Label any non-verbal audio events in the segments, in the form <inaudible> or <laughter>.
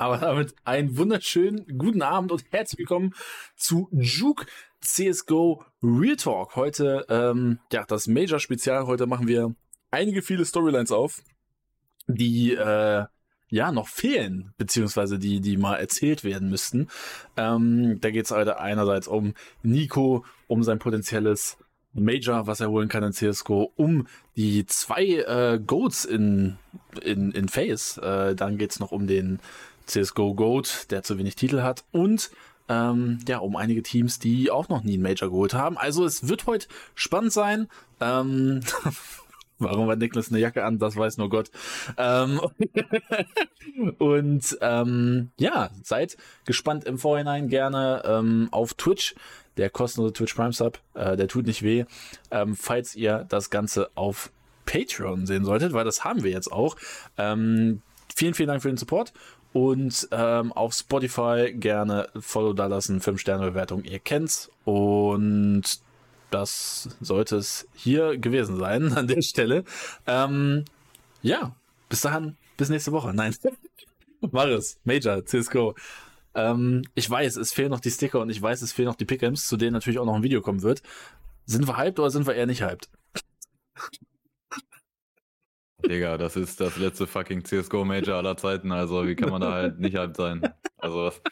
Aber damit einen wunderschönen guten Abend und herzlich willkommen zu Juke CSGO Real Talk. Heute, ähm, ja, das Major-Spezial. Heute machen wir einige viele Storylines auf, die, äh, ja, noch fehlen, beziehungsweise die, die mal erzählt werden müssten. Ähm, da geht es heute einerseits um Nico, um sein potenzielles Major, was er holen kann in CSGO, um die zwei äh, Goats in, in, in Face. Äh, dann geht's noch um den CSGO Goat, der zu wenig Titel hat und ähm, ja, um einige Teams, die auch noch nie einen Major geholt haben. Also es wird heute spannend sein. Ähm, <laughs> Warum hat Niklas eine Jacke an? Das weiß nur Gott. Ähm, <laughs> und ähm, ja, seid gespannt im Vorhinein gerne ähm, auf Twitch. Der kostenlose Twitch Prime Sub, äh, der tut nicht weh. Ähm, falls ihr das Ganze auf Patreon sehen solltet, weil das haben wir jetzt auch. Ähm, vielen, vielen Dank für den Support und ähm, auf Spotify gerne Follow da lassen, 5-Sterne-Bewertung, ihr kennt's. Und das sollte es hier gewesen sein an der Stelle. Ähm, ja, bis dahin, bis nächste Woche. Nein, <laughs> Maris, Major, CSGO. Ähm, ich weiß, es fehlen noch die Sticker und ich weiß, es fehlen noch die Pick'ems, zu denen natürlich auch noch ein Video kommen wird. Sind wir hyped oder sind wir eher nicht hyped? Digga, das ist das letzte fucking CSGO-Major aller Zeiten, also wie kann man da halt nicht hyped sein? Also was,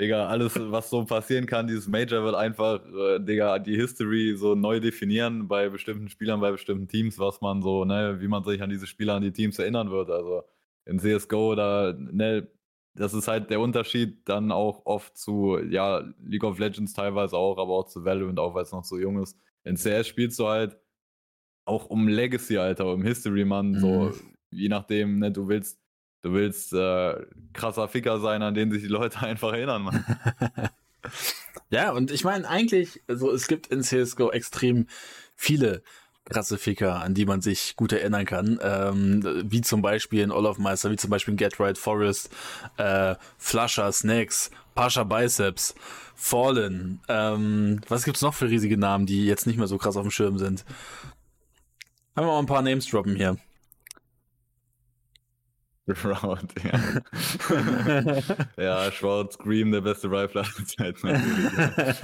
Digga, alles, was so passieren kann, dieses Major wird einfach, äh, Digga, die History so neu definieren bei bestimmten Spielern, bei bestimmten Teams, was man so, ne, wie man sich an diese Spieler, an die Teams erinnern wird. Also in CSGO, da, ne, das ist halt der Unterschied dann auch oft zu, ja, League of Legends teilweise auch, aber auch zu Valorant, auch weil es noch so jung ist. In CS spielst du halt auch um Legacy, Alter, um History, Mann, mhm. so, je nachdem, ne, du willst, du willst äh, krasser Ficker sein, an den sich die Leute <laughs> einfach erinnern, Mann. <laughs> ja, und ich meine, eigentlich, also es gibt in CSGO extrem viele krasse Ficker, an die man sich gut erinnern kann. Ähm, wie zum Beispiel in Olaf Meister, wie zum Beispiel in Get Right Forest, äh, Flusher, Snakes, Pasha Biceps, Fallen. Ähm, was gibt's noch für riesige Namen, die jetzt nicht mehr so krass auf dem Schirm sind? Haben wir mal ein paar Names droppen hier. Shroud, ja. <laughs> ja, Shroud, Scream, der beste Rifler aller Zeiten natürlich.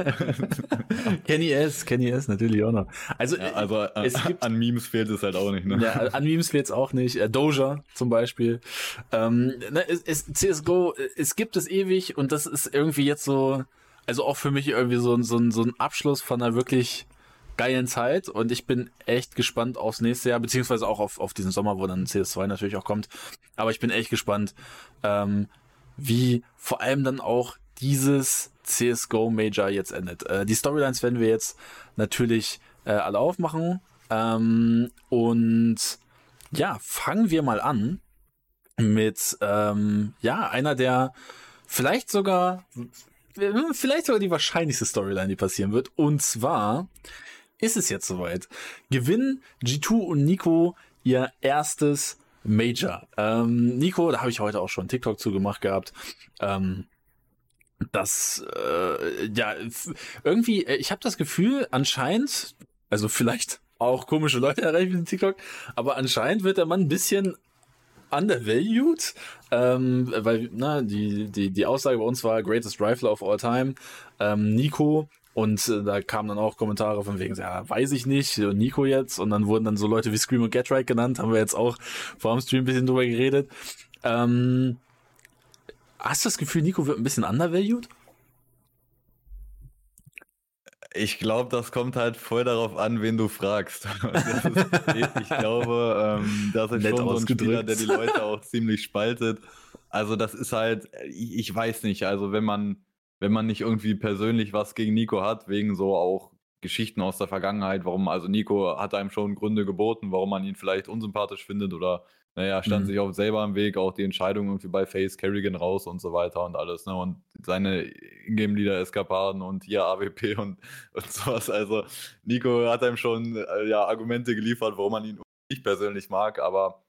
<laughs> Kenny S, Kenny S natürlich auch noch. Also, ja, also es gibt, an Memes fehlt es halt auch nicht. Ne? Ja, an Memes fehlt es auch nicht. Äh, Doja zum Beispiel. Ähm, ne, es, es, CSGO, es gibt es ewig und das ist irgendwie jetzt so, also auch für mich irgendwie so, so, so ein Abschluss von einer wirklich geilen Zeit und ich bin echt gespannt aufs nächste Jahr, beziehungsweise auch auf, auf diesen Sommer, wo dann CS2 natürlich auch kommt. Aber ich bin echt gespannt, ähm, wie vor allem dann auch dieses CSGO Major jetzt endet. Äh, die Storylines werden wir jetzt natürlich äh, alle aufmachen. Ähm, und ja, fangen wir mal an mit ähm, ja einer der vielleicht sogar vielleicht sogar die wahrscheinlichste Storyline, die passieren wird. Und zwar ist es jetzt soweit. Gewinnen G2 und Nico ihr erstes Major. Ähm, Nico, da habe ich heute auch schon TikTok zugemacht gehabt. Ähm, das, äh, ja, irgendwie, äh, ich habe das Gefühl, anscheinend, also vielleicht auch komische Leute erreichen mit TikTok, aber anscheinend wird der Mann ein bisschen undervalued, ähm, weil na, die, die, die Aussage bei uns war Greatest Rifler of all time. Ähm, Nico und äh, da kamen dann auch Kommentare von wegen, ja, weiß ich nicht, und Nico jetzt. Und dann wurden dann so Leute wie Scream und Get Right genannt, haben wir jetzt auch vor dem Stream ein bisschen drüber geredet. Ähm, hast du das Gefühl, Nico wird ein bisschen undervalued? Ich glaube, das kommt halt voll darauf an, wen du fragst. <laughs> Ist, ich glaube, ähm, das ist Nett schon so ein Spieler, der die Leute auch ziemlich spaltet. Also das ist halt, ich weiß nicht, also wenn man wenn man nicht irgendwie persönlich was gegen Nico hat, wegen so auch Geschichten aus der Vergangenheit, warum, also Nico hat einem schon Gründe geboten, warum man ihn vielleicht unsympathisch findet oder, naja, stand mhm. sich auch selber im Weg, auch die Entscheidung irgendwie bei Face Kerrigan raus und so weiter und alles, ne, und seine Ingame-Leader-Eskapaden und hier AWP <laughs> und, und sowas, also Nico hat einem schon, äh, ja, Argumente geliefert, warum man ihn nicht persönlich mag, aber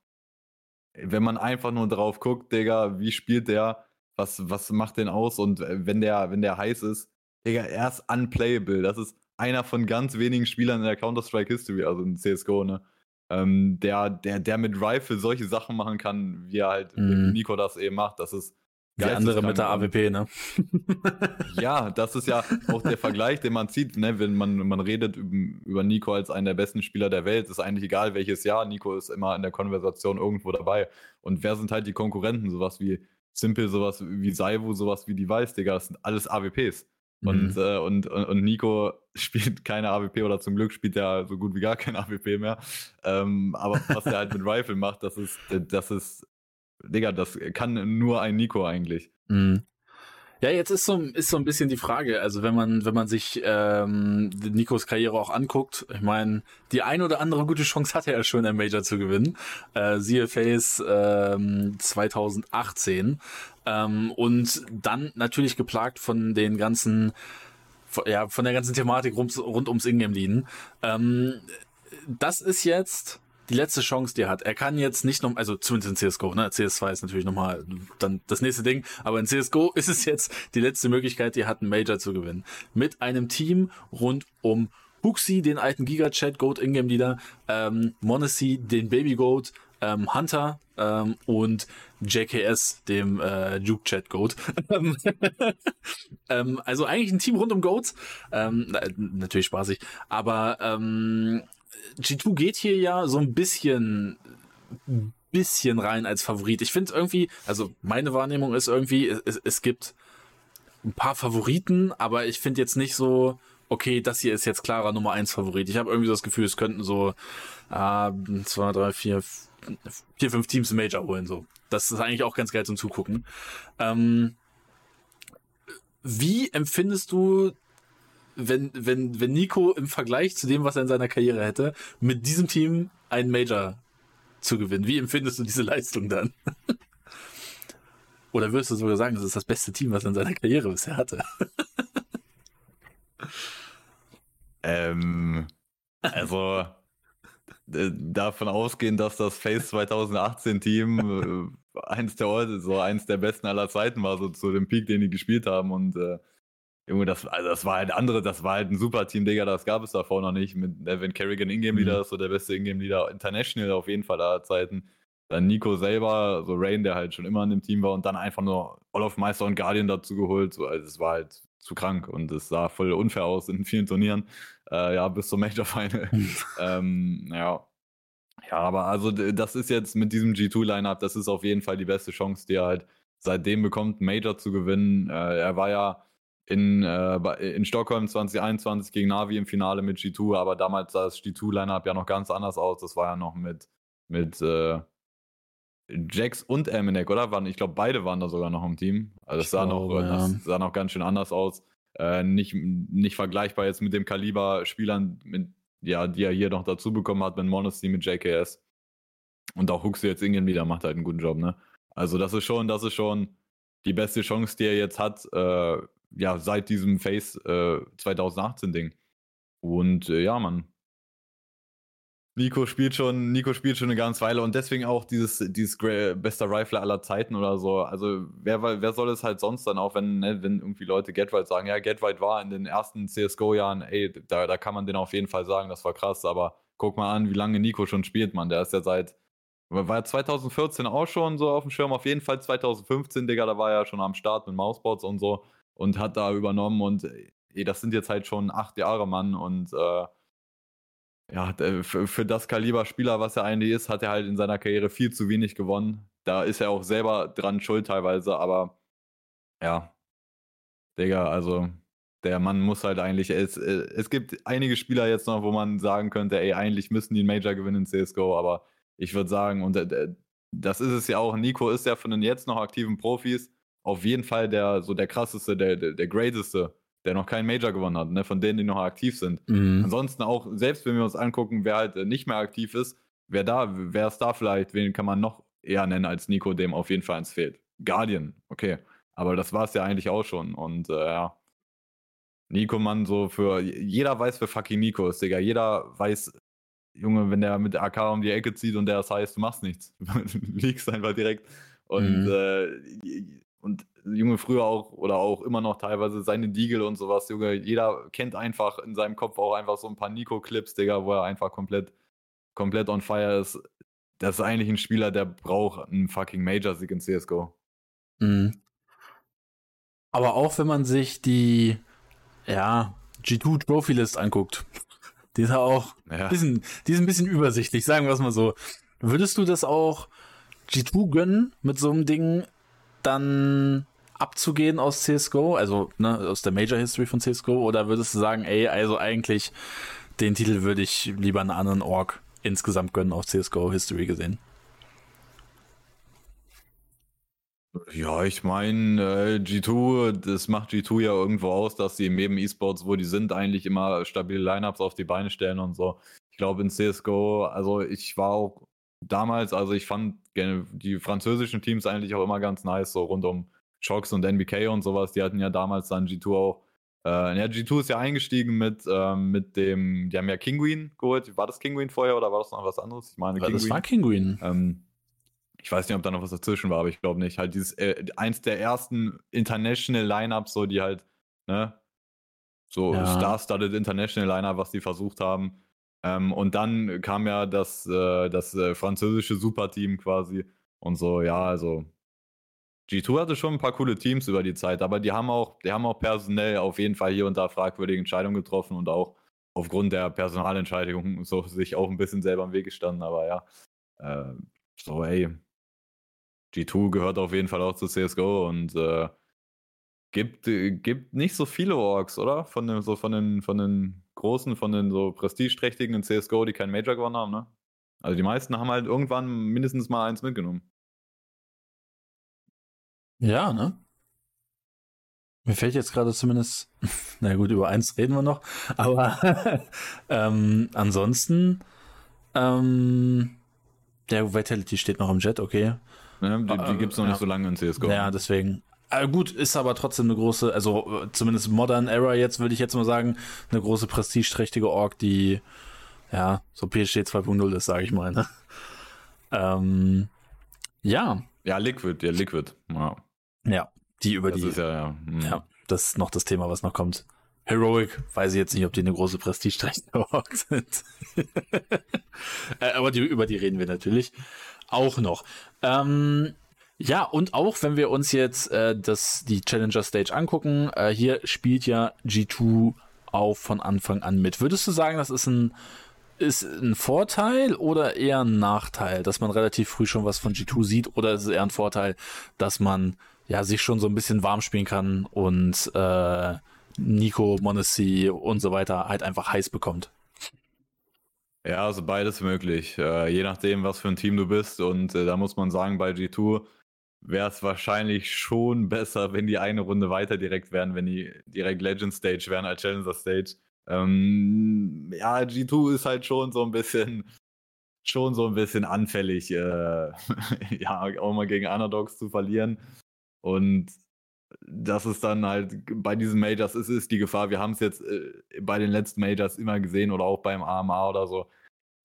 wenn man einfach nur drauf guckt, Digga, wie spielt der, was, was macht den aus? Und äh, wenn der, wenn der heiß ist, Digga, er ist unplayable. Das ist einer von ganz wenigen Spielern in der Counter-Strike History, also in CSGO, ne? Ähm, der, der, der mit Rifle solche Sachen machen kann, wie er halt mm. Nico das eben macht. Das ist, Die andere mit der AWP, ne? <laughs> ja, das ist ja auch der Vergleich, den man zieht, ne? wenn man, man redet über Nico als einen der besten Spieler der Welt. Ist eigentlich egal, welches Jahr. Nico ist immer in der Konversation irgendwo dabei. Und wer sind halt die Konkurrenten? Sowas wie Simple, sowas wie Saivu, sowas wie Device, Digga. Das sind alles AWPs. Und, mhm. äh, und, und, und, Nico <laughs> spielt keine AWP oder zum Glück spielt er so gut wie gar kein <laughs> AWP mehr. Ähm, aber was er halt mit <laughs> Rifle macht, das ist, das ist Digga, das kann nur ein Nico eigentlich. Mhm. Ja, jetzt ist so, ist so ein bisschen die Frage, also wenn man, wenn man sich ähm, Nikos Karriere auch anguckt, ich meine, die ein oder andere gute Chance hatte er schon, ein Major zu gewinnen. Äh, siehe Face ähm, 2018. Ähm, und dann natürlich geplagt von den ganzen, von, ja, von der ganzen Thematik rund, rund ums Ingame-Lieden. Ähm, das ist jetzt die letzte Chance, die er hat. Er kann jetzt nicht noch, also zumindest in CSGO, ne? CS2 ist natürlich nochmal dann das nächste Ding, aber in CSGO <laughs> ist es jetzt die letzte Möglichkeit, die er hat, einen Major zu gewinnen. Mit einem Team rund um Huxi, den alten Giga-Chat, Goat Ingame Leader, ähm, Monacy, den Baby Goat, ähm, Hunter ähm, und JKS, dem äh, Juke Chat Goat. <laughs> ähm, also eigentlich ein Team rund um Goats. Ähm, natürlich spaßig, aber ähm, G2 geht hier ja so ein bisschen bisschen rein als Favorit. Ich finde irgendwie, also meine Wahrnehmung ist irgendwie, es, es gibt ein paar Favoriten, aber ich finde jetzt nicht so, okay, das hier ist jetzt klarer Nummer 1 Favorit. Ich habe irgendwie das Gefühl, es könnten so äh, zwei, drei, vier, vier, fünf Teams im Major holen. So. Das ist eigentlich auch ganz geil zum Zugucken. Ähm, wie empfindest du wenn, wenn, wenn Nico im Vergleich zu dem, was er in seiner Karriere hätte, mit diesem Team einen Major zu gewinnen. Wie empfindest du diese Leistung dann? <laughs> Oder würdest du sogar sagen, das ist das beste Team, was er in seiner Karriere bisher hatte? <laughs> ähm, also davon ausgehen, dass das Face 2018 Team äh, eins der so eins der besten aller Zeiten war, so zu dem Peak, den die gespielt haben und äh, Junge, das, also das war halt andere, das war halt ein super Team, Digga, das gab es davor noch nicht. Mit Evan Kerrigan Ingame Leader, mhm. ist so der beste Ingame Leader International auf jeden Fall aller Zeiten. Dann Nico selber, so Rain, der halt schon immer in dem Team war und dann einfach nur Olaf Meister und Guardian dazu geholt. So, also es war halt zu krank und es sah voll unfair aus in vielen Turnieren. Äh, ja, bis zum Major Final. <laughs> ähm, ja. Ja, aber also das ist jetzt mit diesem G2-Lineup, das ist auf jeden Fall die beste Chance, die er halt seitdem bekommt, Major zu gewinnen. Äh, er war ja in, äh, in Stockholm 2021 gegen Navi im Finale mit G2, aber damals sah das G2-Lineup ja noch ganz anders aus. Das war ja noch mit, mit äh, Jax und Eminek, oder? Waren, ich glaube, beide waren da sogar noch im Team. Also das sah, glaube, noch, ja. das sah noch ganz schön anders aus. Äh, nicht, nicht vergleichbar jetzt mit dem Kaliber Spielern, mit, ja, die er hier noch dazu bekommen hat mit Monacy, mit JKS. Und auch Huxley jetzt irgendwie wieder macht halt einen guten Job, ne? Also das ist schon, das ist schon die beste Chance, die er jetzt hat, äh, ja, seit diesem Face äh, 2018 Ding. Und äh, ja, man. Nico spielt schon, Nico spielt schon eine ganze Weile und deswegen auch dieses, dieses bester Rifler aller Zeiten oder so. Also wer, wer soll es halt sonst dann auch, wenn, ne, wenn irgendwie Leute Get sagen, ja, Get war in den ersten CSGO-Jahren, ey, da, da kann man den auf jeden Fall sagen, das war krass, aber guck mal an, wie lange Nico schon spielt, man. Der ist ja seit, war 2014 auch schon so auf dem Schirm, auf jeden Fall 2015, Digga, da war er ja schon am Start mit Mousebots und so und hat da übernommen und ey, das sind jetzt halt schon acht Jahre, Mann und äh, ja, für, für, das Kaliber Spieler, was er eigentlich ist, hat er halt in seiner Karriere viel zu wenig gewonnen. Da ist er auch selber dran schuld teilweise, aber ja, Digga, also der Mann muss halt eigentlich, es, es gibt einige Spieler jetzt noch, wo man sagen könnte, ey, eigentlich müssen die einen Major gewinnen in CSGO, aber ich würde sagen, und äh, das ist es ja auch, Nico ist ja von den jetzt noch aktiven Profis auf jeden Fall der, so der krasseste, der, der, der greateste, der noch keinen Major gewonnen hat, ne, von denen, die noch aktiv sind. Mhm. Ansonsten auch, selbst wenn wir uns angucken, wer halt nicht mehr aktiv ist, wer da, wer ist da vielleicht, wen kann man noch eher nennen als Nico, dem auf jeden Fall eins fehlt. Guardian, okay. Aber das war es ja eigentlich auch schon. Und äh, ja. Nico, Mann, so für. Jeder weiß, wer fucking Nico ist, Digga. Jeder weiß, Junge, wenn der mit der AK um die Ecke zieht und der das heißt, du machst nichts. <laughs> liegst einfach direkt. Und mhm. äh, und Junge früher auch oder auch immer noch teilweise seine Diegel und sowas, Junge, jeder kennt einfach in seinem Kopf auch einfach so ein paar Nico-Clips, Digga, wo er einfach komplett, komplett on fire ist. Das ist eigentlich ein Spieler, der braucht einen fucking Major-Sieg in CSGO. Mhm. Aber auch wenn man sich die, ja, G2 Trophy List anguckt, <laughs> die ist ja auch ja. Bisschen, die ist ein bisschen übersichtlich, sagen wir es mal so. Würdest du das auch G2 gönnen, mit so einem Ding dann abzugehen aus CSGO, also ne, aus der Major History von CSGO, oder würdest du sagen, ey, also eigentlich den Titel würde ich lieber einen anderen Org insgesamt gönnen auf CSGO History gesehen? Ja, ich meine, äh, G2, das macht G2 ja irgendwo aus, dass sie im jedem E-Sports, wo die sind, eigentlich immer stabile Lineups auf die Beine stellen und so. Ich glaube in CSGO, also ich war auch damals, also ich fand die französischen Teams eigentlich auch immer ganz nice, so rund um Shocks und NBK und sowas. Die hatten ja damals dann G2 auch. Äh, ja, G2 ist ja eingestiegen mit, ähm, mit dem, die haben ja Kinguin geholt. War das Kinguin vorher oder war das noch was anderes? Ich meine, Kinguin. Das war Kinguin. Ähm, ich weiß nicht, ob da noch was dazwischen war, aber ich glaube nicht. Halt dieses, äh, eins der ersten International Lineups, so die halt, ne, so ja. Star-Studded International Lineup, was die versucht haben. Ähm, und dann kam ja das, äh, das äh, französische Superteam quasi und so, ja, also G2 hatte schon ein paar coole Teams über die Zeit, aber die haben auch, die haben auch personell auf jeden Fall hier und da fragwürdige Entscheidungen getroffen und auch aufgrund der Personalentscheidungen <laughs> so sich auch ein bisschen selber im Weg gestanden, aber ja. Äh, so, ey, G2 gehört auf jeden Fall auch zu CSGO und äh, gibt, äh, gibt nicht so viele Orks, oder? Von den, so von den, von den großen, von den so prestigeträchtigen in CSGO, die keinen Major gewonnen haben, ne? Also die meisten haben halt irgendwann mindestens mal eins mitgenommen. Ja, ne? Mir fällt jetzt gerade zumindest, <laughs> na gut, über eins reden wir noch, aber <laughs> ähm, ansonsten, ähm, der Vitality steht noch im Jet, okay. Ja, die die äh, gibt es noch ja. nicht so lange in CSGO. Ja, deswegen. Äh, gut, ist aber trotzdem eine große, also äh, zumindest Modern Era jetzt, würde ich jetzt mal sagen, eine große prestigeträchtige Org, die ja, so PSG 2.0 ist, sage ich mal. Ne? Ähm, ja. Ja, Liquid, ja, Liquid. Ja, ja die über das die. Ist ja, ja. Hm. ja, das ist noch das Thema, was noch kommt. Heroic, weiß ich jetzt nicht, ob die eine große prestigeträchtige Org <laughs> sind. Äh, aber die, über die reden wir natürlich auch noch. Ähm, ja, und auch wenn wir uns jetzt äh, das, die Challenger Stage angucken, äh, hier spielt ja G2 auch von Anfang an mit. Würdest du sagen, das ist ein, ist ein Vorteil oder eher ein Nachteil, dass man relativ früh schon was von G2 sieht, oder ist es eher ein Vorteil, dass man ja sich schon so ein bisschen warm spielen kann und äh, Nico, Monacy und so weiter halt einfach heiß bekommt? Ja, also beides möglich. Äh, je nachdem, was für ein Team du bist. Und äh, da muss man sagen, bei G2 wäre es wahrscheinlich schon besser, wenn die eine Runde weiter direkt wären, wenn die direkt Legend Stage wären als Challenger Stage. Ähm, ja, G2 ist halt schon so ein bisschen, schon so ein bisschen anfällig, äh, <laughs> ja, auch mal gegen Underdogs zu verlieren. Und das ist dann halt bei diesen Majors ist, ist die Gefahr. Wir haben es jetzt äh, bei den letzten Majors immer gesehen oder auch beim AMA oder so.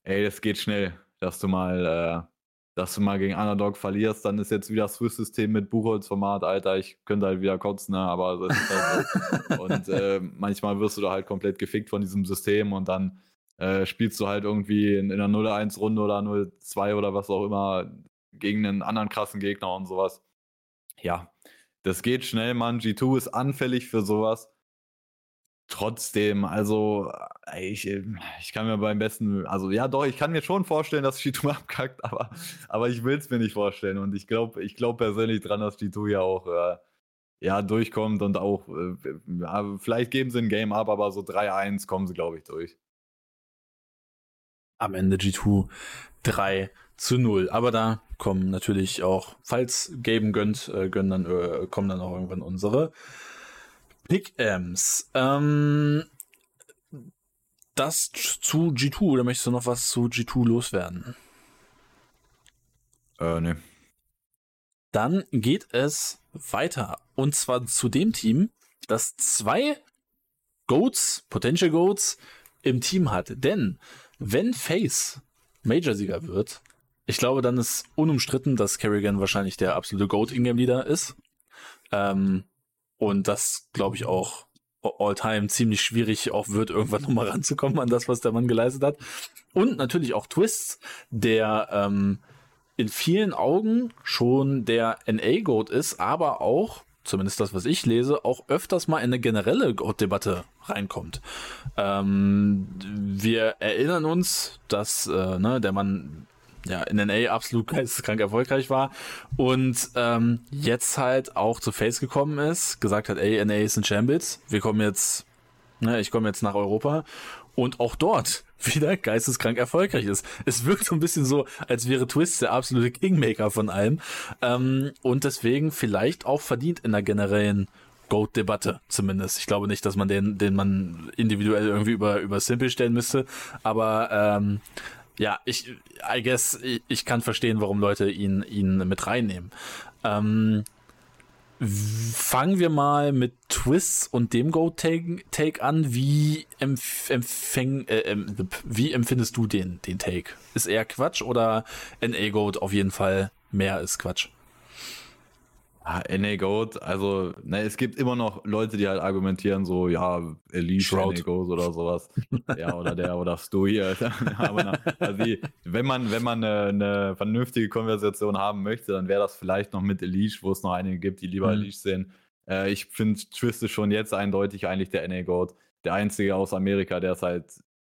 Ey, es geht schnell, dass du mal, äh, dass du mal gegen Underdog verlierst. Dann ist jetzt wieder das Swiss-System mit Buchholz-Format, Alter. Ich könnte halt wieder kotzen, ne? aber das ist halt so. <laughs> Und äh, manchmal wirst du da halt komplett gefickt von diesem System und dann äh, spielst du halt irgendwie in, in einer 0-1-Runde oder 0-2 oder was auch immer gegen einen anderen krassen Gegner und sowas. Ja, das geht schnell, man. G2 ist anfällig für sowas. Trotzdem, also, ich, ich kann mir beim besten, also ja, doch, ich kann mir schon vorstellen, dass G2 <laughs> abkackt, aber, aber ich will es mir nicht vorstellen. Und ich glaube ich glaub persönlich dran, dass G2 ja auch äh, ja, durchkommt und auch, äh, vielleicht geben sie ein Game ab, aber so 3-1 kommen sie, glaube ich, durch. Am Ende G2 3 zu 0. Aber da kommen natürlich auch, falls Gaben gönnt, äh, gönnen dann, äh, kommen dann auch irgendwann unsere Pick-Ams. Ähm, das zu G2, oder möchtest du noch was zu G2 loswerden? Äh, ne. Dann geht es weiter. Und zwar zu dem Team, das zwei Goats, Potential Goats, im Team hat. Denn wenn Face Major-Sieger wird, ich glaube, dann ist unumstritten, dass Kerrigan wahrscheinlich der absolute Goat-Ingame-Leader ist. Ähm, und das, glaube ich, auch all-time ziemlich schwierig auch wird, irgendwann <laughs> nochmal ranzukommen an das, was der Mann geleistet hat. Und natürlich auch Twists, der ähm, in vielen Augen schon der NA-Goat ist, aber auch zumindest das, was ich lese, auch öfters mal in eine generelle Debatte reinkommt. Ähm, wir erinnern uns, dass äh, ne, der Mann ja, in NA absolut geisteskrank erfolgreich war und ähm, jetzt halt auch zu Face gekommen ist, gesagt hat, ey, NA ist ein Shambles, wir kommen jetzt, ne, ich komme jetzt nach Europa und auch dort <laughs> wieder geisteskrank erfolgreich ist. Es wirkt so ein bisschen so, als wäre Twist der absolute Kingmaker von allem ähm, und deswegen vielleicht auch verdient in der generellen Goat-Debatte zumindest. Ich glaube nicht, dass man den, den man individuell irgendwie über, über Simple stellen müsste, aber ähm, ja, ich, I guess, ich, ich kann verstehen, warum Leute ihn, ihn mit reinnehmen. Ähm, fangen wir mal mit Twists und dem Go-Take Take an. Wie, empf empfäng, äh, wie empfindest du den, den Take? Ist eher Quatsch oder NA-Goat auf jeden Fall mehr ist Quatsch? Ah, NA Goat, also, ne, es gibt immer noch Leute, die halt argumentieren, so, ja, Elite Shroud. NA Goat oder sowas. <laughs> ja, oder der, oder Stu hier. <laughs> Aber na, also die, wenn man, wenn man eine, eine vernünftige Konversation haben möchte, dann wäre das vielleicht noch mit Elite, wo es noch einige gibt, die lieber mhm. Elite sehen. Äh, ich finde Twist ist schon jetzt eindeutig eigentlich der NA Goat. Der einzige aus Amerika, der es halt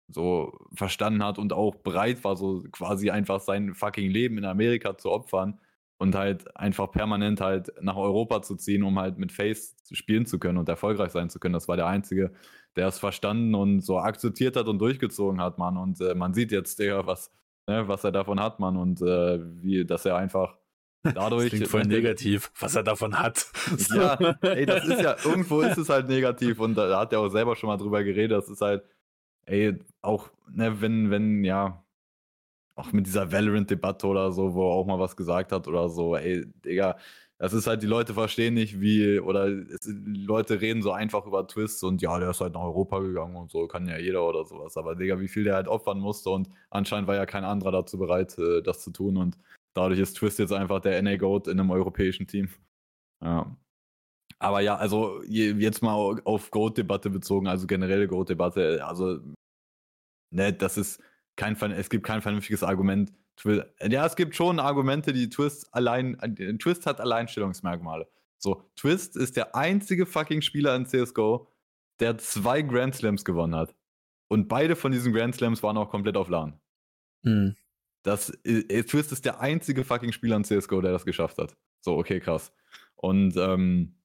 so verstanden hat und auch bereit war, so quasi einfach sein fucking Leben in Amerika zu opfern und halt einfach permanent halt nach Europa zu ziehen, um halt mit Face spielen zu können und erfolgreich sein zu können. Das war der Einzige, der es verstanden und so akzeptiert hat und durchgezogen hat, Mann. Und äh, man sieht jetzt, Digga, was, ne, was er davon hat, Mann. Und äh, wie, dass er einfach <laughs> dadurch. Das klingt voll negativ, was er davon hat. <laughs> ja, ey, das ist ja, <laughs> irgendwo ist es halt negativ und da hat er auch selber schon mal drüber geredet. Das ist halt, ey, auch, ne, wenn, wenn, ja, auch mit dieser Valorant-Debatte oder so, wo er auch mal was gesagt hat oder so, ey, Digga, das ist halt, die Leute verstehen nicht, wie, oder es, Leute reden so einfach über Twists und ja, der ist halt nach Europa gegangen und so, kann ja jeder oder sowas. Aber Digga, wie viel der halt opfern musste und anscheinend war ja kein anderer dazu bereit, äh, das zu tun und dadurch ist Twist jetzt einfach der NA-Goat in einem europäischen Team. Ja. Aber ja, also jetzt mal auf Goat-Debatte bezogen, also generelle Goat-Debatte, also, ne, das ist, kein, es gibt kein vernünftiges Argument. Ja, es gibt schon Argumente, die Twist allein, äh, Twist hat Alleinstellungsmerkmale. So, Twist ist der einzige fucking Spieler in CSGO, der zwei Grand Slams gewonnen hat. Und beide von diesen Grand Slams waren auch komplett auf LAN. Hm. Das, äh, Twist ist der einzige fucking Spieler in CSGO, der das geschafft hat. So, okay, krass. Und ähm,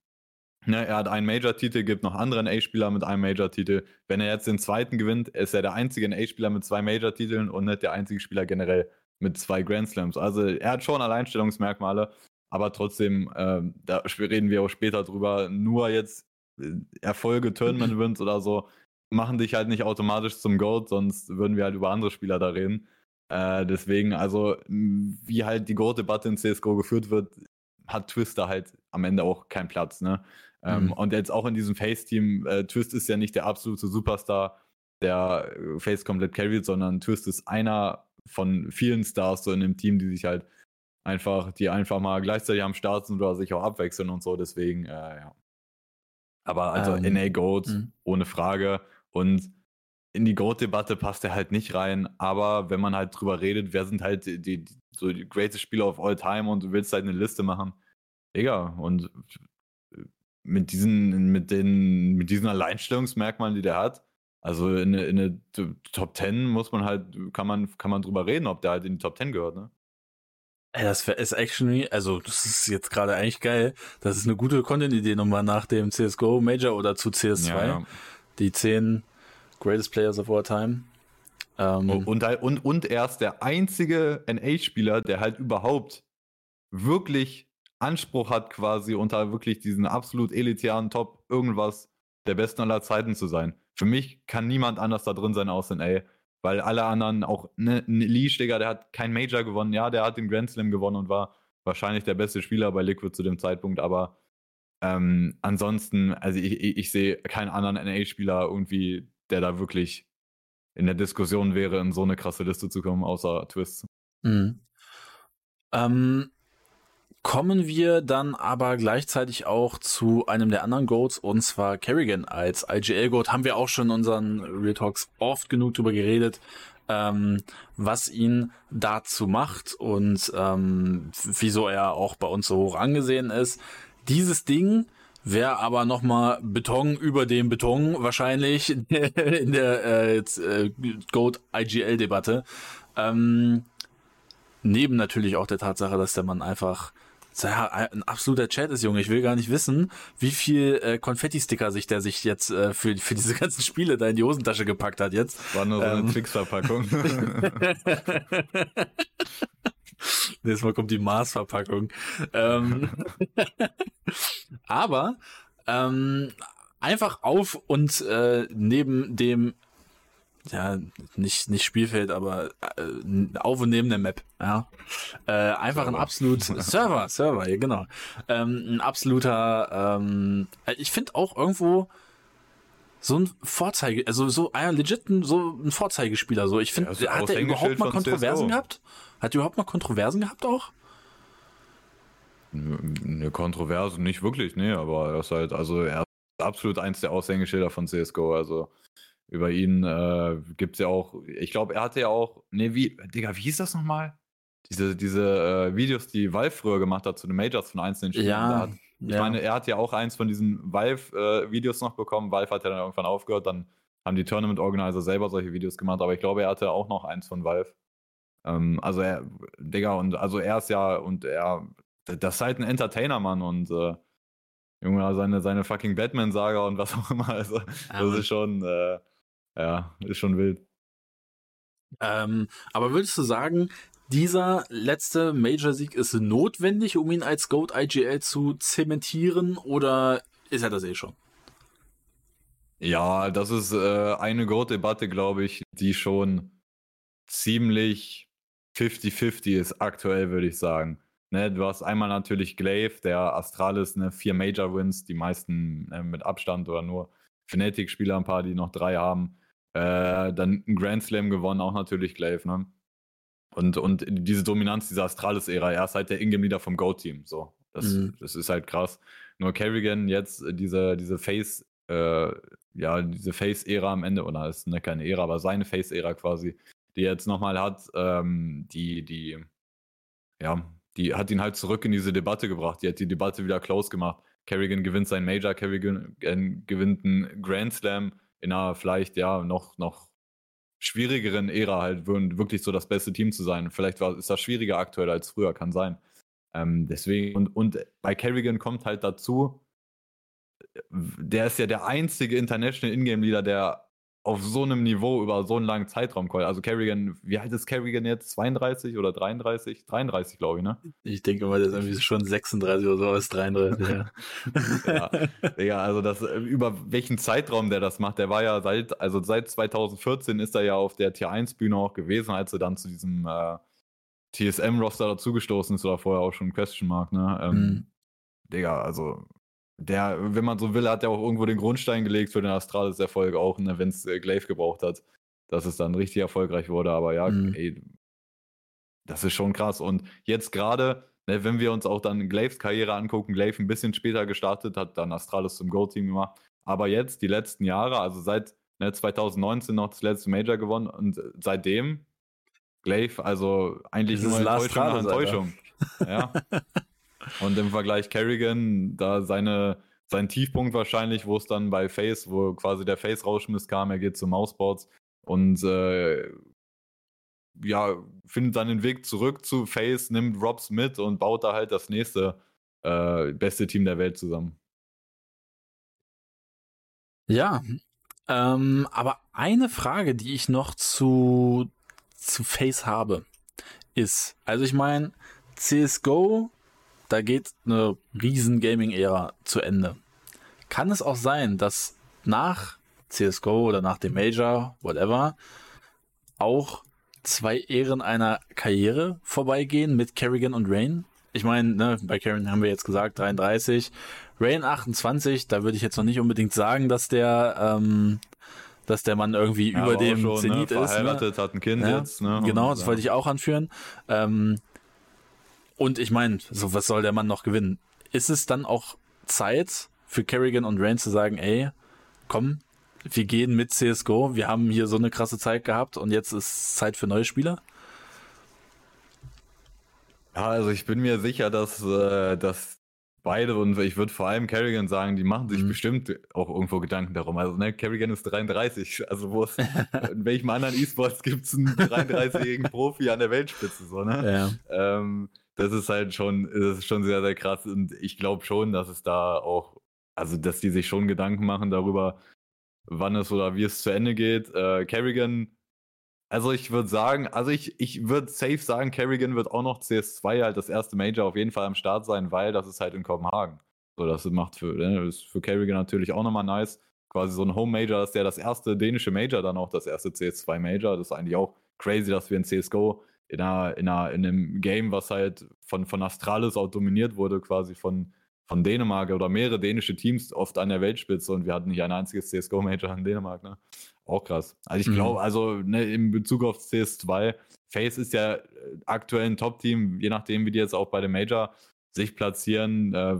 Ne, er hat einen Major-Titel, gibt noch andere A-Spieler mit einem Major-Titel. Wenn er jetzt den zweiten gewinnt, ist er der einzige A-Spieler mit zwei Major-Titeln und nicht der einzige Spieler generell mit zwei Grand Slams. Also er hat schon Alleinstellungsmerkmale, aber trotzdem, äh, da reden wir auch später drüber, nur jetzt äh, Erfolge, Tournament-Wins oder so, machen dich halt nicht automatisch zum GOAT, sonst würden wir halt über andere Spieler da reden. Äh, deswegen, also, wie halt die GOAT-Debatte in CSGO geführt wird, hat Twister halt am Ende auch keinen Platz, ne? Ähm, mhm. Und jetzt auch in diesem Face-Team, äh, Twist ist ja nicht der absolute Superstar, der äh, Face komplett carried, sondern Twist ist einer von vielen Stars so in dem Team, die sich halt einfach, die einfach mal gleichzeitig am Start sind oder sich auch abwechseln und so. Deswegen, äh, ja. Aber also ähm, NA Goat, mh. ohne Frage. Und in die Goat-Debatte passt er halt nicht rein. Aber wenn man halt drüber redet, wer sind halt die, die so die greatest Spieler of all time und du willst halt eine Liste machen, Digga, und mit diesen, mit den, mit diesen Alleinstellungsmerkmalen, die der hat, also in in eine Top 10 muss man halt, kann man, kann man drüber reden, ob der halt in die Top 10 gehört, ne? Ey, das ist actually, also das ist jetzt gerade eigentlich geil. Das ist eine gute Content-Idee nochmal nach dem CSGO Major oder zu CS2. Ja, ja. Die 10 Greatest Players of All Time. Ähm, und, und, und er ist der einzige NA-Spieler, der halt überhaupt wirklich Anspruch hat, quasi unter wirklich diesen absolut elitären Top irgendwas der besten aller Zeiten zu sein. Für mich kann niemand anders da drin sein aus NA, weil alle anderen, auch ne, ne Leash, Digga, der hat kein Major gewonnen. Ja, der hat den Grand Slam gewonnen und war wahrscheinlich der beste Spieler bei Liquid zu dem Zeitpunkt, aber ähm, ansonsten, also ich, ich, ich sehe keinen anderen NA-Spieler irgendwie, der da wirklich in der Diskussion wäre, in so eine krasse Liste zu kommen, außer Twist. Mhm. Ähm, kommen wir dann aber gleichzeitig auch zu einem der anderen Goats, und zwar Kerrigan als IGL-Goat. Haben wir auch schon in unseren Real Talks oft genug drüber geredet, ähm, was ihn dazu macht und ähm, wieso er auch bei uns so hoch angesehen ist. dieses Ding wäre aber nochmal Beton über dem Beton wahrscheinlich <laughs> in der äh, äh, Goat IGL Debatte. Ähm, neben natürlich auch der Tatsache, dass der Mann einfach ja, ein absoluter Chat ist, Junge. Ich will gar nicht wissen, wie viel äh, Konfetti-Sticker sich der sich jetzt äh, für, für diese ganzen Spiele da in die Hosentasche gepackt hat jetzt. War nur so eine ähm. Twix-Verpackung. <laughs> Nächstes Mal kommt die Mars-Verpackung. ähm, <laughs> aber ähm, einfach auf und äh, neben dem ja, nicht, nicht Spielfeld, aber äh, auf und neben der Map, ja. Äh, einfach Server. ein absolut <laughs> Server, Server, ja, genau. Ähm, ein absoluter, ähm, ich finde auch irgendwo so ein Vorzeige, also so ein legit so ein Vorzeigespieler, so. Ich finde, ja, hat er überhaupt mal Kontroversen gehabt? Hat er überhaupt mal Kontroversen gehabt auch? Eine Kontroverse nicht wirklich, nee, aber er ist halt, also er ist absolut eins der Aushängeschilder von CSGO, also über ihn äh, gibt es ja auch, ich glaube, er hatte ja auch, nee, wie, Digga, wie hieß das nochmal? Diese, diese äh, Videos, die Valve früher gemacht hat zu den Majors von einzelnen Spielen. Ja, hat, ich ja. meine, er hat ja auch eins von diesen Valve-Videos äh, noch bekommen. Valve hat ja dann irgendwann aufgehört, dann haben die Tournament Organizer selber solche Videos gemacht, aber ich glaube, er hatte auch noch eins von Valve. Ähm, also er, Digga, und also er ist ja, und er, das ist halt ein Entertainer, Mann, und äh, Junge, seine, seine fucking Batman-Saga und was auch immer. Also, das ist schon, äh, ja, ist schon wild. Ähm, aber würdest du sagen, dieser letzte Major-Sieg ist notwendig, um ihn als GOAT IGL zu zementieren oder ist er das eh schon? Ja, das ist äh, eine GOAT-Debatte, glaube ich, die schon ziemlich 50-50 ist aktuell, würde ich sagen. Ne, du hast einmal natürlich Glaive, der Astralis, ne, vier Major-Wins, die meisten äh, mit Abstand oder nur Fnatic-Spieler, ein paar, die noch drei haben. Äh, dann ein Grand Slam gewonnen, auch natürlich Glaive, ne? Und, und diese Dominanz dieser Astralis-Ära, er ist halt der Ingame-Leader vom Go-Team. So, das, mhm. das ist halt krass. Nur Kerrigan jetzt äh, diese, diese Face, äh, ja, diese Face-Ära am Ende, oder ist ne, keine Ära, aber seine Face-Ära quasi, die er jetzt nochmal hat, ähm, die, die, ja, die hat ihn halt zurück in diese Debatte gebracht. Die hat die Debatte wieder close gemacht. Kerrigan gewinnt sein Major, Kerrigan gewinnt einen Grand Slam in einer vielleicht ja noch, noch schwierigeren Ära halt wirklich so das beste Team zu sein. Vielleicht war, ist das schwieriger aktuell als früher, kann sein. Ähm, deswegen, und, und bei Kerrigan kommt halt dazu, der ist ja der einzige International Ingame Leader, der auf so einem Niveau über so einen langen Zeitraum kommt. Also Kerrigan, wie alt ist Kerrigan jetzt? 32 oder 33? 33, glaube ich, ne? Ich denke mal, der ist irgendwie schon 36 oder so, aber ist 33, ja. <laughs> ja. ja, also das, über welchen Zeitraum der das macht, der war ja seit, also seit 2014 ist er ja auf der Tier 1 Bühne auch gewesen, als er dann zu diesem äh, TSM-Roster dazugestoßen ist oder vorher auch schon Question Mark, ne? Ähm, mhm. Digga, also der, wenn man so will, hat er auch irgendwo den Grundstein gelegt für den Astralis-Erfolg auch, ne, wenn es äh, Glaive gebraucht hat, dass es dann richtig erfolgreich wurde. Aber ja, mhm. ey, das ist schon krass. Und jetzt gerade, ne, wenn wir uns auch dann Glaives Karriere angucken, Glaive ein bisschen später gestartet, hat dann Astralis zum Go-Team gemacht. Aber jetzt, die letzten Jahre, also seit ne, 2019 noch das letzte Major gewonnen und seitdem Glaive, also eigentlich das nur Enttäuschung nach Enttäuschung. Ja. <laughs> Und im Vergleich Kerrigan, da seine, sein Tiefpunkt wahrscheinlich, wo es dann bei Face, wo quasi der Face-Rauschmiss kam, er geht zu Mouseboards und äh, ja, findet seinen Weg zurück zu Face, nimmt Robs mit und baut da halt das nächste äh, beste Team der Welt zusammen. Ja, ähm, aber eine Frage, die ich noch zu, zu Face habe, ist, also ich meine, CSGO da geht eine riesen Gaming-Ära zu Ende. Kann es auch sein, dass nach CSGO oder nach dem Major, whatever, auch zwei Ehren einer Karriere vorbeigehen mit Kerrigan und Rain? Ich meine, ne, bei Kerrigan haben wir jetzt gesagt 33, Rain 28, da würde ich jetzt noch nicht unbedingt sagen, dass der ähm, dass der Mann irgendwie ja, über dem schon, ne, Zenit ne? ist. Verheiratet, ne? hat ein Kind ja, jetzt. Ne? Genau, das wollte ich auch anführen. Ähm, und ich meine, so was soll der Mann noch gewinnen? Ist es dann auch Zeit für Kerrigan und Rain zu sagen, ey, komm, wir gehen mit CSGO, wir haben hier so eine krasse Zeit gehabt und jetzt ist Zeit für neue Spieler? Ja, also ich bin mir sicher, dass, äh, dass beide und ich würde vor allem Kerrigan sagen, die machen sich mhm. bestimmt auch irgendwo Gedanken darum. Also, ne, Kerrigan ist 33. Also, wo es, <laughs> in welchem anderen E-Sports gibt es einen 33-jährigen Profi an der Weltspitze, so, ne? Ja. Ähm, das ist halt schon, das ist schon sehr, sehr krass und ich glaube schon, dass es da auch, also, dass die sich schon Gedanken machen darüber, wann es oder wie es zu Ende geht. Äh, Kerrigan also ich würde sagen, also ich, ich würde safe sagen, Kerrigan wird auch noch CS2 halt das erste Major auf jeden Fall am Start sein, weil das ist halt in Kopenhagen. So, das macht für, ne, ist für Kerrigan natürlich auch nochmal nice. Quasi so ein Home Major, ist ja das erste dänische Major, dann auch das erste CS2 Major. Das ist eigentlich auch crazy, dass wir in CSGO in, einer, in, einer, in einem Game, was halt von, von Astralis auch dominiert wurde, quasi von, von Dänemark oder mehrere dänische Teams oft an der Weltspitze und wir hatten nicht ein einziges CSGO-Major in Dänemark, ne? Auch krass. Also ich glaube, mhm. also ne, in Bezug auf CS2, Face ist ja äh, aktuell ein Top-Team, je nachdem, wie die jetzt auch bei dem Major sich platzieren, äh,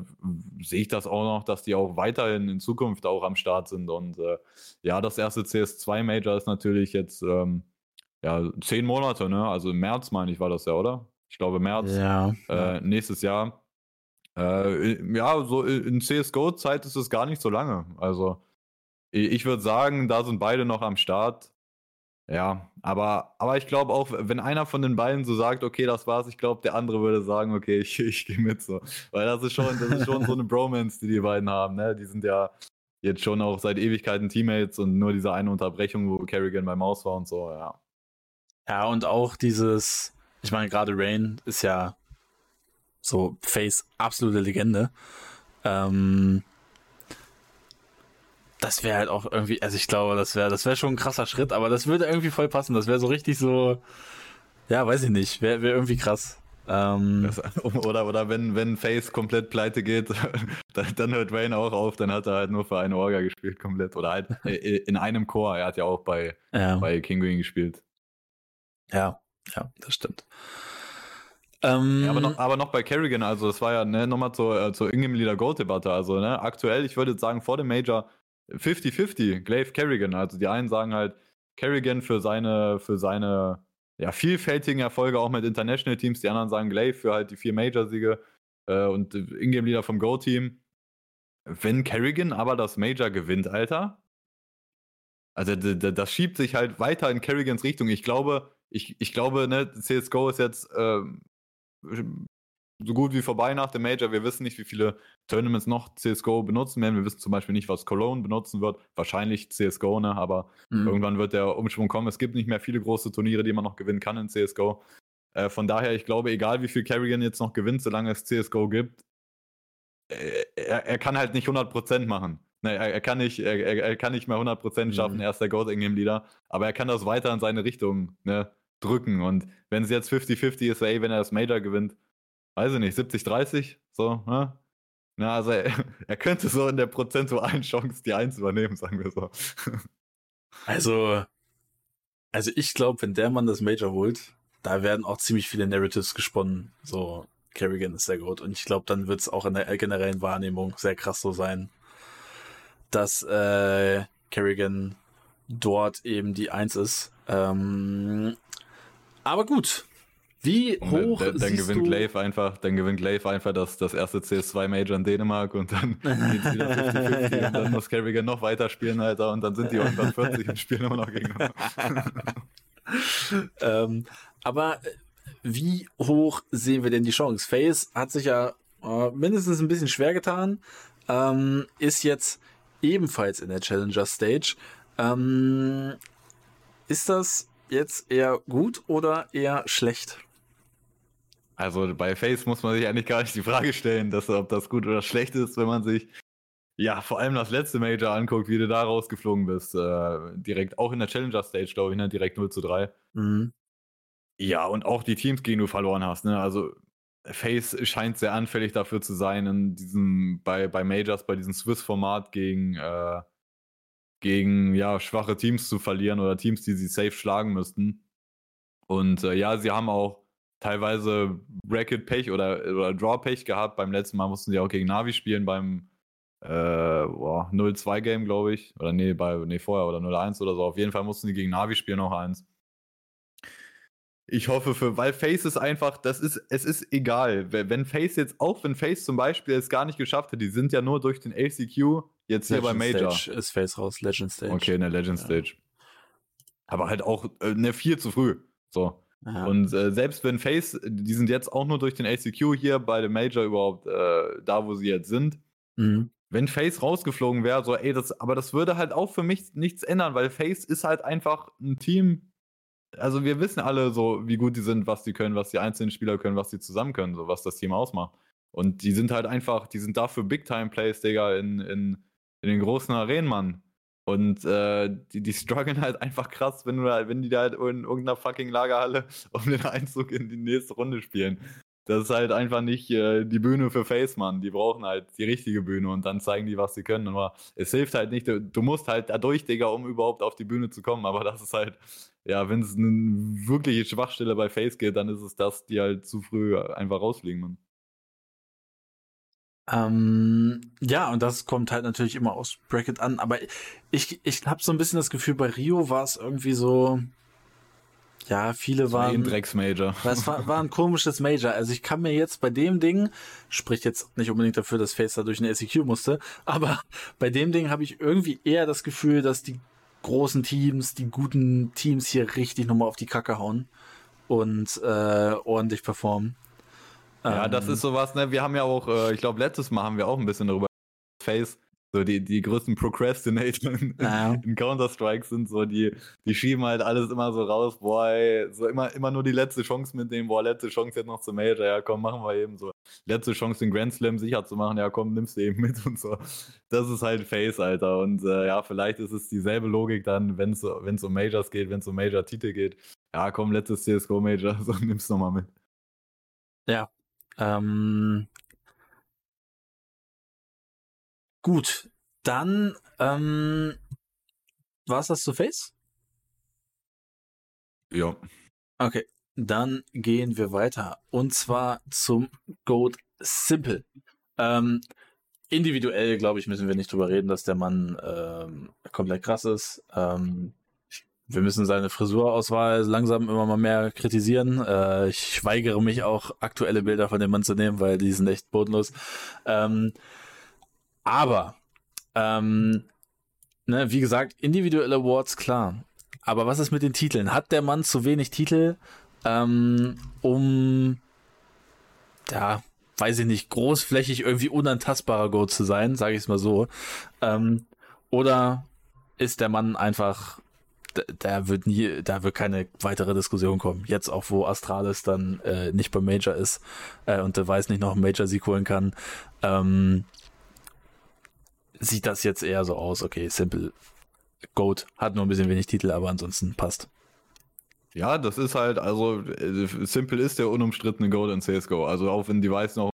sehe ich das auch noch, dass die auch weiterhin in Zukunft auch am Start sind. Und äh, ja, das erste CS2-Major ist natürlich jetzt ähm, ja, zehn Monate, ne? Also im März, meine ich, war das ja, oder? Ich glaube, März ja. Äh, nächstes Jahr. Äh, ja, so in CSGO-Zeit ist es gar nicht so lange. Also ich würde sagen, da sind beide noch am Start. Ja, aber, aber ich glaube auch, wenn einer von den beiden so sagt, okay, das war's, ich glaube, der andere würde sagen, okay, <laughs> ich, ich gehe mit so. Weil das ist schon, das ist schon so eine Bromance, die die beiden haben, ne? Die sind ja jetzt schon auch seit Ewigkeiten Teammates und nur diese eine Unterbrechung, wo Kerrigan beim Maus war und so, ja. Ja, und auch dieses, ich meine, gerade Rain ist ja so Face absolute Legende. Ähm, das wäre halt auch irgendwie, also ich glaube, das wäre, das wäre schon ein krasser Schritt, aber das würde irgendwie voll passen. Das wäre so richtig so, ja, weiß ich nicht, wäre wär irgendwie krass. Ähm, oder, oder wenn, wenn Face komplett pleite geht, <laughs> dann, dann, hört Wayne auch auf, dann hat er halt nur für eine Orga gespielt komplett. Oder halt <laughs> in einem Chor. Er hat ja auch bei, ja. bei King Green gespielt. Ja, ja, das stimmt. Ähm, ja, aber, noch, aber noch bei Kerrigan, also das war ja ne, nochmal zur, äh, zur Ingame Leader Gold Debatte. Also ne, aktuell, ich würde sagen, vor dem Major 50-50, Glaive Kerrigan. Also die einen sagen halt Kerrigan für seine, für seine ja, vielfältigen Erfolge auch mit International Teams, die anderen sagen Glaive für halt die vier Major-Siege äh, und Ingame-Leader vom Go-Team. Wenn Kerrigan aber das Major gewinnt, Alter, also das schiebt sich halt weiter in Kerrigans Richtung. Ich glaube, ich, ich glaube, ne, CSGO ist jetzt äh, so gut wie vorbei nach dem Major. Wir wissen nicht, wie viele Tournaments noch CSGO benutzen werden. Wir wissen zum Beispiel nicht, was Cologne benutzen wird. Wahrscheinlich CSGO, ne? aber mhm. irgendwann wird der Umschwung kommen. Es gibt nicht mehr viele große Turniere, die man noch gewinnen kann in CSGO. Äh, von daher, ich glaube, egal wie viel Carrigan jetzt noch gewinnt, solange es CSGO gibt, äh, er, er, kann halt nicht 100% machen. Ne, er, er, kann nicht, er, er, kann nicht mehr 100% schaffen, mhm. er ist der Goat Ingame Leader, aber er kann das weiter in seine Richtung ne, drücken. Und wenn es jetzt 50-50 ist, ey, wenn er das Major gewinnt, weiß ich nicht, 70, 30, so, ne? Na, also er, <laughs> er, könnte so in der prozentualen Chance die Eins übernehmen, sagen wir so. <laughs> Also, also ich glaube, wenn der Mann das Major holt, da werden auch ziemlich viele Narratives gesponnen. So, Kerrigan ist sehr gut. Und ich glaube, dann wird es auch in der generellen Wahrnehmung sehr krass so sein, dass äh, Kerrigan dort eben die Eins ist. Ähm, aber gut, wie hoch dann, dann gewinnt Glaive einfach, dann gewinnt Glaive einfach das, das erste CS2 Major in Dänemark und dann <laughs> geht's wieder 50 und dann muss Kerrigan noch weiter spielen, Alter, und dann sind die irgendwann 40 und spielen immer noch gegen <laughs> ähm, aber äh, wie hoch sehen wir denn die Chance? Face hat sich ja äh, mindestens ein bisschen schwer getan, ähm, ist jetzt ebenfalls in der Challenger Stage. Ähm, ist das jetzt eher gut oder eher schlecht? Also bei Face muss man sich eigentlich gar nicht die Frage stellen, dass, ob das gut oder schlecht ist, wenn man sich ja vor allem das letzte Major anguckt, wie du da rausgeflogen bist. Äh, direkt auch in der Challenger Stage, glaube ich, ne? direkt 0 zu 3. Mhm. Ja, und auch die Teams, gegen du verloren hast. Ne? Also Face scheint sehr anfällig dafür zu sein, in diesem, bei, bei Majors, bei diesem Swiss-Format gegen, äh, gegen ja, schwache Teams zu verlieren oder Teams, die sie safe schlagen müssten. Und äh, ja, sie haben auch teilweise Bracket-Pech oder, oder Draw-Pech gehabt. Beim letzten Mal mussten sie auch gegen Navi spielen beim äh, 0-2-Game, glaube ich. Oder nee, bei, nee, vorher oder 0-1 oder so. Auf jeden Fall mussten sie gegen Navi spielen noch eins. Ich hoffe für, weil Face ist einfach, das ist, es ist egal. Wenn Face jetzt, auch wenn Face zum Beispiel es gar nicht geschafft hat, die sind ja nur durch den ACQ jetzt Legend hier bei Major. Stage ist Face raus, Legend Stage. Okay, in der Legend ja. Stage. Aber halt auch äh, ne, viel zu früh. So. Aha. Und äh, selbst wenn Face, die sind jetzt auch nur durch den ACQ hier bei dem Major überhaupt äh, da, wo sie jetzt sind. Mhm. Wenn Face rausgeflogen wäre, so, ey, das, aber das würde halt auch für mich nichts ändern, weil Face ist halt einfach ein Team, also wir wissen alle so, wie gut die sind, was die können, was die einzelnen Spieler können, was die zusammen können, so was das Team ausmacht. Und die sind halt einfach, die sind dafür Big-Time-Plays, Digga, in, in, in den großen Arenen, Mann. Und äh, die, die strugglen halt einfach krass, wenn, du da, wenn die da halt in irgendeiner fucking Lagerhalle <laughs> um den Einzug in die nächste Runde spielen. Das ist halt einfach nicht äh, die Bühne für Face, Mann. Die brauchen halt die richtige Bühne und dann zeigen die, was sie können. Aber es hilft halt nicht. Du, du musst halt dadurch, Digga, um überhaupt auf die Bühne zu kommen. Aber das ist halt, ja, wenn es eine wirkliche Schwachstelle bei Face geht, dann ist es das, die halt zu früh einfach rausfliegen, man. Ähm, ja, und das kommt halt natürlich immer aus Bracket an, aber ich, ich habe so ein bisschen das Gefühl, bei Rio war es irgendwie so, ja, viele waren. Ein Drecksmajor. <laughs> Das war, war ein komisches Major. Also ich kann mir jetzt bei dem Ding, spricht jetzt nicht unbedingt dafür, dass Face da durch eine SEQ musste, aber <laughs> bei dem Ding habe ich irgendwie eher das Gefühl, dass die großen Teams, die guten Teams hier richtig nochmal auf die Kacke hauen und äh, ordentlich performen. Ja, ähm, das ist sowas, ne? Wir haben ja auch, äh, ich glaube, letztes Mal haben wir auch ein bisschen darüber Face, so die, die größten Procrastinator in, ja. in Counter-Strike sind so, die, die schieben halt alles immer so raus, boah, ey, so immer, immer nur die letzte Chance mitnehmen, boah, letzte Chance jetzt noch zum Major, ja komm, machen wir eben so. Letzte Chance den Grand Slam sicher zu machen, ja komm, nimmst du eben mit und so. Das ist halt Face, Alter. Und äh, ja, vielleicht ist es dieselbe Logik dann, wenn es um Majors geht, wenn es um Major-Titel geht. Ja, komm, letztes CSGO-Major, <laughs> so nimmst du nochmal mit. Ja. Ähm, Gut, dann ähm, war es das zu Face? Ja. Okay, dann gehen wir weiter. Und zwar zum Goat Simple. Ähm, individuell, glaube ich, müssen wir nicht drüber reden, dass der Mann ähm, komplett krass ist. Ähm, wir müssen seine Frisurauswahl langsam immer mal mehr kritisieren. Äh, ich weigere mich auch, aktuelle Bilder von dem Mann zu nehmen, weil die sind echt bodenlos. Ähm, aber, ähm, ne, wie gesagt, individuelle Awards, klar. Aber was ist mit den Titeln? Hat der Mann zu wenig Titel, ähm, um, ja, weiß ich nicht, großflächig irgendwie unantastbarer Go zu sein, sage ich es mal so. Ähm, oder ist der Mann einfach, da wird nie, da wird keine weitere Diskussion kommen. Jetzt auch, wo Astralis dann äh, nicht beim Major ist äh, und der Weiß nicht noch einen Major-Sieg holen kann. Ähm, sieht das jetzt eher so aus, okay, Simple Goat hat nur ein bisschen wenig Titel, aber ansonsten passt. Ja, das ist halt, also äh, Simple ist der unumstrittene Goat in CSGO. Also auch wenn Device noch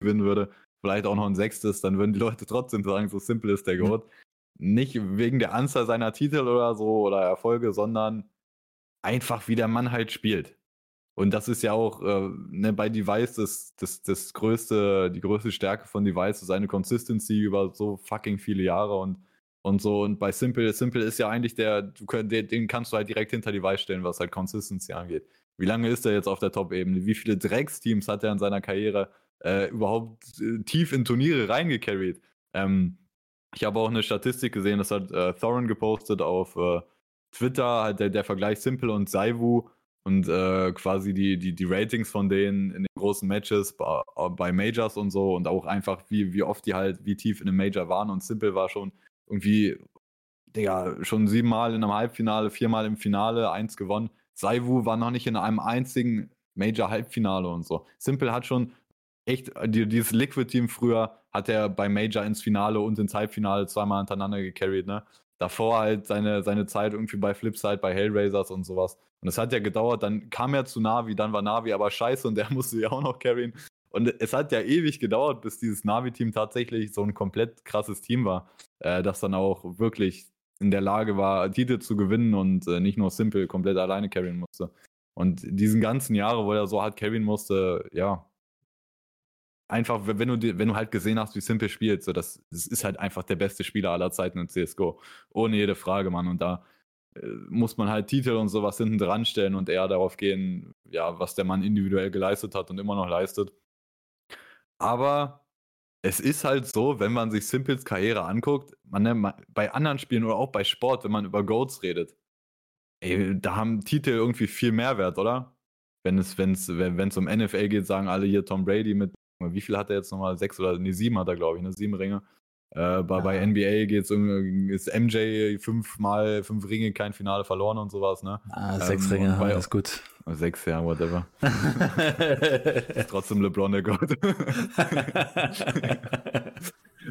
gewinnen würde, vielleicht auch noch ein sechstes, dann würden die Leute trotzdem sagen, so Simple ist der mhm. Goat. Mhm. Nicht wegen der Anzahl seiner Titel oder so oder Erfolge, sondern einfach wie der Mann halt spielt. Und das ist ja auch äh, ne, bei Device das, das, das größte, die größte Stärke von Device, seine Consistency über so fucking viele Jahre und, und so. Und bei Simple, Simple ist ja eigentlich der, du, den kannst du halt direkt hinter Device stellen, was halt Consistency angeht. Wie lange ist er jetzt auf der Top-Ebene? Wie viele Drecksteams hat er in seiner Karriere äh, überhaupt äh, tief in Turniere reingecarried? Ähm, ich habe auch eine Statistik gesehen, das hat äh, Thorin gepostet auf äh, Twitter, halt der, der Vergleich Simple und Saivu und äh, quasi die, die, die Ratings von denen in den großen Matches bei, bei, Majors und so und auch einfach, wie, wie oft die halt, wie tief in einem Major waren und Simple war schon irgendwie, Digga, schon siebenmal in einem Halbfinale, viermal im Finale, eins gewonnen. Saivu war noch nicht in einem einzigen Major-Halbfinale und so. Simple hat schon echt, die, dieses Liquid-Team früher hat er bei Major ins Finale und ins Halbfinale zweimal hintereinander gecarried, ne? Davor halt seine, seine Zeit irgendwie bei Flipside, bei Hellraisers und sowas. Und es hat ja gedauert, dann kam er zu Navi, dann war Navi aber scheiße und der <laughs> musste ja auch noch carryen. Und es hat ja ewig gedauert, bis dieses Navi-Team tatsächlich so ein komplett krasses Team war, äh, das dann auch wirklich in der Lage war, Titel zu gewinnen und äh, nicht nur Simple komplett alleine carryen musste. Und diesen ganzen Jahre, wo er so hart carryen musste, ja, einfach, wenn du, wenn du halt gesehen hast, wie Simple spielt, so das, das ist halt einfach der beste Spieler aller Zeiten in CSGO. Ohne jede Frage, Mann. Und da muss man halt Titel und sowas hinten dran stellen und eher darauf gehen, ja, was der Mann individuell geleistet hat und immer noch leistet. Aber es ist halt so, wenn man sich Simples Karriere anguckt, man, bei anderen Spielen oder auch bei Sport, wenn man über Goats redet, ey, da haben Titel irgendwie viel Mehrwert, oder? Wenn es, wenn's, wenn es um NFL geht, sagen alle hier Tom Brady mit, wie viel hat er jetzt nochmal? Sechs oder nee, sieben hat er, glaube ich, ne? Sieben Ringe. Äh, bei, ja. bei NBA geht's um, ist MJ fünfmal, fünf Ringe, kein Finale verloren und sowas, ne? Ah, sechs ähm, Ringe, bei, alles gut. Sechs, ja, whatever. <laughs> ist trotzdem LeBron der Gott. <laughs>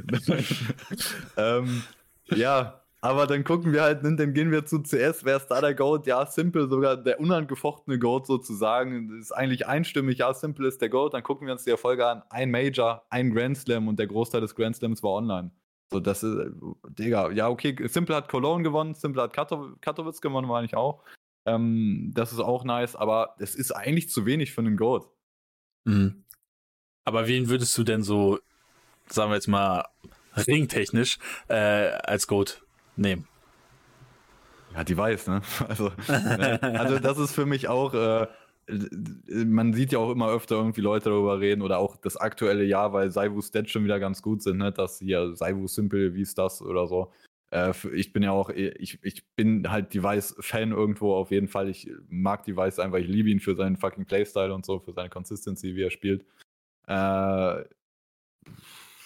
<laughs> ähm, ja, aber dann gucken wir halt, dann gehen wir zu CS, wer ist da der Goat? Ja, Simple, sogar der unangefochtene Goat sozusagen. Ist eigentlich einstimmig, ja, Simple ist der Goat. Dann gucken wir uns die Erfolge an. Ein Major, ein Grand Slam und der Großteil des Grand Slams war online. So, das ist, Digga, ja, okay, Simple hat Cologne gewonnen, Simple hat Katowice gewonnen, war ich auch. Ähm, das ist auch nice, aber es ist eigentlich zu wenig für einen Goat. Mhm. Aber wen würdest du denn so, sagen wir jetzt mal, ringtechnisch äh, als Goat nehmen. Ja, die weiß, ne? <laughs> Also, ne? also das ist für mich auch, äh, man sieht ja auch immer öfter irgendwie Leute darüber reden oder auch das aktuelle Jahr, weil Saivu Stats schon wieder ganz gut sind, ne? Dass hier Saivu Simple, wie ist das oder so. Äh, ich bin ja auch, ich, ich bin halt Device-Fan irgendwo auf jeden Fall. Ich mag Device einfach, ich liebe ihn für seinen fucking Playstyle und so, für seine Consistency, wie er spielt. Äh,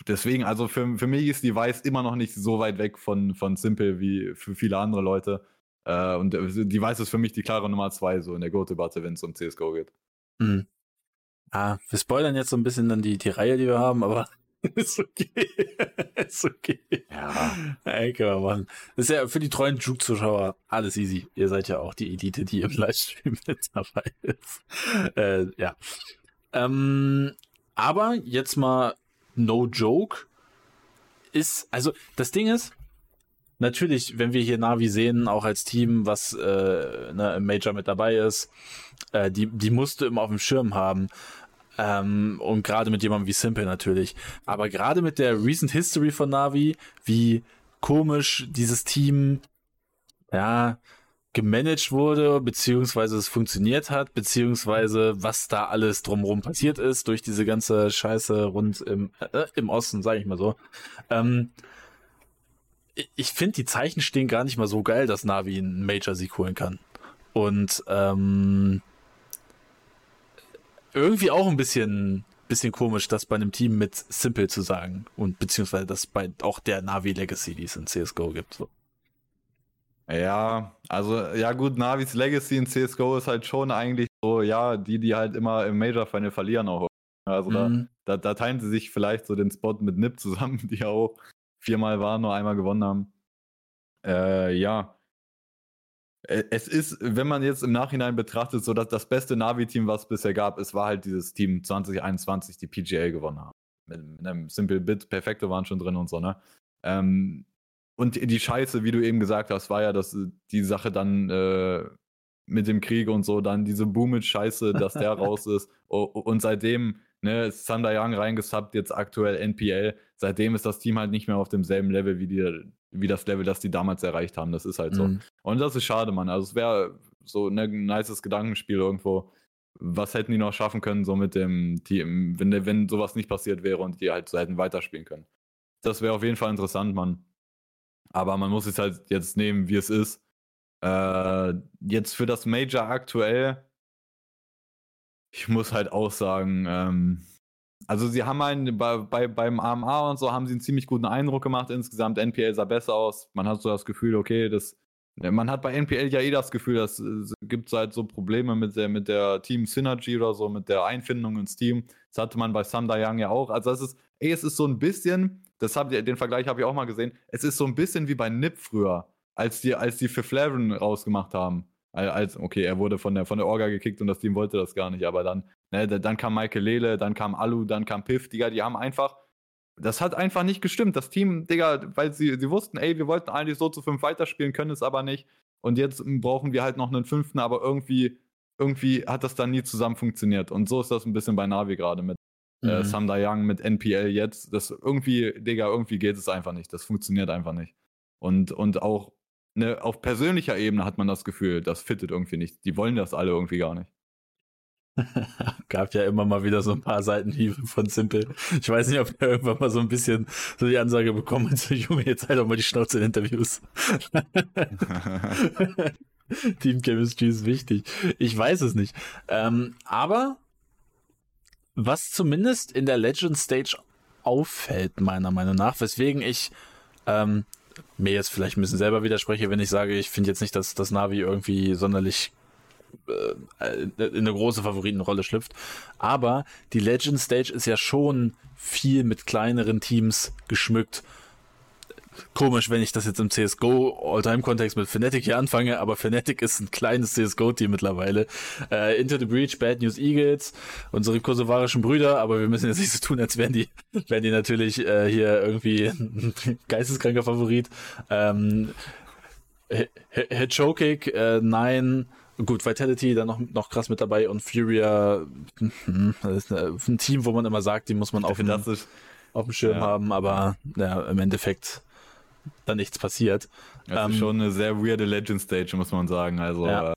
deswegen, also für, für mich ist Device immer noch nicht so weit weg von, von Simple wie für viele andere Leute. Äh, und Device ist für mich die klare Nummer zwei, so in der Go-To-Debatte, wenn es um CSGO geht. Mhm. Ah, wir spoilern jetzt so ein bisschen dann die, die Reihe, die wir haben, aber <laughs> ist okay. <laughs> ist okay. Ja. Ey, können wir machen. Das ist ja für die treuen Juke-Zuschauer alles easy. Ihr seid ja auch die Elite, die im Livestream <laughs> mit dabei ist. Äh, ja. Ähm, aber jetzt mal no joke, ist, also das Ding ist, natürlich, wenn wir hier Navi sehen, auch als Team, was äh, ne, Major mit dabei ist, äh, die, die musst du immer auf dem Schirm haben. Ähm, und gerade mit jemandem wie Simple natürlich. Aber gerade mit der Recent History von Navi, wie komisch dieses Team, ja, gemanagt wurde, beziehungsweise es funktioniert hat, beziehungsweise was da alles drumherum passiert ist durch diese ganze Scheiße rund im, äh, im Osten, sage ich mal so. Ähm, ich finde, die Zeichen stehen gar nicht mal so geil, dass Navi einen Major-Sieg holen kann. Und ähm, irgendwie auch ein bisschen, bisschen komisch, das bei einem Team mit Simple zu sagen und beziehungsweise dass bei auch der Navi Legacy, die es in CSGO gibt. So. Ja, also ja gut, Navis Legacy in CSGO ist halt schon eigentlich so, ja, die, die halt immer im Major Final verlieren auch. Also mhm. da, da, da, teilen sie sich vielleicht so den Spot mit Nip zusammen, <laughs> die ja auch viermal waren, nur einmal gewonnen haben. Äh, ja. Es ist, wenn man jetzt im Nachhinein betrachtet, so dass das beste Navi-Team, was es bisher gab, es war halt dieses Team 2021, die PGA gewonnen haben. Mit, mit einem Simple Bit, Perfekte waren schon drin und so, ne? Ähm, und die Scheiße, wie du eben gesagt hast, war ja, dass äh, die Sache dann äh, mit dem Krieg und so, dann diese Boomage-Scheiße, dass der <laughs> raus ist. Und seitdem, ne, ist Thunder Young reingesubbt, jetzt aktuell NPL. Seitdem ist das Team halt nicht mehr auf demselben Level wie, die, wie das Level, das die damals erreicht haben. Das ist halt so. Mhm. Und das ist schade, Mann. Also es wäre so ne, ein nices Gedankenspiel irgendwo. Was hätten die noch schaffen können, so mit dem Team, wenn, wenn sowas nicht passiert wäre und die halt so hätten weiterspielen können. Das wäre auf jeden Fall interessant, Mann. Aber man muss es halt jetzt nehmen, wie es ist. Äh, jetzt für das Major aktuell, ich muss halt auch sagen, ähm, also sie haben einen, bei, bei, beim AMA und so haben sie einen ziemlich guten Eindruck gemacht insgesamt. NPL sah besser aus. Man hat so das Gefühl, okay, das, man hat bei NPL ja eh das Gefühl, dass es gibt halt so Probleme mit der, mit der Team Synergy oder so, mit der Einfindung ins Team. Das hatte man bei Samda Young ja auch. Also es ist, ey, es ist so ein bisschen, das hab, den Vergleich habe ich auch mal gesehen. Es ist so ein bisschen wie bei Nip früher, als die, als die für Flaven rausgemacht haben. Als, okay, er wurde von der, von der Orga gekickt und das Team wollte das gar nicht, aber dann, ne, dann kam Michael Lele, dann kam Alu, dann kam Piff, Digga, die haben einfach, das hat einfach nicht gestimmt. Das Team, Digga, weil sie, sie wussten, ey, wir wollten eigentlich so zu fünf weiterspielen, können es aber nicht. Und jetzt brauchen wir halt noch einen fünften, aber irgendwie, irgendwie hat das dann nie zusammen funktioniert. Und so ist das ein bisschen bei Navi gerade mit mhm. äh, Samda Young mit NPL jetzt. Das irgendwie, Digga, irgendwie geht es einfach nicht. Das funktioniert einfach nicht. Und, und auch ne, auf persönlicher Ebene hat man das Gefühl, das fittet irgendwie nicht. Die wollen das alle irgendwie gar nicht. <laughs> Gab ja immer mal wieder so ein paar Seitenhiebe von Simple. Ich weiß nicht, ob er irgendwann mal so ein bisschen so die Ansage bekommen hat, <laughs> so Junge, jetzt halt doch mal die Schnauze in Interviews. <laughs> Team Chemistry ist wichtig. Ich weiß es nicht. Ähm, aber was zumindest in der Legend Stage auffällt, meiner Meinung nach, weswegen ich ähm, mir jetzt vielleicht ein bisschen selber widerspreche, wenn ich sage, ich finde jetzt nicht, dass das Navi irgendwie sonderlich äh, in eine große Favoritenrolle schlüpft. Aber die Legend Stage ist ja schon viel mit kleineren Teams geschmückt. Komisch, wenn ich das jetzt im CSGO All-Time-Kontext mit Fnatic hier anfange, aber Fnatic ist ein kleines CSGO-Team mittlerweile. Äh, Into the Breach, Bad News Eagles, unsere kosovarischen Brüder, aber wir müssen jetzt nicht so tun, als wären die, wären die natürlich äh, hier irgendwie ein <laughs> geisteskranker Favorit. Ähm, Hedgehog, äh, nein, Gut, Vitality dann noch, noch krass mit dabei und Furia, hm, das ist ein Team, wo man immer sagt, die muss man auf, dem, auf dem Schirm ja. haben, aber ja, im Endeffekt da nichts passiert. Das ähm, ist schon eine sehr weirde Legend Stage, muss man sagen. Also ja. Äh,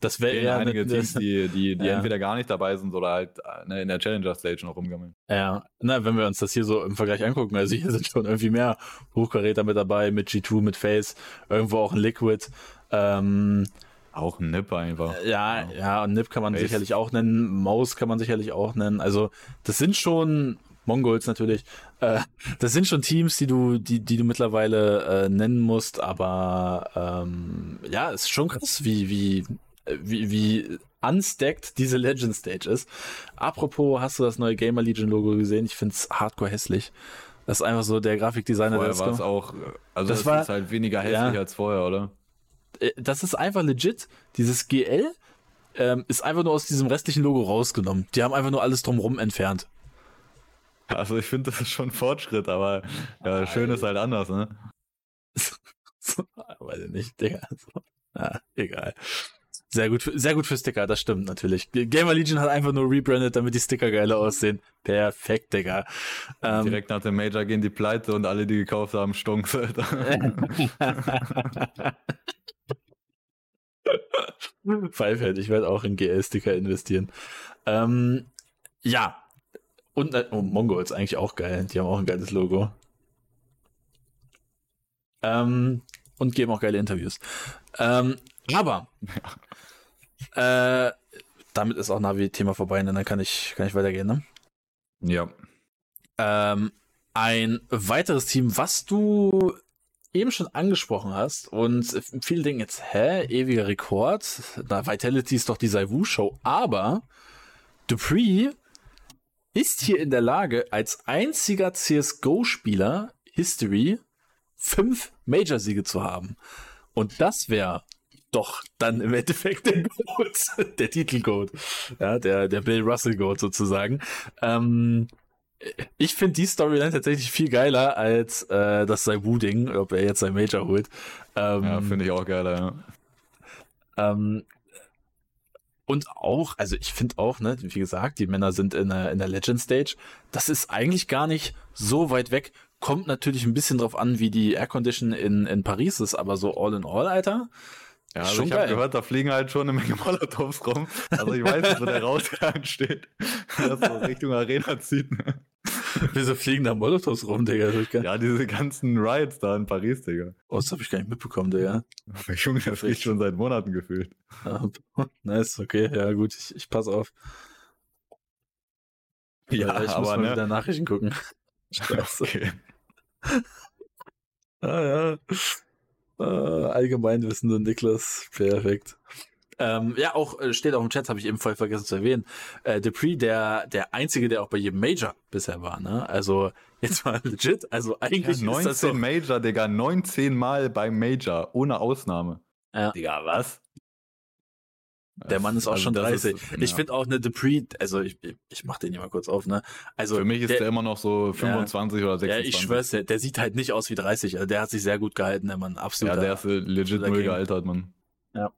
das wäre eher einige eine, Teams, die, die, die <laughs> ja. entweder gar nicht dabei sind oder halt ne, in der Challenger Stage noch rumgammeln. Ja, na, wenn wir uns das hier so im Vergleich angucken, also hier sind schon irgendwie mehr Hochkaräter mit dabei, mit G2, mit Face, irgendwo auch ein Liquid. Ähm, auch ein Nip einfach. Ja, ja, ja und Nip kann man Base. sicherlich auch nennen, Maus kann man sicherlich auch nennen. Also, das sind schon Mongols natürlich. Äh, das sind schon Teams, die du, die, die du mittlerweile äh, nennen musst, aber ähm, ja, ist schon krass, wie, wie, wie, wie unstacked diese Legend Stage ist. Apropos, hast du das neue Gamer Legion Logo gesehen? Ich find's hardcore hässlich. Das ist einfach so der Grafikdesigner, vorher war auch, also das, das war, ist halt weniger hässlich ja, als vorher, oder? Äh, das ist einfach legit. Dieses GL ähm, ist einfach nur aus diesem restlichen Logo rausgenommen. Die haben einfach nur alles drumherum entfernt. Also ich finde, das ist schon ein Fortschritt, aber ja, schön ist halt anders, ne? <laughs> Weiß ich nicht, Digga. Ja, egal. Sehr gut, für, sehr gut für Sticker, das stimmt natürlich. Gamer Legion hat einfach nur rebrandet, damit die Sticker geiler aussehen. Perfekt, Digga. Ähm, Direkt nach dem Major gehen die pleite und alle, die gekauft haben, stunk. <laughs> Pfeifeld, ich werde auch in GL-Sticker investieren. Ähm, ja. Und oh, Mongols eigentlich auch geil. Die haben auch ein geiles Logo. Ähm, und geben auch geile Interviews. Ähm, aber <laughs> äh, damit ist auch Navi-Thema vorbei, und ne? dann kann ich, kann ich weitergehen, ne? Ja. Ähm, ein weiteres Team, was du eben schon angesprochen hast und viele denken jetzt, hä, ewiger Rekord, na, Vitality ist doch die Saivu-Show, aber Dupree ist hier in der Lage, als einziger CSGO-Spieler History fünf Major-Siege zu haben. Und das wäre doch dann im Endeffekt der Goat, <laughs> der Titelgoat, ja, der, der Bill Russell Goat sozusagen. Ähm, ich finde die Storyline tatsächlich viel geiler als äh, das Saibu-Ding, ob er jetzt sein Major holt. Ähm, ja, finde ich auch geiler, ja. Ähm, und auch, also ich finde auch, ne, wie gesagt, die Männer sind in der, in der Legend Stage. Das ist eigentlich gar nicht so weit weg. Kommt natürlich ein bisschen drauf an, wie die Aircondition in, in Paris ist, aber so all in all, Alter. Ja, also ich habe gehört, da fliegen halt schon eine Menge Molotovs rum. Also ich weiß, wo der <laughs> Rausgang steht. <laughs> Das so Richtung Arena zieht. <laughs> Wieso fliegen da Molotovs rum, Digga? Ja, diese ganzen Riots da in Paris, Digga. Oh, das habe ich gar nicht mitbekommen, Digga. Junge, das riecht schon seit Monaten gefühlt. <laughs> nice, okay, ja gut, ich, ich pass auf. Ja, ich aber muss mal ne? wieder Nachrichten gucken. <laughs> Scheiße. Okay. ah ja. Äh, Allgemeinwissende Niklas, perfekt. Ähm, ja, auch äh, steht auch im Chat, habe ich eben voll vergessen zu erwähnen. Äh, Dupree, der der einzige, der auch bei jedem Major bisher war, ne? Also jetzt mal <laughs> legit, also eigentlich ja, 19 ist das doch, Major, Digga, 19 Mal beim Major ohne Ausnahme. Ja. Digga, was? Der Mann ist auch also schon 30. Ist, ich ja. finde auch eine Dupree, also ich, ich mach den hier mal kurz auf, ne? Also für mich ist der, der immer noch so 25 ja, oder 26. Ja, ich schwör's dir, der sieht halt nicht aus wie 30. Also der hat sich sehr gut gehalten, der Mann, absolut. Ja, der ist legit null gealtert, Mann. Ja.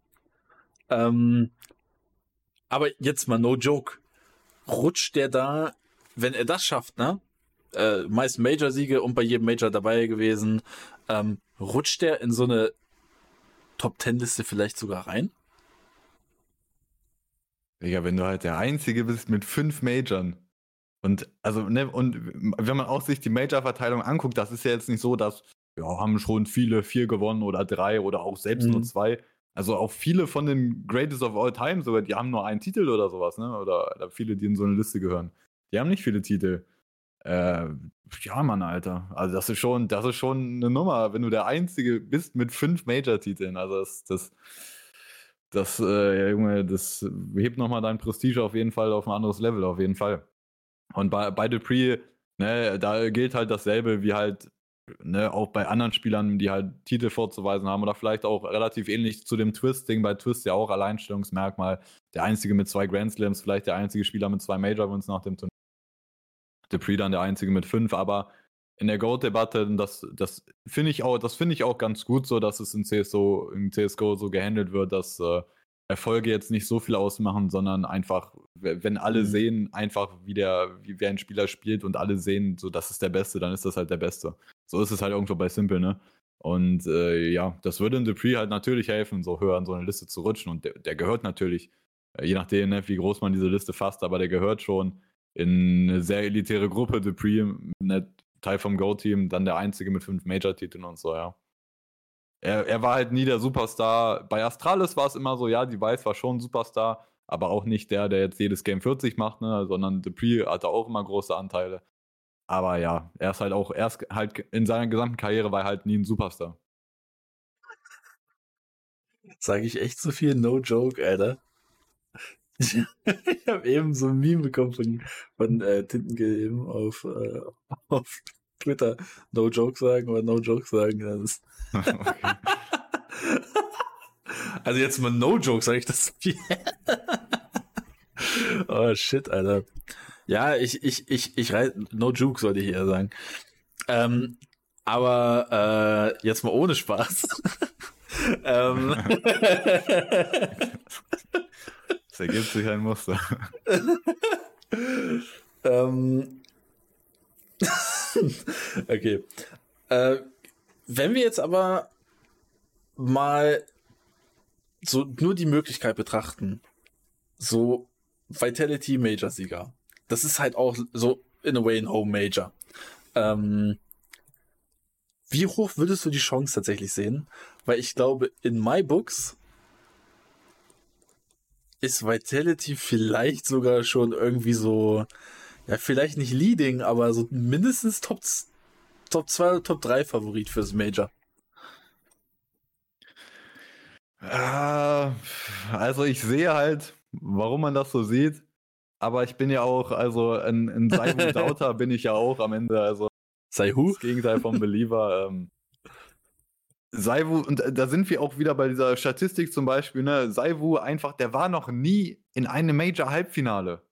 Ähm, aber jetzt mal no joke. Rutscht der da, wenn er das schafft, ne? Äh, meist Major-Siege und bei jedem Major dabei gewesen, ähm, rutscht der in so eine Top 10 Liste vielleicht sogar rein? Digga, wenn du halt der Einzige bist mit fünf Majors. Und also, ne, und wenn man auch sich die Major-Verteilung anguckt, das ist ja jetzt nicht so, dass ja, haben schon viele vier gewonnen oder drei oder auch selbst mhm. nur zwei. Also auch viele von den Greatest of All Time sogar, die haben nur einen Titel oder sowas, ne? Oder, oder viele, die in so eine Liste gehören. Die haben nicht viele Titel. Äh, ja, Mann, Alter. Also das ist schon, das ist schon eine Nummer, wenn du der Einzige bist mit fünf Major-Titeln. Also das, das, das, äh, Junge, das hebt nochmal dein Prestige auf jeden Fall auf ein anderes Level, auf jeden Fall. Und bei, bei Dupree, ne, da gilt halt dasselbe wie halt, ne, auch bei anderen Spielern, die halt Titel vorzuweisen haben oder vielleicht auch relativ ähnlich zu dem Twist-Ding. Bei Twist ja auch Alleinstellungsmerkmal. Der einzige mit zwei Grand Slams, vielleicht der einzige Spieler mit zwei Major-Wins nach dem Turnier. Dupree dann der einzige mit fünf, aber in der Goat-Debatte, das, das finde ich auch, das finde ich auch ganz gut so, dass es in CSGO, in CSGO so gehandelt wird, dass äh, Erfolge jetzt nicht so viel ausmachen, sondern einfach, wenn alle mhm. sehen, einfach wie der, wie wer ein Spieler spielt und alle sehen, so das ist der Beste, dann ist das halt der Beste. So ist es halt irgendwo bei Simple, ne? Und äh, ja, das würde in Dupree halt natürlich helfen, so höher in so eine Liste zu rutschen. Und der, der gehört natürlich, äh, je nachdem, ne, wie groß man diese Liste fasst, aber der gehört schon in eine sehr elitäre Gruppe, Dupree, ne, Teil vom Go-Team, dann der einzige mit fünf Major-Titeln und so, ja. Er, er war halt nie der Superstar. Bei Astralis war es immer so, ja, Device war schon ein Superstar, aber auch nicht der, der jetzt jedes Game 40 macht, ne, sondern Dupree hatte auch immer große Anteile. Aber ja, er ist halt auch, erst halt in seiner gesamten Karriere war er halt nie ein Superstar. Sage ich echt so viel No Joke, Alter. ich <laughs> habe eben so ein Meme bekommen von, von äh, Tintengel auf, äh, <laughs> auf Twitter. No Joke sagen oder No Joke sagen. Das ist <laughs> okay. also jetzt mal No Joke sage ich das oh shit, Alter. Ja, ich, ich, ich, ich reise, no joke sollte ich eher sagen. Ähm, aber äh, jetzt mal ohne Spaß. <laughs> ähm, ergibt sich ein Muster. <laughs> ähm, <laughs> okay. Äh, wenn wir jetzt aber mal so nur die Möglichkeit betrachten, so Vitality Major Sieger. Das ist halt auch so in a way ein Home Major. Ähm, wie hoch würdest du die Chance tatsächlich sehen? Weil ich glaube, in my books ist Vitality vielleicht sogar schon irgendwie so, ja, vielleicht nicht Leading, aber so mindestens Top, Top 2 oder Top 3 Favorit fürs Major. Ah, also ich sehe halt, warum man das so sieht, aber ich bin ja auch, also in, in Saihu <laughs> Dauta bin ich ja auch am Ende, also Saihu? Das Gegenteil vom Believer. Ähm, Saivu, und da sind wir auch wieder bei dieser Statistik zum Beispiel, ne? Saivu einfach, der war noch nie in einem Major-Halbfinale.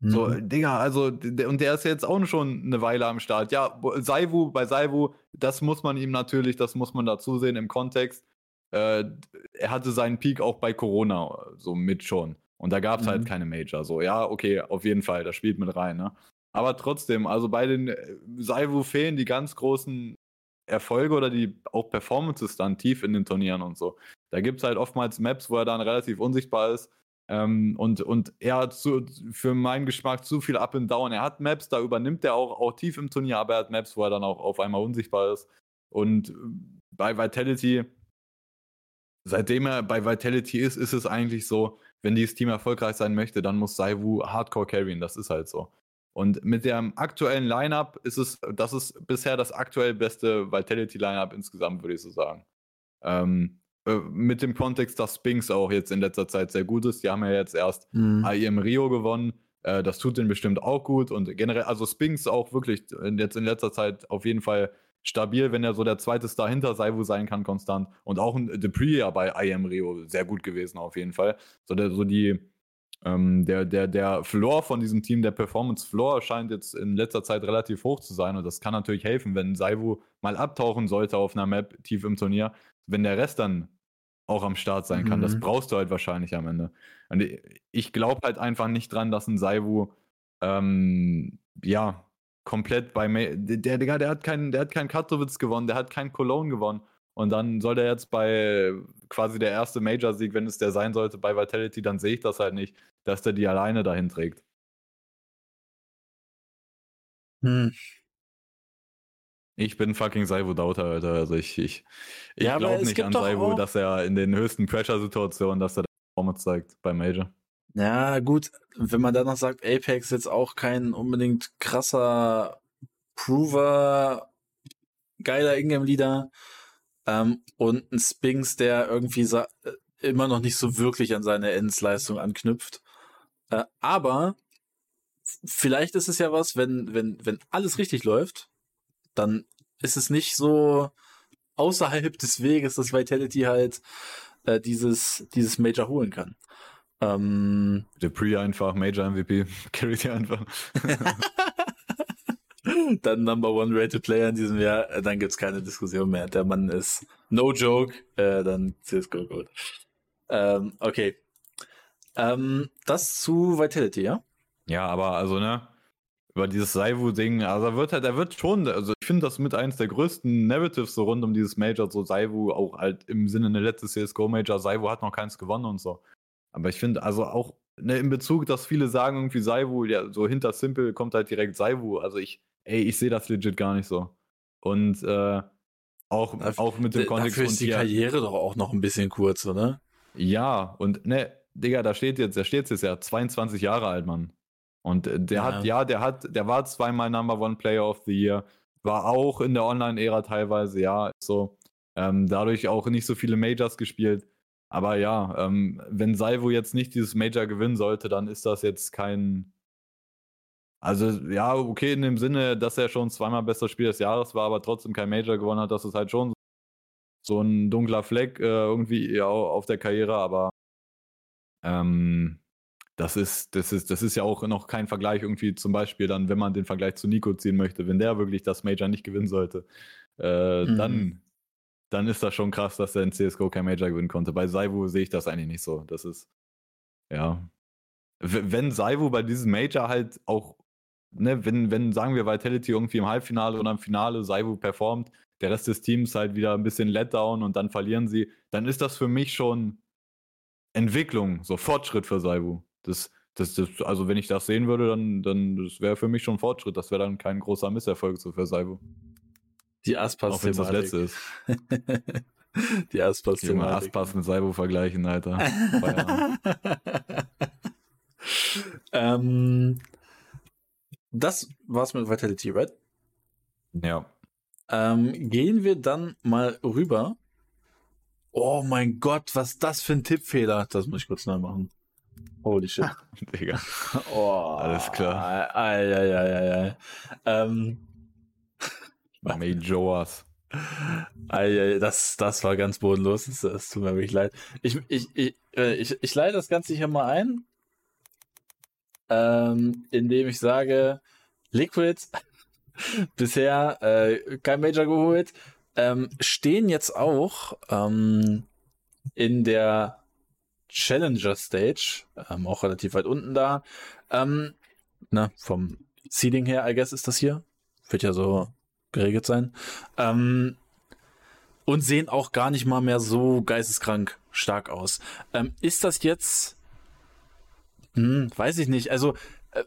Mhm. So, Digga, also, und der ist jetzt auch schon eine Weile am Start. Ja, Saivu, bei Saivu, das muss man ihm natürlich, das muss man dazu sehen im Kontext. Äh, er hatte seinen Peak auch bei Corona, so mit schon. Und da gab es halt mhm. halt keine Major. So, ja, okay, auf jeden Fall, das spielt mit rein, ne? Aber trotzdem, also bei den äh, Saivu fehlen die ganz großen Erfolge oder die auch Performances dann tief in den Turnieren und so. Da gibt es halt oftmals Maps, wo er dann relativ unsichtbar ist. Ähm, und, und er hat zu, für meinen Geschmack zu viel Up and Down. Er hat Maps, da übernimmt er auch, auch tief im Turnier, aber er hat Maps, wo er dann auch auf einmal unsichtbar ist. Und äh, bei Vitality, seitdem er bei Vitality ist, ist es eigentlich so, wenn dieses Team erfolgreich sein möchte, dann muss Saivu Hardcore carryen. Das ist halt so. Und mit dem aktuellen Lineup ist es, das ist bisher das aktuell beste Vitality-Lineup insgesamt, würde ich so sagen. Ähm, äh, mit dem Kontext, dass Spinks auch jetzt in letzter Zeit sehr gut ist. Die haben ja jetzt erst mhm. IEM Rio gewonnen. Äh, das tut ihnen bestimmt auch gut. Und generell, also Spinks auch wirklich jetzt in letzter Zeit auf jeden Fall stabil, wenn er so der zweite Star hinter Saivu sein kann, konstant. Und auch ein Dupree ja bei IEM Rio sehr gut gewesen, auf jeden Fall. So, der, so die, ähm, der, der, der Floor von diesem Team, der Performance Floor, scheint jetzt in letzter Zeit relativ hoch zu sein und das kann natürlich helfen, wenn Saivu mal abtauchen sollte auf einer Map tief im Turnier, wenn der Rest dann auch am Start sein kann. Mhm. Das brauchst du halt wahrscheinlich am Ende. Und ich glaube halt einfach nicht dran, dass ein Saivu ähm, ja komplett bei der, der, der hat keinen, der hat keinen Katowice gewonnen, der hat keinen Cologne gewonnen Und dann soll der jetzt bei quasi der erste Major-Sieg, wenn es der sein sollte, bei Vitality, dann sehe ich das halt nicht, dass der die alleine dahin trägt. Hm. Ich bin fucking Saivo Dauter, Alter. Also ich, ich, ich ja, glaube nicht an Saivo, dass er in den höchsten Pressure-Situationen, dass er Performance zeigt beim Major. Ja, gut, wenn man dann noch sagt, Apex jetzt auch kein unbedingt krasser Prover, geiler Ingame-Leader ähm, und ein Spinks, der irgendwie äh, immer noch nicht so wirklich an seine Endsleistung anknüpft. Äh, aber vielleicht ist es ja was, wenn, wenn, wenn alles richtig läuft, dann ist es nicht so außerhalb des Weges, dass Vitality halt äh, dieses, dieses Major holen kann. Ähm, Der Pre einfach, Major MVP, carry <laughs> einfach. <laughs> dann Number One Rated Player in diesem Jahr, äh, dann gibt's keine Diskussion mehr. Der Mann ist no joke, äh, dann CSGO gut. Ähm, okay. Ähm, das zu Vitality, ja? Ja, aber also, ne, über dieses Saivu-Ding, also er wird halt, er wird schon, also ich finde das mit eins der größten Narratives so rund um dieses Major, so Saivu, auch halt im Sinne der letzte CSGO-Major, Saivu hat noch keins gewonnen und so. Aber ich finde, also auch ne, in Bezug, dass viele sagen irgendwie Saivu, ja, so hinter Simple kommt halt direkt Saivu. Also ich, ey, ich sehe das legit gar nicht so. Und äh, auch, auch mit dem Kontext. Dafür ist die Karriere doch auch noch ein bisschen kurz, oder? Ja, und ne, Digga, da steht jetzt, da steht jetzt ja 22 Jahre alt, Mann. Und der ja. hat, ja, der hat, der war zweimal Number One Player of the Year, war auch in der Online-Ära teilweise, ja, so. Ähm, dadurch auch nicht so viele Majors gespielt. Aber ja, ähm, wenn Salvo jetzt nicht dieses Major gewinnen sollte, dann ist das jetzt kein. Also, ja, okay, in dem Sinne, dass er schon zweimal bester Spieler des Jahres war, aber trotzdem kein Major gewonnen hat, das ist halt schon so ein dunkler Fleck äh, irgendwie auf der Karriere, aber ähm, das ist, das ist, das ist ja auch noch kein Vergleich irgendwie zum Beispiel dann, wenn man den Vergleich zu Nico ziehen möchte, wenn der wirklich das Major nicht gewinnen sollte, äh, mhm. dann, dann ist das schon krass, dass er in CSGO kein Major gewinnen konnte. Bei Saivu sehe ich das eigentlich nicht so. Das ist, ja. Wenn Saivu bei diesem Major halt auch, ne, wenn, wenn, sagen wir, Vitality irgendwie im Halbfinale oder im Finale Saivu performt, der Rest des Teams halt wieder ein bisschen Letdown und dann verlieren sie, dann ist das für mich schon Entwicklung, so Fortschritt für Saivu. Das, das, das, also wenn ich das sehen würde, dann, dann das wäre für mich schon Fortschritt. Das wäre dann kein großer Misserfolg so für Saibo. Die Aspas Auch wenn das letzte <laughs> ist. Die Aspas Ich mal Aspas mit Saibo vergleichen, Alter. <laughs> ähm, das war's mit Vitality, right? Ja. Ähm, gehen wir dann mal rüber. Oh mein Gott, was das für ein Tippfehler. Das muss ich kurz neu machen. Holy shit. <laughs> Digga. Oh, Alles klar. Ei, ei, ei, ei, Ähm. Majors. Ei, das, das war ganz bodenlos. Das tut mir wirklich leid. Ich, ich, ich, äh, ich, ich leite das Ganze hier mal ein, ähm, indem ich sage, Liquid <laughs> bisher äh, kein Major geholt, ähm, stehen jetzt auch ähm, in der Challenger Stage, ähm, auch relativ weit unten da. Ähm, na, vom Seeding her, I guess, ist das hier. Wird ja so geregelt sein. Ähm, und sehen auch gar nicht mal mehr so geisteskrank stark aus. Ähm, ist das jetzt, hm, weiß ich nicht. Also, äh,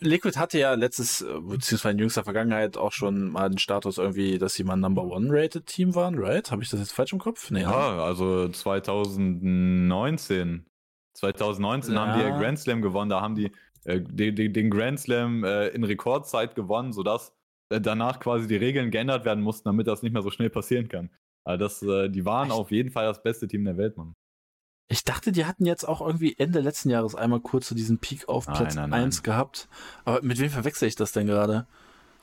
Liquid hatte ja letztes, äh, beziehungsweise in jüngster Vergangenheit auch schon mal den Status irgendwie, dass sie mal ein Number One Rated Team waren, right? Habe ich das jetzt falsch im Kopf? Nee, ja, also 2019. 2019 ja. haben die Grand Slam gewonnen, da haben die äh, den, den, Grand Slam äh, in Rekordzeit gewonnen, sodass äh, danach quasi die Regeln geändert werden mussten, damit das nicht mehr so schnell passieren kann. Also das, äh, die waren auf jeden Fall das beste Team der Welt, Mann. Ich dachte, die hatten jetzt auch irgendwie Ende letzten Jahres einmal kurz so diesen Peak auf Platz nein, nein, 1 nein. gehabt. Aber mit wem verwechsel ich das denn gerade?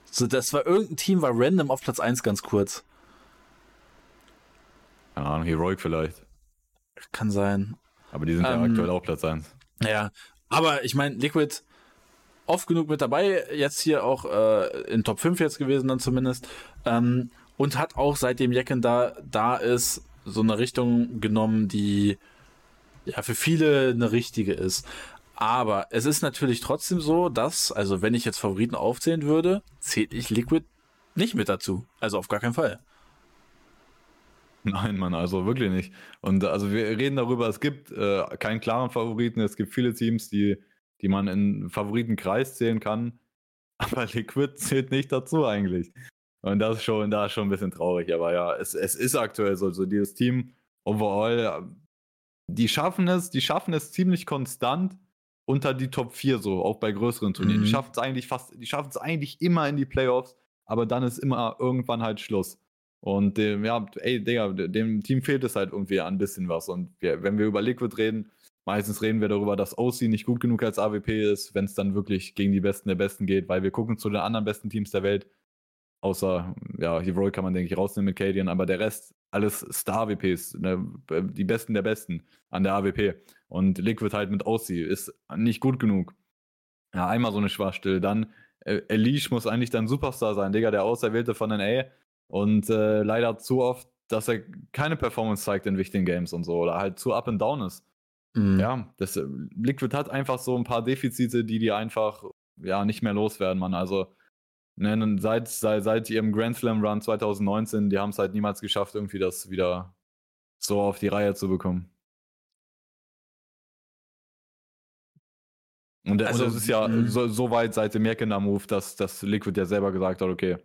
So, das war irgendein Team, war random auf Platz 1 ganz kurz. Keine Ahnung, Heroic vielleicht. Kann sein. Aber die sind ähm, ja aktuell auch Platz 1. Ja, aber ich meine, Liquid oft genug mit dabei, jetzt hier auch äh, in Top 5 jetzt gewesen dann zumindest. Ähm, und hat auch seitdem Jecken da, da ist, so eine Richtung genommen, die ja für viele eine richtige ist. Aber es ist natürlich trotzdem so, dass, also wenn ich jetzt Favoriten aufzählen würde, zähle ich Liquid nicht mit dazu. Also auf gar keinen Fall. Nein, Mann, also wirklich nicht. Und also wir reden darüber, es gibt äh, keinen klaren Favoriten, es gibt viele Teams, die, die man in Favoritenkreis zählen kann, <laughs> aber Liquid zählt nicht dazu eigentlich. Und das ist schon, da ist schon ein bisschen traurig, aber ja, es, es ist aktuell so, so dieses Team overall, die schaffen es, die schaffen es ziemlich konstant unter die Top 4 so, auch bei größeren Turnieren. Mhm. Die schaffen es eigentlich fast, die schaffen es eigentlich immer in die Playoffs, aber dann ist immer irgendwann halt Schluss. Und dem, ja, ey, Digga, dem Team fehlt es halt irgendwie ein bisschen was. Und wir, wenn wir über Liquid reden, meistens reden wir darüber, dass OC nicht gut genug als AWP ist, wenn es dann wirklich gegen die Besten der Besten geht, weil wir gucken zu den anderen besten Teams der Welt. Außer, ja, Heroic kann man, denke ich, rausnehmen mit Cadian, aber der Rest, alles Star-AWPs, ne, die Besten der Besten an der AWP. Und Liquid halt mit OC ist nicht gut genug. Ja, einmal so eine Schwachstelle. Dann, äh, Elish muss eigentlich dein Superstar sein, Digga, der Auserwählte von NA. Und äh, leider zu oft, dass er keine Performance zeigt in wichtigen Games und so oder halt zu up and down ist. Mhm. Ja, das äh, Liquid hat einfach so ein paar Defizite, die die einfach ja nicht mehr loswerden, man. Also ne, seit, seit, seit ihrem Grand Slam Run 2019, die haben es halt niemals geschafft, irgendwie das wieder so auf die Reihe zu bekommen. Und, also, und das ist ja mhm. so, so, weit seit dem Merkender-Move, dass, dass Liquid ja selber gesagt hat, okay,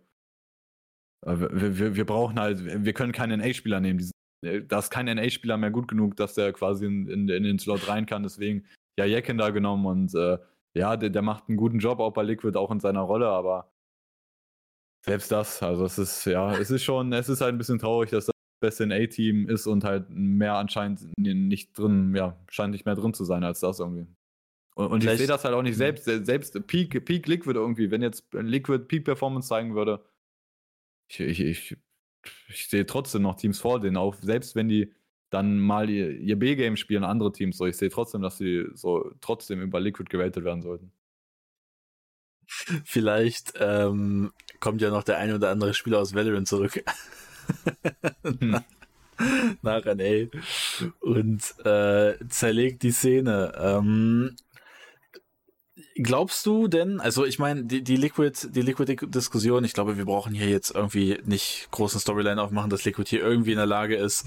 äh, wir, wir, wir brauchen halt, wir können keinen NA-Spieler nehmen. Äh, da ist kein NA-Spieler mehr gut genug, dass der quasi in, in, in, den Slot rein kann. Deswegen ja Jecken da genommen und äh, ja, der, der macht einen guten Job auch bei Liquid, auch in seiner Rolle, aber selbst das, also es ist, ja, es ist schon, es ist halt ein bisschen traurig, dass das beste NA-Team ist und halt mehr anscheinend nicht drin, ja, scheint nicht mehr drin zu sein als das irgendwie. Und, und ich sehe das halt auch nicht selbst, selbst Peak, Peak Liquid irgendwie, wenn jetzt Liquid Peak Performance zeigen würde, ich, ich, ich, ich sehe trotzdem noch Teams vor denen, auch selbst wenn die dann mal ihr, ihr B-Game spielen, andere Teams, so ich sehe trotzdem, dass sie so trotzdem über Liquid gewählt werden sollten. <laughs> Vielleicht ähm, kommt ja noch der eine oder andere Spieler aus Valorant zurück. hm. <laughs> Nach NA und äh, zerlegt die Szene. Ähm, glaubst du denn, also ich meine, die, die Liquid, die Liquid-Diskussion, ich glaube, wir brauchen hier jetzt irgendwie nicht großen Storyline aufmachen, dass Liquid hier irgendwie in der Lage ist,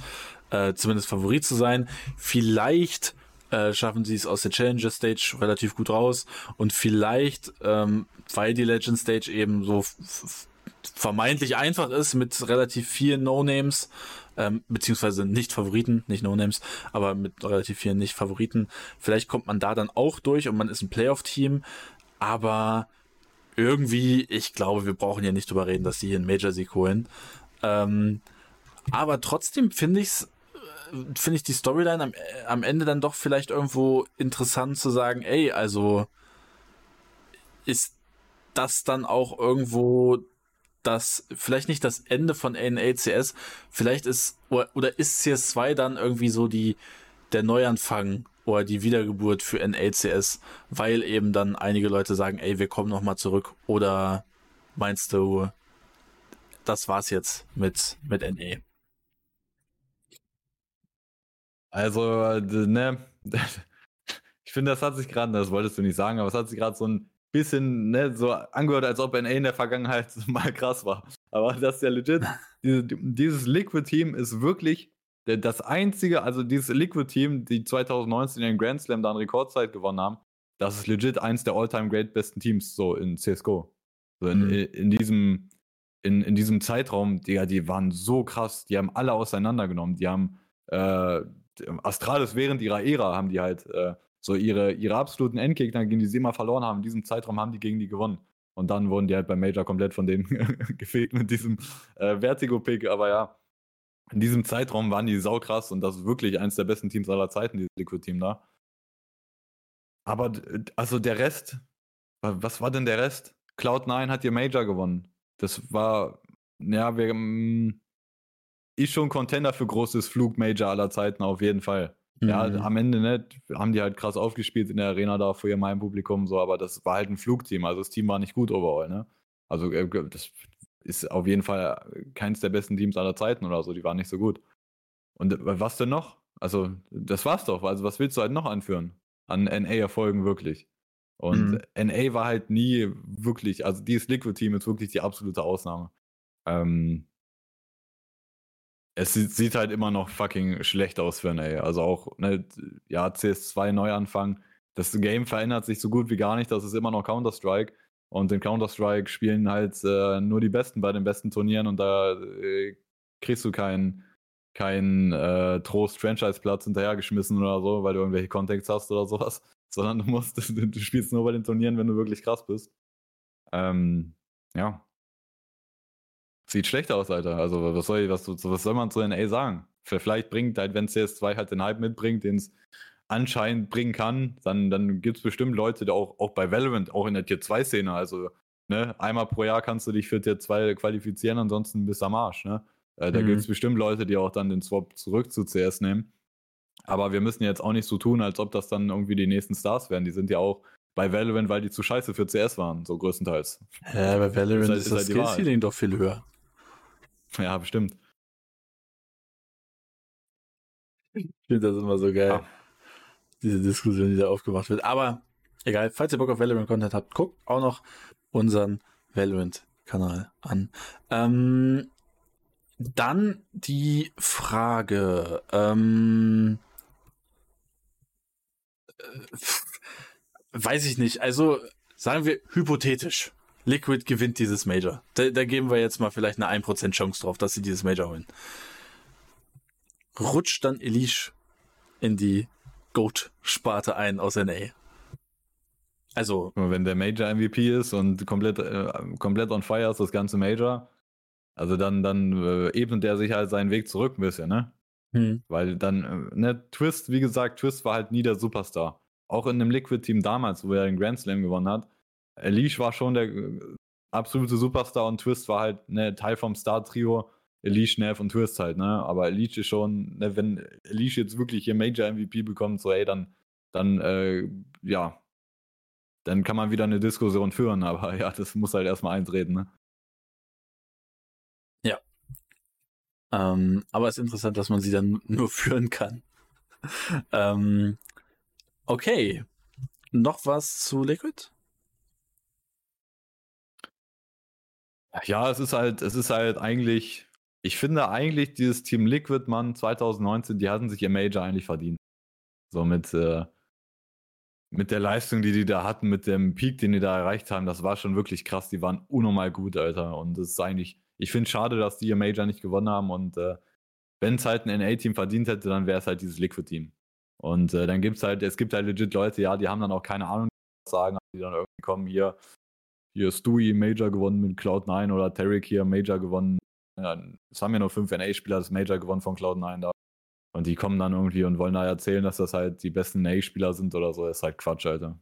äh, zumindest Favorit zu sein. Vielleicht äh, schaffen sie es aus der Challenger Stage relativ gut raus und vielleicht, ähm, weil die Legend Stage eben so vermeintlich einfach ist mit relativ vielen No-Names, ähm, beziehungsweise nicht Favoriten, nicht No-Names, aber mit relativ vielen Nicht-Favoriten. Vielleicht kommt man da dann auch durch und man ist ein Playoff-Team, aber irgendwie, ich glaube, wir brauchen ja nicht drüber reden, dass sie hier einen Major-Sieg holen. Ähm, aber trotzdem finde ich's äh, finde ich die Storyline am, am Ende dann doch vielleicht irgendwo interessant zu sagen, ey, also ist das dann auch irgendwo das vielleicht nicht das Ende von NACS, vielleicht ist oder, oder ist CS2 dann irgendwie so die der Neuanfang oder die Wiedergeburt für NACS, weil eben dann einige Leute sagen, ey, wir kommen noch mal zurück oder meinst du, das war's jetzt mit mit NA? Also, ne, <laughs> ich finde, das hat sich gerade, das wolltest du nicht sagen, aber es hat sich gerade so ein bisschen ne, so angehört, als ob NA in der Vergangenheit <laughs> mal krass war. Aber das ist ja legit. Diese, dieses Liquid-Team ist wirklich das einzige, also dieses Liquid-Team, die 2019 den Grand Slam dann Rekordzeit gewonnen haben, das ist legit eins der all-time great besten Teams so in CSGO. So in, mhm. in, diesem, in, in diesem Zeitraum, die, die waren so krass, die haben alle auseinandergenommen. Die haben äh, Astralis während ihrer Ära haben die halt äh, so ihre, ihre absoluten Endgegner, gegen die sie immer verloren haben, in diesem Zeitraum haben die gegen die gewonnen. Und dann wurden die halt beim Major komplett von denen <laughs> gefegt mit diesem äh, Vertigo-Pick. Aber ja, in diesem Zeitraum waren die saukrass und das ist wirklich eins der besten Teams aller Zeiten, dieses Liquid-Team da. Aber also der Rest, was war denn der Rest? Cloud9 hat ihr Major gewonnen. Das war, ja, wir, mm, ist schon Contender für großes Flug-Major aller Zeiten auf jeden Fall. Ja, mhm. am Ende ne, haben die halt krass aufgespielt in der Arena da vor ihrem Publikum, so, aber das war halt ein Flugteam, also das Team war nicht gut overall, ne? Also äh, das ist auf jeden Fall keins der besten Teams aller Zeiten oder so, die waren nicht so gut. Und äh, was denn noch? Also, das war's doch. Also, was willst du halt noch anführen? An NA-Erfolgen wirklich. Und mhm. NA war halt nie wirklich, also dieses Liquid-Team ist wirklich die absolute Ausnahme. Ähm, es sieht, sieht, halt immer noch fucking schlecht aus für NA. Also auch, ne, ja, CS2 Neuanfang. Das Game verändert sich so gut wie gar nicht. Das ist immer noch Counter-Strike. Und in Counter-Strike spielen halt äh, nur die Besten bei den besten Turnieren und da äh, kriegst du keinen kein, äh, Trost-Franchise-Platz hinterhergeschmissen oder so, weil du irgendwelche Contacts hast oder sowas. <laughs> Sondern du musst, <laughs> du, du spielst nur bei den Turnieren, wenn du wirklich krass bist. Ähm, ja, Sieht schlecht aus, Alter. Also, was soll, was, was soll man zu NA sagen? Vielleicht bringt halt, wenn CS2 halt den Hype mitbringt, den es anscheinend bringen kann, dann, dann gibt es bestimmt Leute, die auch, auch bei Valorant, auch in der Tier 2-Szene, also ne, einmal pro Jahr kannst du dich für Tier 2 qualifizieren, ansonsten bist du am Arsch. Ne? Äh, da mhm. gibt es bestimmt Leute, die auch dann den Swap zurück zu CS nehmen. Aber wir müssen jetzt auch nicht so tun, als ob das dann irgendwie die nächsten Stars wären. Die sind ja auch bei Valorant, weil die zu scheiße für CS waren, so größtenteils. Ja, bei Valorant ist, halt, ist, das halt Skill-Ceiling doch viel höher. <laughs> Ja, bestimmt. Ich finde das immer so geil. Ja. Diese Diskussion, die da aufgemacht wird. Aber egal, falls ihr Bock auf Valorant-Content habt, guckt auch noch unseren Valorant-Kanal an. Ähm, dann die Frage. Ähm, äh, <laughs> weiß ich nicht. Also sagen wir hypothetisch. Liquid gewinnt dieses Major. Da, da geben wir jetzt mal vielleicht eine 1% Chance drauf, dass sie dieses Major holen. Rutscht dann Elish in die Goat-Sparte ein aus NA. Also. Wenn der Major MVP ist und komplett, äh, komplett on fire ist, das ganze Major, also dann, dann äh, ebnet er sich halt seinen Weg zurück ein bisschen, ne? Hm. Weil dann, äh, ne, Twist, wie gesagt, Twist war halt nie der Superstar. Auch in dem Liquid-Team damals, wo er den Grand Slam gewonnen hat, Elish war schon der äh, absolute Superstar und Twist war halt ne, Teil vom Star-Trio. Elish, Nev und Twist halt, ne? Aber Elish ist schon, ne, wenn Elish jetzt wirklich hier Major MVP bekommt, so ey, dann, dann, äh, ja, dann kann man wieder eine Diskussion führen, <laughs> aber ja, das muss halt erstmal eintreten, ne? Ja. Ähm, aber es ist interessant, dass man sie dann <laughs> nur führen kann. <laughs> ähm, okay. Noch was zu Liquid? Ja, es ist halt, es ist halt eigentlich, ich finde eigentlich dieses Team Liquid, Mann, 2019, die hatten sich ihr Major eigentlich verdient. So mit, äh, mit der Leistung, die die da hatten, mit dem Peak, den die da erreicht haben, das war schon wirklich krass. Die waren unnormal gut, Alter. Und es ist eigentlich, ich finde es schade, dass die ihr Major nicht gewonnen haben. Und äh, wenn es halt ein NA-Team verdient hätte, dann wäre es halt dieses Liquid-Team. Und äh, dann gibt es halt, es gibt halt legit Leute, ja, die haben dann auch keine Ahnung, was sagen, die dann irgendwie kommen hier, hier Stewie Major gewonnen mit Cloud9 oder Tarek hier Major gewonnen. Ja, es haben ja nur fünf NA-Spieler das Major gewonnen von Cloud9 da. Und die kommen dann irgendwie und wollen da erzählen, dass das halt die besten NA-Spieler sind oder so. Das ist halt Quatsch, Alter.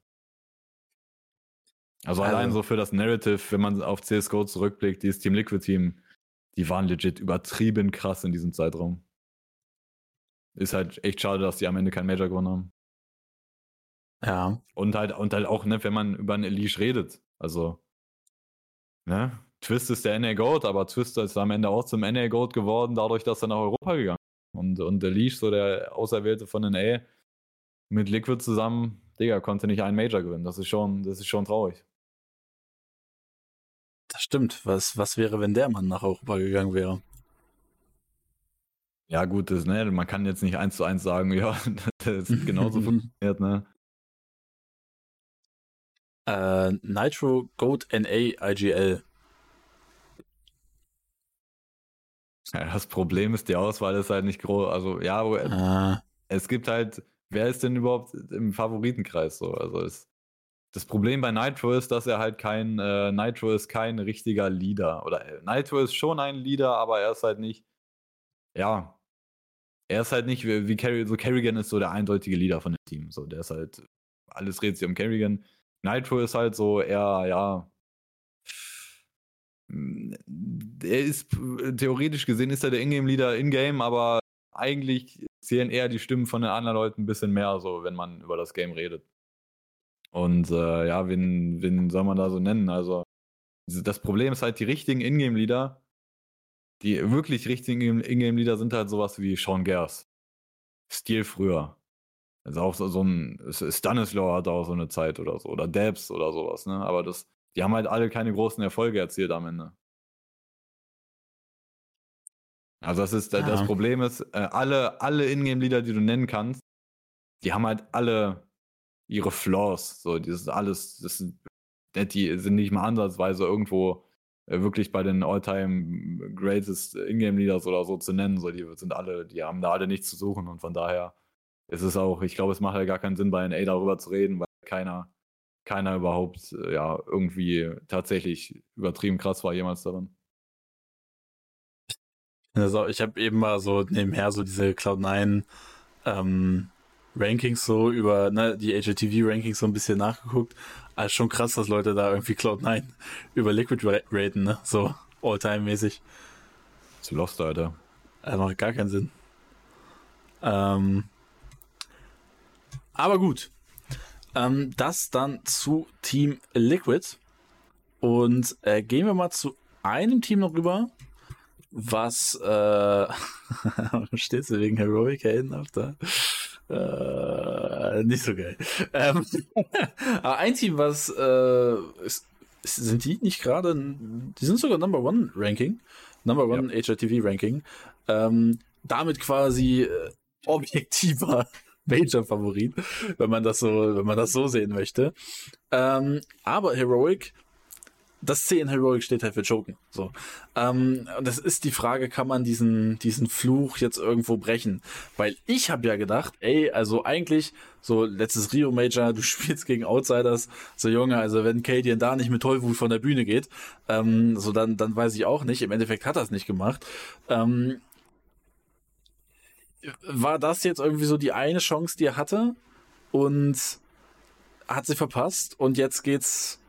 Also, also allein so für das Narrative, wenn man auf CSGO zurückblickt, dieses Team Liquid Team, die waren legit übertrieben krass in diesem Zeitraum. Ist halt echt schade, dass die am Ende kein Major gewonnen haben. Ja. Und halt, und halt auch, ne, wenn man über einen Elish redet. Also, ne? Twist ist der NA Goat, aber Twist ist am Ende auch zum NA Goat geworden, dadurch, dass er nach Europa gegangen ist. Und, und der Leash, so der Auserwählte von NA, mit Liquid zusammen, Digga, konnte nicht einen Major gewinnen. Das ist schon, das ist schon traurig. Das stimmt. Was, was wäre, wenn der Mann nach Europa gegangen wäre? Ja, gut, das, ne, man kann jetzt nicht eins zu eins sagen, <laughs> ja, das genauso <laughs> funktioniert, ne? Äh, Nitro Goat NA IGL. Ja, das Problem ist, die Auswahl ist halt nicht groß. Also, ja, ah. es gibt halt, wer ist denn überhaupt im Favoritenkreis so? Also, es, das Problem bei Nitro ist, dass er halt kein, äh, Nitro ist kein richtiger Leader. Oder äh, Nitro ist schon ein Leader, aber er ist halt nicht, ja, er ist halt nicht wie, wie Carry, so Kerrigan ist so der eindeutige Leader von dem Team. So, der ist halt, alles dreht sich um Kerrigan. Nitro ist halt so eher, ja. Er ist theoretisch gesehen ist er der Ingame-Leader in-game, aber eigentlich zählen eher die Stimmen von den anderen Leuten ein bisschen mehr, so wenn man über das Game redet. Und äh, ja, wen, wen soll man da so nennen? Also, das Problem ist halt, die richtigen Ingame-Leader, die wirklich richtigen Ingame-Leader sind halt sowas wie Sean Gers. Stil früher. Also auch so, so ein Stanislaw hat auch so eine Zeit oder so. Oder Debs oder sowas, ne? Aber das, die haben halt alle keine großen Erfolge erzielt am Ende. Also das ist, ja. das Problem ist, äh, alle, alle Ingame-Leader, die du nennen kannst, die haben halt alle ihre Flaws. So, das ist alles, das sind, die sind nicht mal ansatzweise irgendwo äh, wirklich bei den All-Time Greatest Ingame-Leaders oder so zu nennen. So, die sind alle, die haben da alle nichts zu suchen und von daher ist es auch, ich glaube, es macht ja gar keinen Sinn, bei NA darüber zu reden, weil keiner, keiner überhaupt äh, ja irgendwie tatsächlich übertrieben krass war jemals darin. Also ich habe eben mal so nebenher so diese Cloud9 ähm, Rankings so über ne, die HLTV Rankings so ein bisschen nachgeguckt. Also schon krass, dass Leute da irgendwie Cloud9 über Liquid raten, ne? So All-Time-mäßig. Zu Lost, Alter. Das macht gar keinen Sinn. Ähm, aber gut. Ähm, das dann zu Team Liquid. Und äh, gehen wir mal zu einem Team noch rüber, was äh, <laughs> steht du wegen Heroic Helden auf da? Äh, nicht so geil. Ähm, <laughs> aber ein Team, was äh, ist, sind die nicht gerade, die sind sogar Number One Ranking, Number One ja. HRTV Ranking, ähm, damit quasi äh, objektiver Major-Favorit, wenn man das so, wenn man das so sehen möchte. Ähm, aber Heroic das C in Heroic steht halt für Choken. So. Ähm, und das ist die Frage, kann man diesen, diesen Fluch jetzt irgendwo brechen? Weil ich habe ja gedacht, ey, also eigentlich, so letztes Rio Major, du <laughs> spielst gegen Outsiders, so Junge, also wenn Cadian da nicht mit Tollwut von der Bühne geht, ähm, so dann, dann weiß ich auch nicht. Im Endeffekt hat er es nicht gemacht. Ähm, war das jetzt irgendwie so die eine Chance, die er hatte? Und hat sie verpasst und jetzt geht's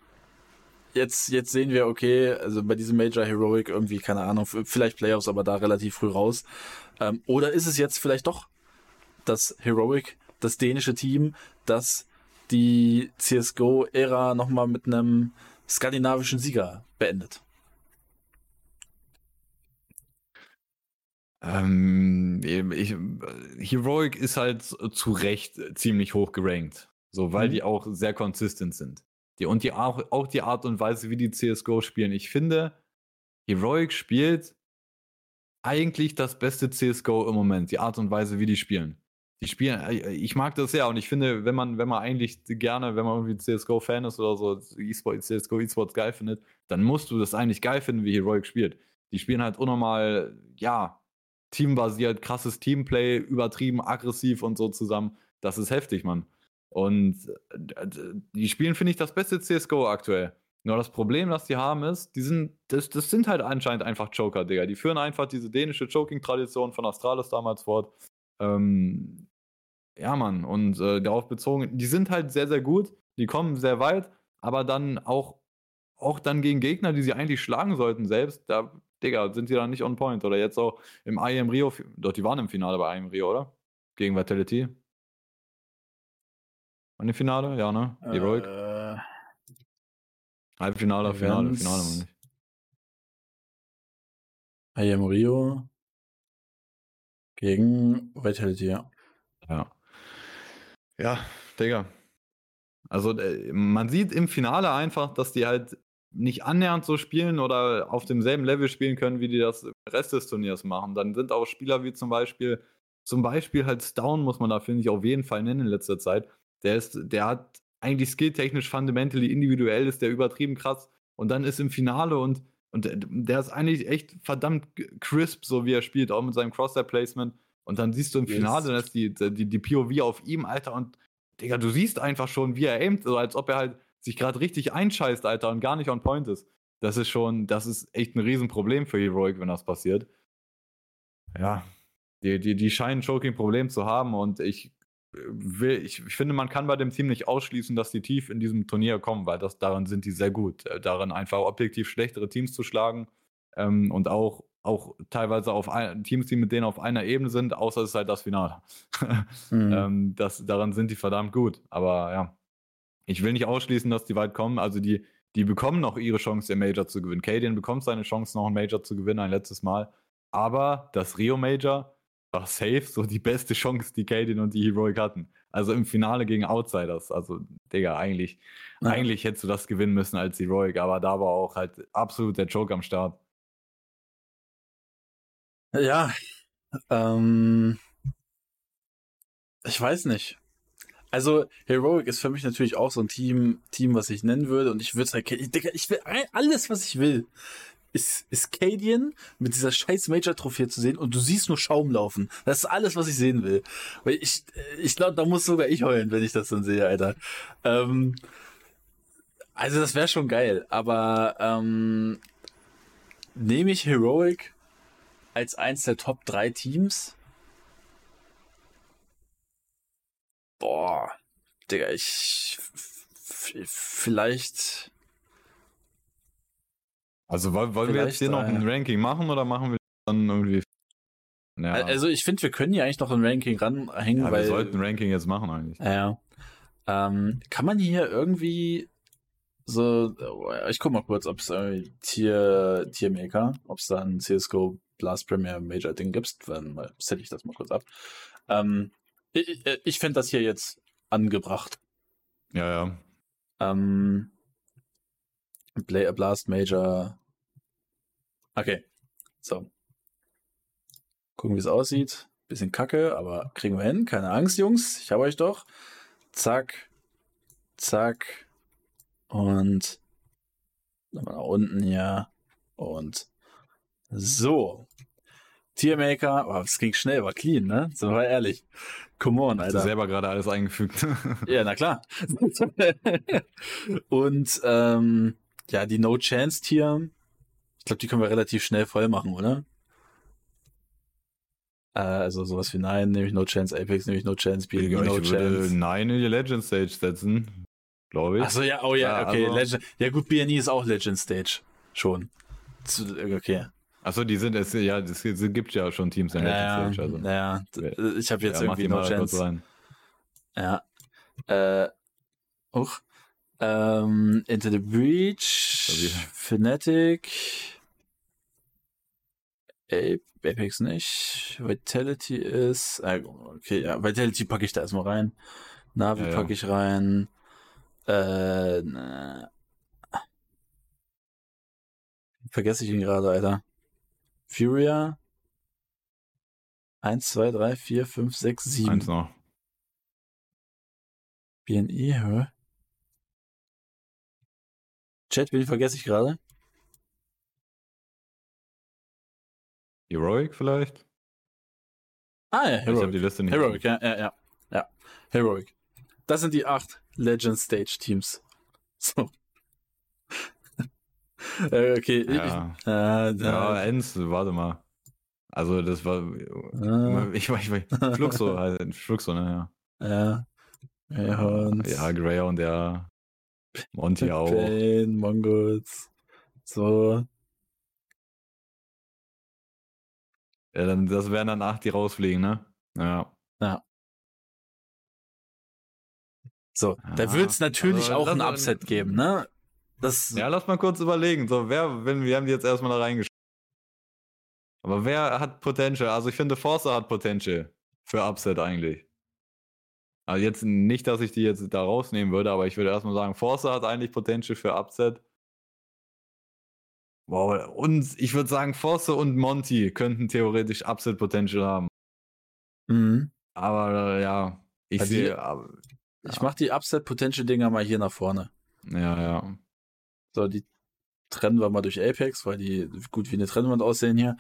jetzt, jetzt sehen wir, okay, also bei diesem Major Heroic irgendwie, keine Ahnung, vielleicht Playoffs, aber da relativ früh raus. Ähm, oder ist es jetzt vielleicht doch das Heroic, das dänische Team, das die CSGO-Ära nochmal mit einem skandinavischen Sieger beendet? Ähm, ich, Heroic ist halt zu Recht ziemlich hoch gerankt. So, weil mhm. die auch sehr konsistent sind. Die, und die auch, auch die Art und Weise, wie die CSGO spielen. Ich finde, Heroic spielt eigentlich das beste CSGO im Moment. Die Art und Weise, wie die spielen. Die spielen, äh, ich mag das sehr und ich finde, wenn man, wenn man eigentlich gerne, wenn man irgendwie CSGO-Fan ist oder so, E-Sport, CSGO E-Sports geil findet, dann musst du das eigentlich geil finden, wie Heroic spielt. Die spielen halt unnormal, ja, teambasiert, krasses Teamplay, übertrieben, aggressiv und so zusammen. Das ist heftig, Mann. Und äh, die spielen, finde ich, das beste CSGO aktuell. Nur das Problem, das die haben, ist, die sind, das, das sind halt anscheinend einfach Joker, Digga. Die führen einfach diese dänische Choking-Tradition von Astralis damals fort. Ähm, ja, Mann. Und äh, darauf bezogen, die sind halt sehr, sehr gut. Die kommen sehr weit, aber dann auch, auch dann gegen Gegner, die sie eigentlich schlagen sollten, selbst, da, Digga, sind die dann nicht on point. Oder jetzt auch im IM Rio, doch, die waren im Finale bei IM Rio, oder? Gegen Vitality. Und im Finale? Ja, ne? Heroic? Äh, Halbfinale, Finale, Finale, meine ich. IM Rio gegen Vitality, ja. Ja. Ja, Digga. Also äh, man sieht im Finale einfach, dass die halt nicht annähernd so spielen oder auf demselben Level spielen können, wie die das im Rest des Turniers machen. Dann sind auch Spieler wie zum Beispiel, zum Beispiel halt Stone, muss man da, finde ich, auf jeden Fall nennen in letzter Zeit, der ist, der hat eigentlich skilltechnisch fundamentally individuell ist der übertrieben krass und dann ist im Finale und und der ist eigentlich echt verdammt crisp, so wie er spielt, auch mit seinem Crosshair-Placement. Und dann siehst du im Finale, yes. dass die, die, die POV auf ihm, Alter, und Digga, du siehst einfach schon, wie er aimt, so als ob er halt sich gerade richtig einscheißt, Alter, und gar nicht on point ist. Das ist schon, das ist echt ein Riesenproblem für Heroic, wenn das passiert. Ja, die, die, die scheinen ein Choking-Problem zu haben und ich will, ich, ich, finde, man kann bei dem Team nicht ausschließen, dass die tief in diesem Turnier kommen, weil das daran sind die sehr gut. Äh, darin einfach objektiv schlechtere Teams zu schlagen ähm, und auch, auch teilweise auf ein, Teams, die mit denen auf einer Ebene sind, außer es ist halt das Finale. <laughs> mhm. ähm, das, daran sind die verdammt gut. Aber ja, ich will nicht ausschließen, dass die weit kommen. Also die, die bekommen noch ihre Chance, im Major zu gewinnen. Cadian bekommt seine Chance, noch ein Major zu gewinnen, ein letztes Mal. Aber das Rio Major war safe so die beste Chance, die Kaden und die Heroic hatten. Also im Finale gegen Outsiders. Also, Digga, eigentlich, ja. eigentlich hättest du das gewinnen müssen als Heroic, aber da war auch halt absolut der Joke am Start. Ja, ähm, ich weiß nicht. Also, Heroic ist für mich natürlich auch so ein Team, Team, was ich nennen würde. Und ich würde halt, ich, ich will alles, was ich will, ist, ist Cadian mit dieser scheiß Major-Trophäe zu sehen und du siehst nur Schaum laufen. Das ist alles, was ich sehen will. Weil ich, ich glaube, da muss sogar ich heulen, wenn ich das dann sehe, Alter. Ähm, also, das wäre schon geil. Aber ähm, nehme ich Heroic als eins der Top 3 Teams? Boah, Digga, ich vielleicht. Also wollen wir jetzt hier noch ein Ranking machen oder machen wir dann irgendwie? Ja. Also ich finde, wir können hier eigentlich noch ein Ranking ranhängen, ja, weil wir sollten ein Ranking jetzt machen eigentlich. Ja. Ähm, kann man hier irgendwie so, ich guck mal kurz, ob es Tier, Tiermaker, ob es da ein CSGO Blast Premier Major Ding gibt, dann setze ich das mal kurz ab. Ähm, ich ich fände das hier jetzt angebracht. Ja, ja. Ähm, Blast Major. Okay, so. Gucken, wie es aussieht. Bisschen kacke, aber kriegen wir hin. Keine Angst, Jungs. Ich habe euch doch. Zack. Zack. Und nochmal nach unten hier. Und so. Tiermaker, oh, das ging schnell, war clean, ne? Sind wir ehrlich. Come on, Alter. Hast du selber gerade alles eingefügt. <laughs> ja, na klar. Und ähm, ja, die No Chance Tier, ich glaube, die können wir relativ schnell voll machen, oder? Äh, also sowas wie Nein, nämlich No Chance Apex, nämlich No Chance BNB, ja, No ich Chance. Nein in die Legend Stage setzen glaube ich. Achso, ja, oh ja, okay. Also, Legend, ja gut, BNI ist auch Legend Stage. Schon. Okay. Achso, die sind es, ja, es gibt ja schon Teams in Legend ja, Stage. Also. Ja, ich habe jetzt ja, irgendwie no Chance. Ja. Äh, uch. Ähm, Into the Breach, Fnatic, Apex nicht, Vitality ist, äh, okay, ja, Vitality packe ich da erstmal rein, Navi ja, packe ich rein, äh, ne. Vergesse ich ihn gerade, Alter. Furia. 1, 2, 3, 4, 5, 6, 7. Eins noch. BNI, hä? Chat, wen vergesse ich gerade? Heroic vielleicht? Ah ja, Heroic. Ich habe die Liste nicht. Heroic, ja, ja, ja, ja. Heroic. Das sind die acht Legend Stage Teams. So. <laughs> Äh, okay. Ja, ich, äh, ja Enz, warte mal. Also das war, äh, ich war, ich war, Fluxo, <laughs> halt, Fluxo, ne, ja. Ja. Greyhounds. Ja, Greyhound, ja. Monty auch. Pain, Mongols. So. Ja, dann, das wären dann acht, die rausfliegen, ne? Ja. Ja. So, ja, da wird es natürlich also, auch ein Upset geben, ne? Das ja, lass mal kurz überlegen. So, wer, wenn wir haben die jetzt erstmal da reingeschrieben. Aber wer hat Potential? Also ich finde, Forza hat Potential für Upset eigentlich. Also jetzt nicht, dass ich die jetzt da rausnehmen würde, aber ich würde erstmal sagen, Forza hat eigentlich Potential für Upset. Wow, und ich würde sagen, Forza und Monty könnten theoretisch Upset Potential haben. Mhm. Aber äh, ja, ich sehe. Ich ja. mache die Upset Potential Dinger mal hier nach vorne. Ja, ja. So, die trennen wir mal durch Apex, weil die gut wie eine Trennwand aussehen hier.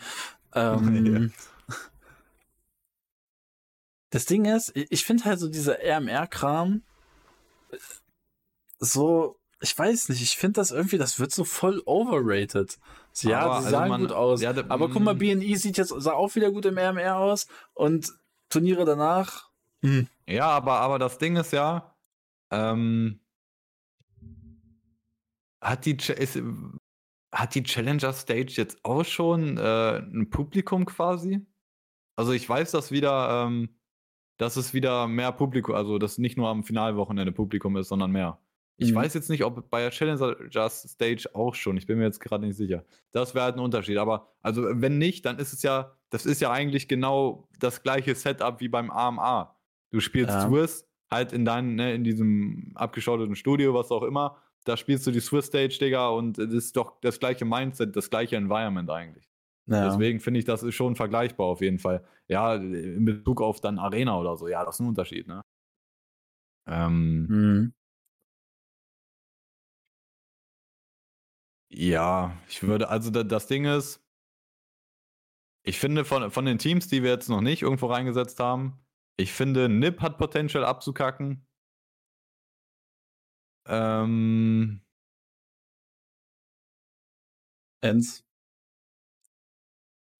Ähm, <laughs> ja. Das Ding ist, ich finde halt so dieser RMR-Kram so, ich weiß nicht, ich finde das irgendwie, das wird so voll overrated. So, ja, aber, die also sahen man, gut aus. Ja, aber guck mal, mm. BNI sieht jetzt, sah auch wieder gut im RMR aus und Turniere danach. Hm. Ja, aber, aber das Ding ist ja, ähm, hat die, ist, hat die Challenger Stage jetzt auch schon äh, ein Publikum quasi? Also ich weiß, dass wieder, ähm, dass es wieder mehr Publikum, also dass nicht nur am Finalwochenende Publikum ist, sondern mehr. Ich mhm. weiß jetzt nicht, ob bei der Challenger Stage auch schon. Ich bin mir jetzt gerade nicht sicher. Das wäre halt ein Unterschied. Aber also wenn nicht, dann ist es ja, das ist ja eigentlich genau das gleiche Setup wie beim AMA. Du spielst ja. Swiss halt in deinem, ne, in diesem abgeschotteten Studio, was auch immer da spielst du die Swiss Stage, Digga, und das ist doch das gleiche Mindset, das gleiche Environment eigentlich. Ja. Deswegen finde ich, das ist schon vergleichbar auf jeden Fall. Ja, in Bezug auf dann Arena oder so, ja, das ist ein Unterschied, ne? Ähm, mhm. Ja, ich würde, also das Ding ist, ich finde von, von den Teams, die wir jetzt noch nicht irgendwo reingesetzt haben, ich finde, Nip hat Potential abzukacken. Ähm. Enz.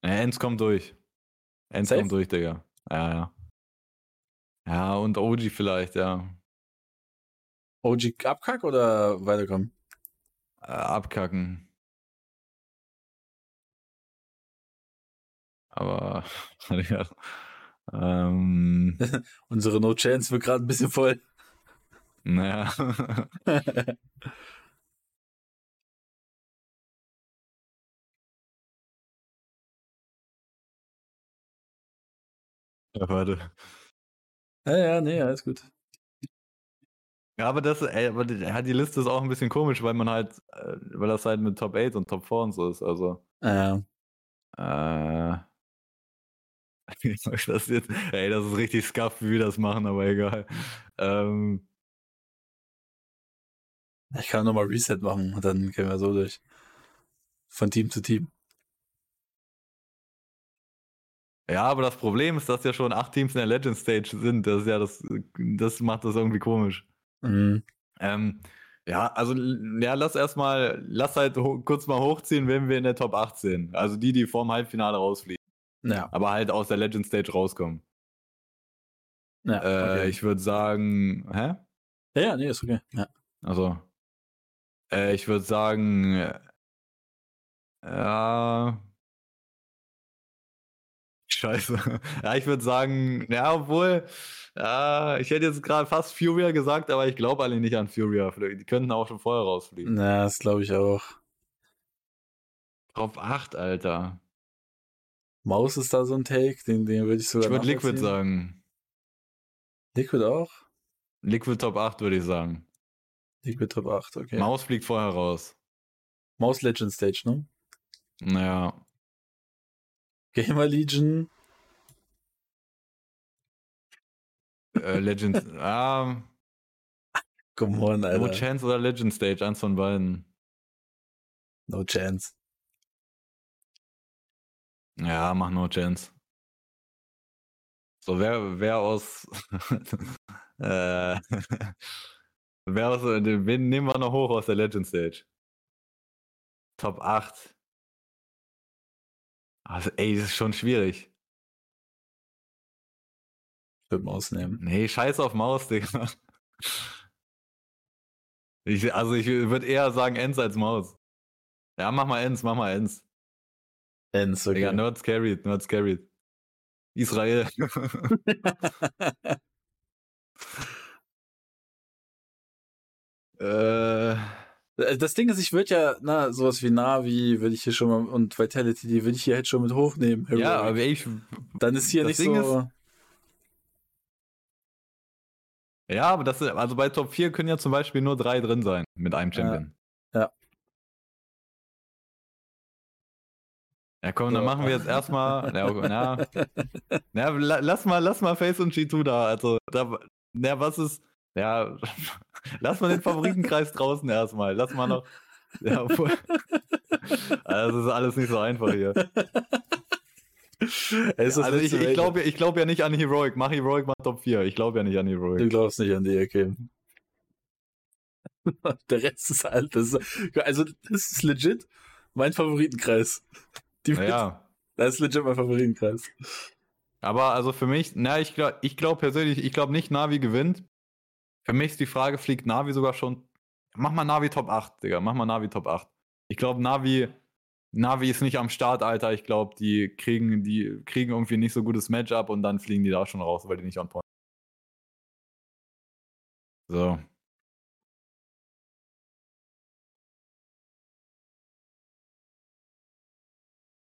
Ja, Enz kommt durch. Enz Safe? kommt durch, Digga. Ja, ja. Ja, und OG vielleicht, ja. OG abkacken oder weiterkommen? Äh, abkacken. Aber <laughs> ähm, <laughs> unsere No Chance wird gerade ein bisschen voll. Naja. <laughs> ja, warte. Ja, ja, nee, alles gut. Ja, aber das, ey, aber die, die Liste ist auch ein bisschen komisch, weil man halt, äh, weil das halt mit Top 8 und Top 4 und so ist, also. Ja. Äh. <laughs> Das jetzt? Ey, das ist richtig scuff, wie wir das machen, aber egal. Ähm. Ich kann nochmal Reset machen und dann gehen wir so durch. Von Team zu Team. Ja, aber das Problem ist, dass ja schon acht Teams in der Legend Stage sind. Das ist ja das, das macht das irgendwie komisch. Mhm. Ähm, ja, also ja, lass erstmal, lass halt kurz mal hochziehen, wenn wir in der Top 18. Also die, die vorm Halbfinale rausfliegen. Ja. Aber halt aus der Legend Stage rauskommen. Ja, äh, okay. Ich würde sagen, hä? Ja, ja, nee, ist okay. Ja. Also, äh, ich würde sagen, äh, ja, Scheiße. <laughs> Ja, ich würde sagen, ja, obwohl, ja, ich hätte jetzt gerade fast Furia gesagt, aber ich glaube alle nicht an Furia. Die könnten auch schon vorher rausfliegen. Na, das glaube ich auch. Top 8, Alter. Maus ist da so ein Take, den, den würde ich sogar Ich würde Liquid sagen. Liquid auch? Liquid Top 8 würde ich sagen. Liquid Top 8, okay. Maus fliegt vorher raus. Maus Legend Stage, ne? Naja. Gamer Legion. Äh, Legend. <laughs> ah. Come on, Alter. No Chance oder Legend Stage, eins von beiden. No Chance. Ja, mach No Chance. So, wer, wer aus. <laughs> äh, wer aus. Wen nehmen wir noch hoch aus der Legend Stage? Top 8. Also, ey, das ist schon schwierig. Ich würde Maus nehmen. Nee, scheiß auf Maus, Digga. Ich, also ich würde eher sagen Ens als Maus. Ja, mach mal Ens, mach mal Ens. Ens, okay. Digga, Nerds carried, Nerds carried. Israel. <laughs> <laughs> <laughs> äh. Äh, das Ding ist, ich würde ja, na, sowas wie Navi würde ich hier schon mal und Vitality, die würde ich hier halt schon mit hochnehmen. Heroic. Ja, aber ich. Dann ist hier nicht Ding so. Ist, ja, aber das, also bei Top 4 können ja zum Beispiel nur drei drin sein mit einem Champion. Ja. Ja, ja komm, dann machen wir jetzt erstmal. ja, ja, <laughs> lass mal, lass mal Face und G2 da. Also, da, ja, was ist. Ja, lass mal den Favoritenkreis draußen erstmal. Lass mal noch. Ja, obwohl, also das ist alles nicht so einfach hier. also ich, ich glaube ich glaub ja nicht an Heroic. Mach Heroic mal Top 4. Ich glaube ja nicht an Heroic. Du glaubst nicht an die, okay. <laughs> Der Rest ist halt, das ist, also das ist legit mein Favoritenkreis. Die ja. Das ist legit mein Favoritenkreis. Aber also für mich, na, ich glaube ich glaub persönlich, ich glaube nicht Navi gewinnt. Für mich ist die Frage, fliegt Navi sogar schon. Mach mal Navi Top 8, Digga. Mach mal Navi Top 8. Ich glaube, Navi, Navi ist nicht am Start, Alter. Ich glaube, die kriegen, die kriegen irgendwie nicht so gutes Matchup und dann fliegen die da schon raus, weil die nicht on point. So.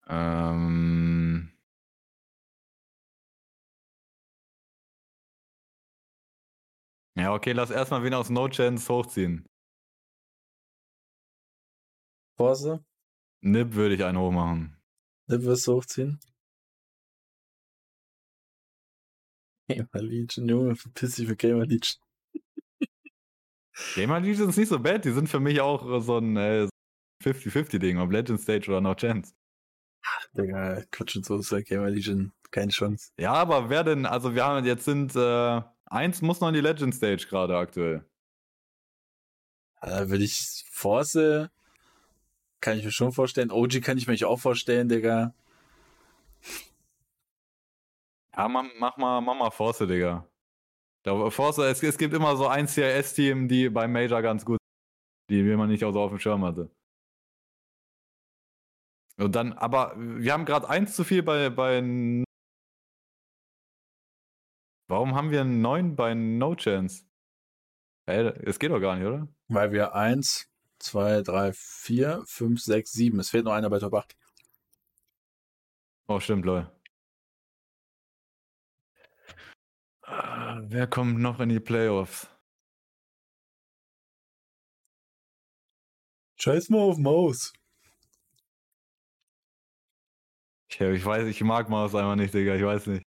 Ähm. Ja, okay, lass erstmal wen aus No Chance hochziehen. Force? Nip würde ich einen hochmachen. Ne, wirst du hochziehen? Gamer Legion, Junge, verpiss dich für Gamer Legion. Gamer Legion ist nicht so bad, die sind für mich auch so ein äh, 50-50-Ding, ob Legend Stage oder No Chance. Ach, Digga, Quatsch und so ist ja Gamer Legion, keine Chance. Ja, aber wer denn, also wir haben jetzt sind, äh, eins muss noch in die Legend Stage gerade aktuell. Da würde ich Force, kann ich mir schon vorstellen. OG kann ich mir auch vorstellen, Digga. Ja, mach, mach mal, mach mal Force, Digga. Glaube, Force, es, es gibt immer so ein CIS-Team, die beim Major ganz gut die man nicht auch so auf dem Schirm hatte. Und dann, aber wir haben gerade eins zu viel bei, bei. Warum haben wir einen 9 bei No Chance? Ey, es geht doch gar nicht, oder? Weil wir 1, 2, 3, 4, 5, 6, 7. Es fehlt noch einer bei Top 8. Oh, stimmt, Leute. Ah, wer kommt noch in die Playoffs? Scheiß mal auf Maus. Ja, ich weiß, ich mag Maus einfach nicht, Digga, ich weiß nicht.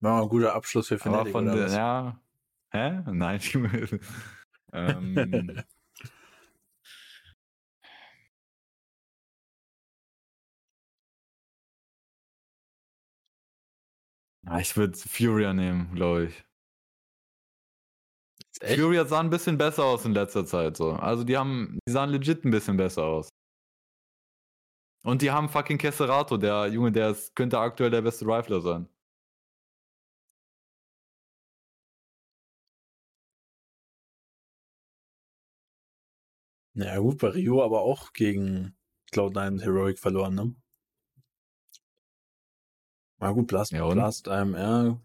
War ein guter Abschluss für Fnatic, von der, Ja. Hä? Nein. ähm, <laughs> ich würde Furia nehmen, glaube ich. Furia sah ein bisschen besser aus in letzter Zeit so. Also die haben, die sahen legit ein bisschen besser aus. Und die haben fucking Kesserato, der Junge, der ist, könnte aktuell der beste Rifler sein. Ja gut, bei Rio aber auch gegen Cloud9 Heroic verloren, ne? Na gut, Blast, ja, Blast AMR,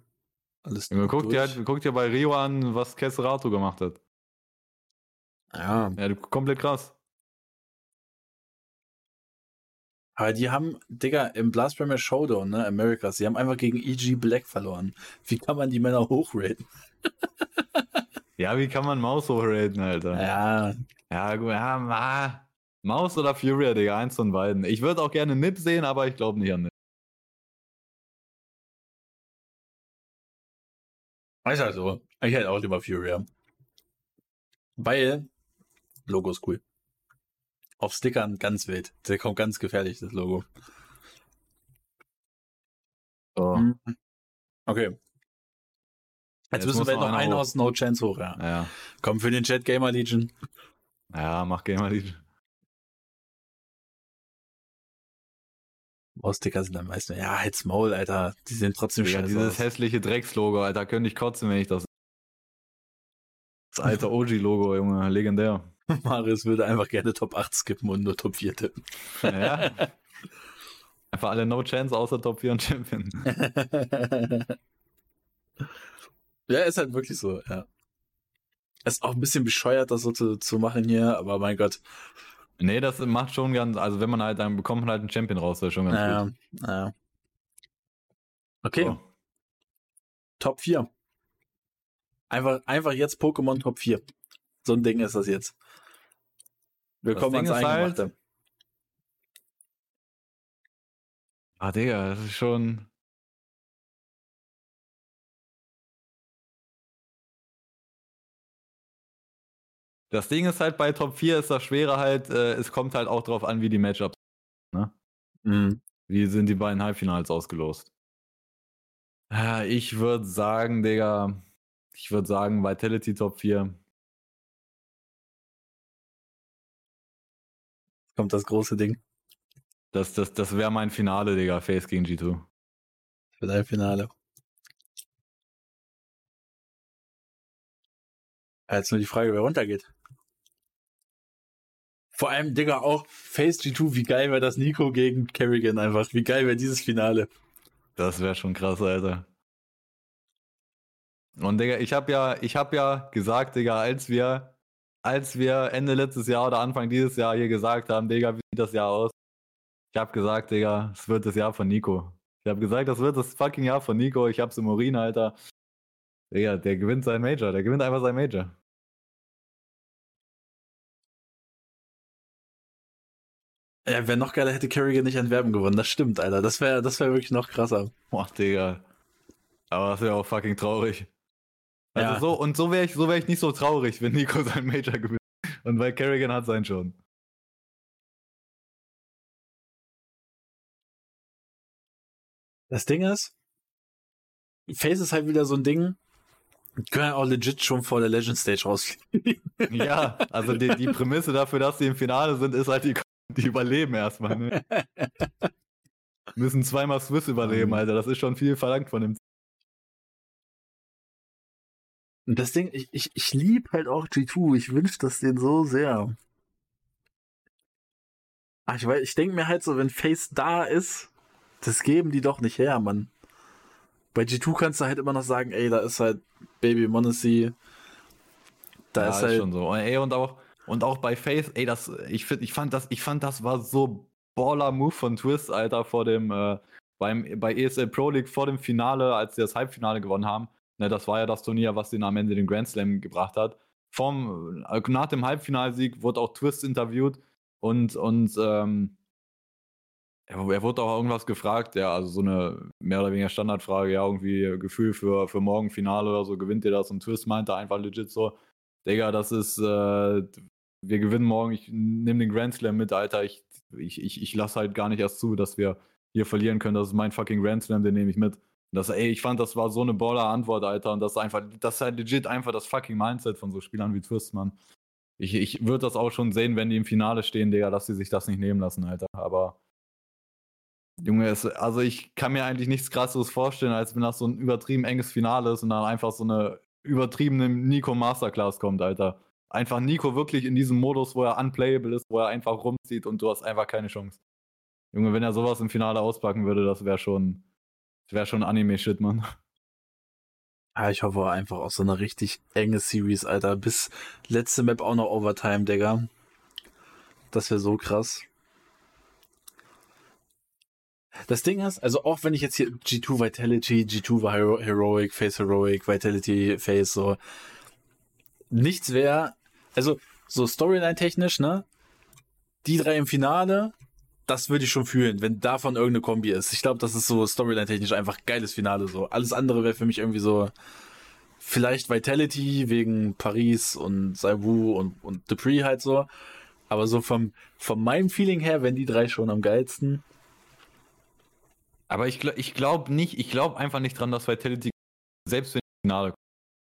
alles ja, guck, dir halt, guck dir bei Rio an, was Kesserato gemacht hat. Ja. Ja, komplett krass. Aber die haben, Digga, im Blast Premier Showdown, ne, Americas, die haben einfach gegen EG Black verloren. Wie kann man die Männer hochraten? <laughs> ja, wie kann man Maus hochraten, Alter? Ja. Ja, gut, ja, ma. Maus oder Furia, Digga, eins von beiden. Ich würde auch gerne Nip sehen, aber ich glaube nicht an Nip. Ist halt so. Ich hätte auch lieber Furia. Weil Logo ist cool. Auf Stickern ganz wild. Der kommt ganz gefährlich, das Logo. Oh. Mhm. Okay. Jetzt, Jetzt müssen wir noch einen aus No Chance hoch, ja. ja. Komm für den Chat Gamer Legion. Ja, mach Gamer Legion. Sticker sind am meisten. Ja, halt's Maul, Alter. Die sind trotzdem ja, scheiße. Dieses aus. hässliche Dreckslogo, Alter, könnte ich kotzen, wenn ich das. Das alte OG-Logo, Junge, legendär. <laughs> Marius würde einfach gerne Top 8 skippen und nur Top 4 tippen. Ja. <laughs> Einfach alle No Chance außer Top 4 und Champion. <laughs> ja, ist halt wirklich so, ja. Ist auch ein bisschen bescheuert, das so zu, zu machen hier, aber mein Gott. Nee, das macht schon ganz, also wenn man halt, dann bekommt man halt einen Champion raus, das ist schon ganz naja, gut. Naja. Okay. So. Top 4. Einfach, einfach jetzt Pokémon Top 4. So ein Ding ist das jetzt. Willkommen ans Eingemachte. Halt... Ah, Digga, das ist schon. Das Ding ist halt bei Top 4 ist das Schwere halt, äh, es kommt halt auch drauf an, wie die Matchups. Ne? Mhm. Wie sind die beiden Halbfinals ausgelost? Äh, ich würde sagen, Digga, ich würde sagen Vitality Top 4. kommt das große Ding. Das, das, das wäre mein Finale, Digga. Face gegen G2. Für dein Finale. Jetzt nur die Frage, wer runtergeht. Vor allem, Digga, auch Face G2, wie geil wäre das Nico gegen Kerrigan einfach. Wie geil wäre dieses Finale. Das wäre schon krass, Alter. Und Digga, ich habe ja, ich ja gesagt, Digga, als wir als wir Ende letztes Jahr oder Anfang dieses Jahr hier gesagt haben, Digga, wie sieht das Jahr aus? Ich habe gesagt, Digga, es wird das Jahr von Nico. Ich habe gesagt, das wird das fucking Jahr von Nico. Ich hab's im Urin, Alter. Digga, der gewinnt sein Major. Der gewinnt einfach sein Major. Ja, wäre noch geiler, hätte Kerrigan nicht an Werben gewonnen. Das stimmt, Alter. Das wäre das wär wirklich noch krasser. Boah, Digga. Aber das wäre auch fucking traurig. Also ja. so, und so wäre ich, so wär ich nicht so traurig, wenn Nico sein Major gewinnt. Und weil Kerrigan hat sein schon. Das Ding ist, Face ist halt wieder so ein Ding, können auch legit schon vor der Legend Stage rausfliegen. ja, also die, die Prämisse dafür, dass sie im Finale sind, ist halt, die, die überleben erstmal. Ne? <laughs> Müssen zweimal Swiss überleben, Alter. Das ist schon viel verlangt von dem. Und das Ding, ich, ich, ich liebe halt auch G2. Ich wünsche das denen so sehr. Ach, ich, ich denke mir halt so, wenn Face da ist, das geben die doch nicht her, Mann. Bei G2 kannst du halt immer noch sagen, ey, da ist halt Baby Monacy. Da ja, ist halt. schon so. Ey, und auch, und auch bei Face, ey, das, ich find, ich fand das, ich fand das war so baller Move von Twist, Alter, vor dem, äh, beim, bei ESL Pro League vor dem Finale, als sie das Halbfinale gewonnen haben. Ne, das war ja das Turnier, was den am Ende den Grand Slam gebracht hat. Vom, äh, nach dem Halbfinalsieg wurde auch Twist interviewt und, und ähm, er, er wurde auch irgendwas gefragt, ja, also so eine mehr oder weniger Standardfrage, ja, irgendwie Gefühl für, für morgen Finale oder so, gewinnt ihr das? Und Twist meinte einfach legit so, Digga, das ist, äh, wir gewinnen morgen, ich nehme den Grand Slam mit, Alter, ich, ich, ich, ich lasse halt gar nicht erst zu, dass wir hier verlieren können, das ist mein fucking Grand Slam, den nehme ich mit. Und das, ey, ich fand, das war so eine baller Antwort, Alter, und das ist einfach, das ist halt legit einfach das fucking Mindset von so Spielern wie Twist, Mann. Ich, ich würde das auch schon sehen, wenn die im Finale stehen, Digga, dass sie sich das nicht nehmen lassen, Alter, aber Junge, es, also ich kann mir eigentlich nichts krasseres vorstellen, als wenn das so ein übertrieben enges Finale ist und dann einfach so eine übertriebene Nico Masterclass kommt, Alter. Einfach Nico wirklich in diesem Modus, wo er unplayable ist, wo er einfach rumzieht und du hast einfach keine Chance. Junge, wenn er sowas im Finale auspacken würde, das wäre schon, wäre schon Anime-Shit, Mann. Ja, ich hoffe einfach auch so eine richtig enge Series, Alter. Bis letzte Map auch noch Overtime, Digga. Das wäre so krass. Das Ding ist, also auch wenn ich jetzt hier G2 Vitality, G2 war Hero Heroic, Face Heroic, Vitality, Face, so nichts wäre, also so Storyline-technisch, ne? Die drei im Finale, das würde ich schon fühlen, wenn davon irgendeine Kombi ist. Ich glaube, das ist so Storyline-technisch einfach geiles Finale so. Alles andere wäre für mich irgendwie so vielleicht Vitality wegen Paris und Saibu und, und Dupree halt so. Aber so vom, von meinem Feeling her, wenn die drei schon am geilsten. Aber ich, ich glaube nicht, ich glaube einfach nicht dran, dass Vitality, selbst wenn die Finale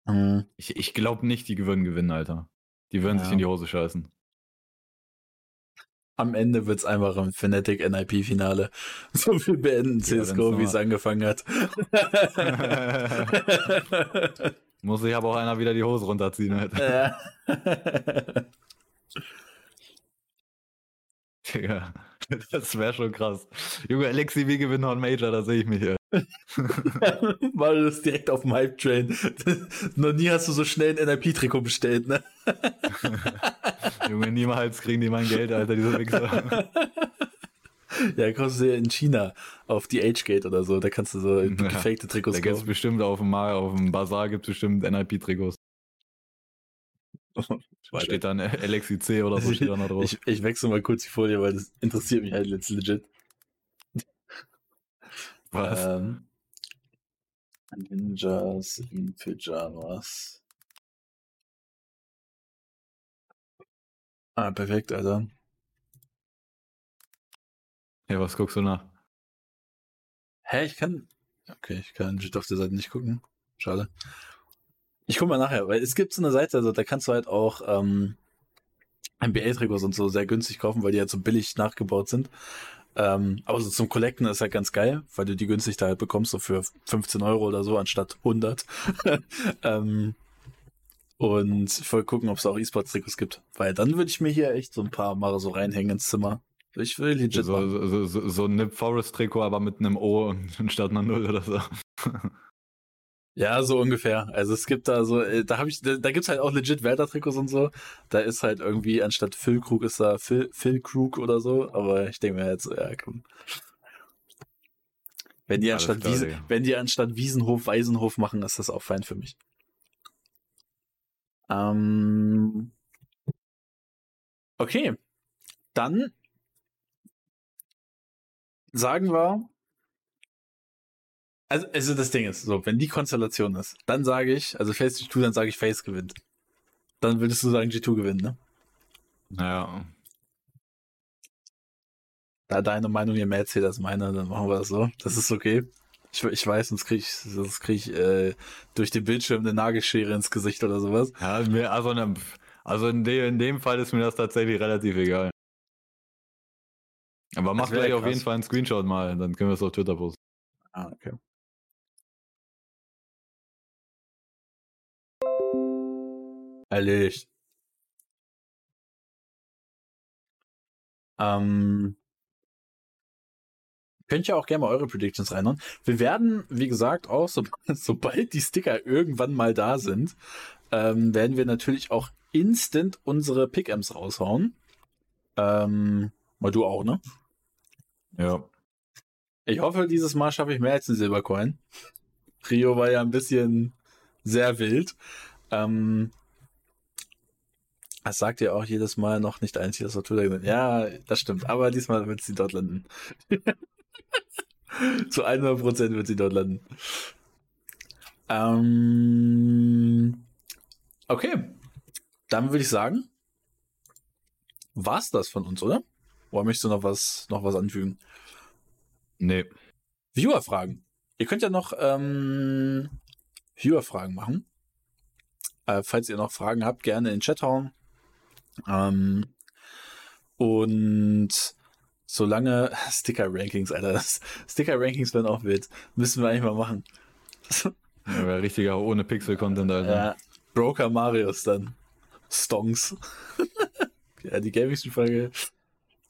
mhm. ich, ich glaube nicht, die würden gewinnen, Alter. Die würden ja. sich in die Hose scheißen. Am Ende wird es einfach ein Fnatic NIP-Finale. <laughs> So viel beenden CSGO, ja, wie es angefangen hat. <laughs> Muss sich aber auch einer wieder die Hose runterziehen, Alter. Ja. <laughs> Digga. Das wäre schon krass. Junge, Alexi, wie gewinnt noch ein Major? Da sehe ich mich hier. <laughs> War das direkt auf dem Hype-Train. <laughs> noch nie hast du so schnell ein NRP-Trikot bestellt, ne? <laughs> Junge, niemals kriegen die mein Geld, Alter, diese Wichser. Ja, kommst du ja in China auf die Age-Gate oder so, da kannst du so ja, gefakte Trikots Da gibt es bestimmt auf dem, Mar auf dem Bazar gibt es bestimmt NIP-Trikots. Steht dann LXIC oder so steht da noch drauf. Ich, ich wechsle mal kurz die Folie, weil das interessiert mich halt jetzt legit. Was? Ähm, Ninjas in Pyjamas. Ah, perfekt, Alter. Ja, was guckst du nach? Hä, ich kann. Okay, ich kann auf der Seite nicht gucken. Schade. Ich guck mal nachher, weil es gibt so eine Seite, also da kannst du halt auch ähm, NBA-Trikots und so sehr günstig kaufen, weil die halt so billig nachgebaut sind. Ähm, aber so zum Collecten ist halt ganz geil, weil du die günstig da halt bekommst, so für 15 Euro oder so, anstatt 100. <laughs> ähm, und ich wollte gucken, ob es auch E-Sports-Trikots gibt, weil dann würde ich mir hier echt so ein paar mal so reinhängen ins Zimmer. Ich will legit so, so, so, so ein Nip Forest Trikot, aber mit einem O <laughs> statt einer Null oder so. <laughs> Ja, so ungefähr. Also es gibt da so, äh, da habe ich, da, da gibt's halt auch legit Werder-Trikots und so. Da ist halt irgendwie anstatt Phil Krug ist da Phil, Phil Krug oder so. Aber ich denke mir jetzt, so, ja, komm. Wenn die anstatt klar, Wiesen, wenn die anstatt Wiesenhof Weisenhof machen, ist das auch fein für mich. Ähm, okay, dann sagen wir, also, also das Ding ist, so, wenn die Konstellation ist, dann sage ich, also Face G2, dann sage ich Face gewinnt. Dann würdest du sagen, G2 gewinnt, ne? Naja. Da deine Meinung hier mehr erzählt als meine, dann machen wir das so. Das ist okay. Ich, ich weiß, sonst krieg ich, sonst krieg ich äh, durch den Bildschirm eine Nagelschere ins Gesicht oder sowas. Ja, mir, also, ne, also in, de, in dem Fall ist mir das tatsächlich relativ egal. Aber mach gleich auf jeden Fall einen Screenshot mal, dann können wir es auf Twitter posten. Ah, okay. Erledigt. Ähm, könnt ihr auch gerne mal eure Predictions reinhauen. Wir werden, wie gesagt, auch so, <laughs> sobald die Sticker irgendwann mal da sind, ähm, werden wir natürlich auch instant unsere Pick'ems raushauen. Ähm, mal du auch, ne? Ja. Ich hoffe, dieses Mal schaffe ich mehr als einen Silbercoin. Rio war ja ein bisschen sehr wild. Ähm, das sagt ihr auch jedes Mal noch nicht einzig, dass Twitter Ja, das stimmt. Aber diesmal wird sie dort landen. <laughs> Zu 100% wird sie dort landen. Ähm, okay. Dann würde ich sagen, war's das von uns, oder? Oder möchtest du noch was, noch was anfügen? Nee. Viewer-Fragen. Ihr könnt ja noch ähm, Viewer-Fragen machen. Äh, falls ihr noch Fragen habt, gerne in den Chat hauen. Ähm, und solange <laughs> Sticker-Rankings, Alter, <laughs> Sticker-Rankings werden auch wild. Müssen wir eigentlich mal machen. Ja, wäre richtiger ohne Pixel-Content, Alter. Ja, Broker Marius dann. Stonks. <laughs> ja, die Gaming-Frage,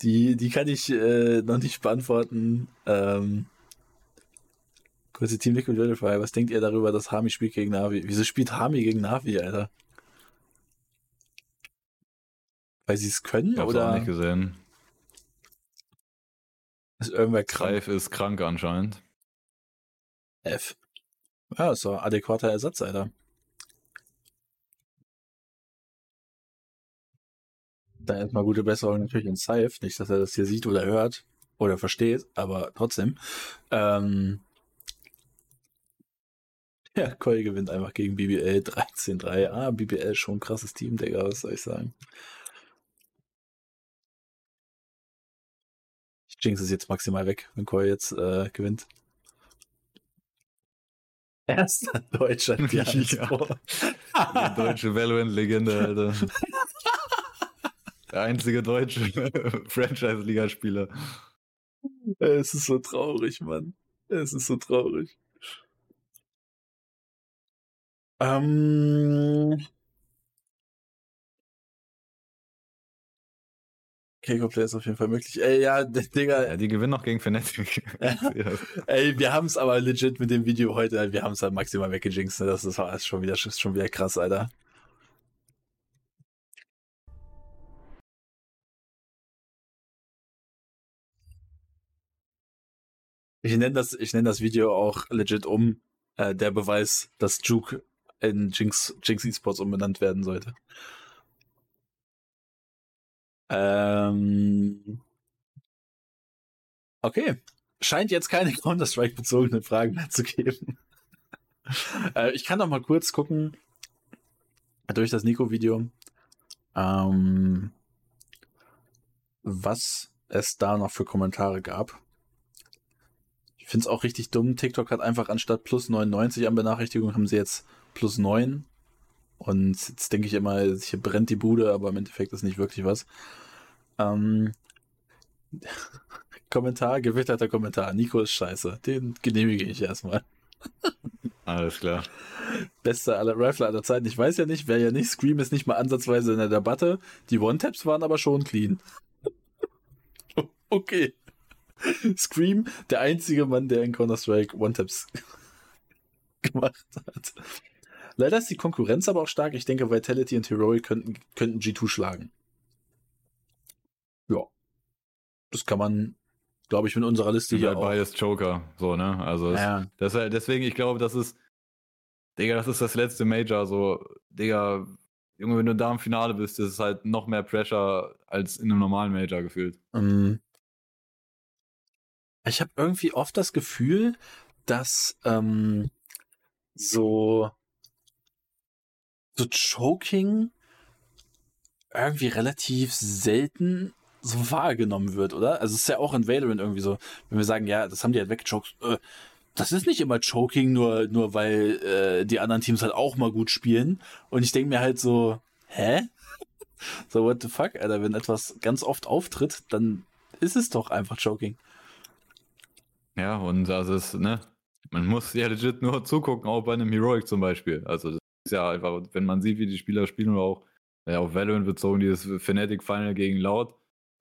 die, die kann ich äh, noch nicht beantworten. Ähm, kurze Team Liquid Verify, was denkt ihr darüber, dass Hami spielt gegen Navi? Wieso spielt Hami gegen Navi, Alter? Weil sie es können, ich oder? auch nicht gesehen. Ist irgendwer krank? Greif ist krank anscheinend. F. Ja, ist doch adäquater Ersatz, Alter. Dann erstmal gute Besserung natürlich in Safe. Nicht, dass er das hier sieht oder hört oder versteht, aber trotzdem. Ähm, <laughs> ja, Koi gewinnt einfach gegen BBL 13-3. Ah, BBL schon ein krasses Team, Digga, was soll ich sagen? Jinx es jetzt maximal weg, wenn Koi jetzt äh, gewinnt. Erster <laughs> deutscher ja. <laughs> Die deutsche Valorant-Legende, Alter. Der einzige deutsche <laughs> Franchise-Liga-Spieler. Es ist so traurig, Mann. Es ist so traurig. Ähm. Keiko-Play ist auf jeden Fall möglich. Ey, ja, <laughs> Digga. Ja, die gewinnen noch gegen Fnatic. <laughs> Ey, wir haben es aber legit mit dem Video heute, wir haben es halt maximal weggejinxt. Ne? Das ist, das ist schon wieder, schon wieder krass, Alter. Ich nenne das, ich nenne das Video auch legit um, äh, der Beweis, dass Juke in Jinx, Jinx Esports umbenannt werden sollte. Ähm, okay. Scheint jetzt keine <laughs> Counter-Strike-bezogenen Fragen mehr zu geben. <laughs> äh, ich kann noch mal kurz gucken, durch das Nico-Video, ähm, was es da noch für Kommentare gab. Ich finde es auch richtig dumm. TikTok hat einfach anstatt plus 99 an Benachrichtigungen haben sie jetzt plus 9. Und jetzt denke ich immer, hier brennt die Bude, aber im Endeffekt ist nicht wirklich was. Ähm, <laughs> Kommentar, gewitterter Kommentar. Nico ist scheiße. Den genehmige ich erstmal. <laughs> Alles klar. Bester aller Rifler aller Zeiten. Ich weiß ja nicht, wer ja nicht. Scream ist nicht mal ansatzweise in der Debatte. Die One-Taps waren aber schon clean. <laughs> okay. Scream, der einzige Mann, der in Counter-Strike One-Taps gemacht hat. Leider ist die Konkurrenz aber auch stark. Ich denke, Vitality und Heroic könnten, könnten G2 schlagen. Ja. Das kann man, glaube ich, mit unserer Liste hier. Auch. Bias Joker, so, ne? Also, ja. das, deswegen, ich glaube, das ist, Digga, das ist das letzte Major, so, Digga, Junge, wenn du da im Finale bist, ist es halt noch mehr Pressure als in einem normalen Major gefühlt. Mhm. Ich habe irgendwie oft das Gefühl, dass ähm, so so Choking irgendwie relativ selten so wahrgenommen wird, oder? Also es ist ja auch in Valorant irgendwie so, wenn wir sagen, ja, das haben die halt weggechoked, äh, das ist nicht immer Choking, nur, nur weil äh, die anderen Teams halt auch mal gut spielen. Und ich denke mir halt so, hä? <laughs> so, what the fuck, Alter, wenn etwas ganz oft auftritt, dann ist es doch einfach Choking. Ja, und das ist, ne, man muss ja legit nur zugucken, auch bei einem Heroic zum Beispiel. Also ist ja einfach, wenn man sieht, wie die Spieler spielen oder auch ja, auf Valorant bezogen, dieses Fnatic Final gegen Loud,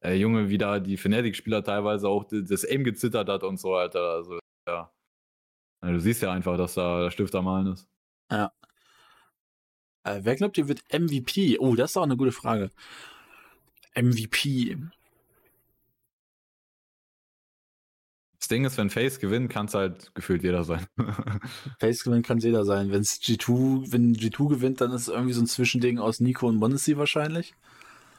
äh, Junge, wie da die Fnatic-Spieler teilweise auch das Aim gezittert hat und so, Alter. Also, ja. Also, du siehst ja einfach, dass da der Stift am Malen ist. Ja. Äh, wer glaubt ihr wird MVP? Oh, das ist auch eine gute Frage. MVP. Ding ist, wenn Face gewinnt, kann es halt gefühlt jeder sein. <laughs> Face gewinnt kann es jeder sein. Wenn's G2, wenn G2 gewinnt, dann ist es irgendwie so ein Zwischending aus Nico und Monacy wahrscheinlich.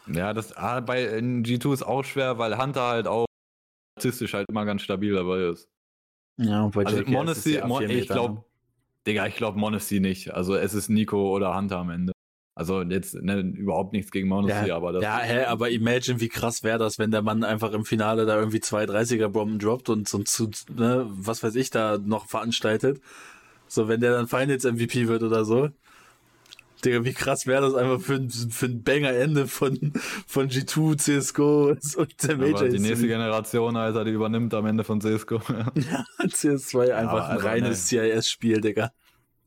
Ja, das ah, bei G2 ist auch schwer, weil Hunter halt auch statistisch halt immer ganz stabil dabei ist. Ja, und bei also Monacy, Mon ich glaube, Digga, ich glaube Monacy nicht. Also es ist Nico oder Hunter am Ende. Also jetzt ne, überhaupt nichts gegen Monacy, ja, aber das. Ja, hä, aber imagine, wie krass wäre das, wenn der Mann einfach im Finale da irgendwie zwei 30er Bomben droppt und so zu, ne, was weiß ich, da noch veranstaltet. So, wenn der dann Finals MVP wird oder so. Digga, wie krass wäre das einfach für, für ein Banger-Ende von, von G2, CSGO und der Major. Aber die nächste Generation, Alter, die übernimmt am Ende von CSGO. ja, <laughs> CS2 einfach ja, ein reines ne. CIS-Spiel, Digga.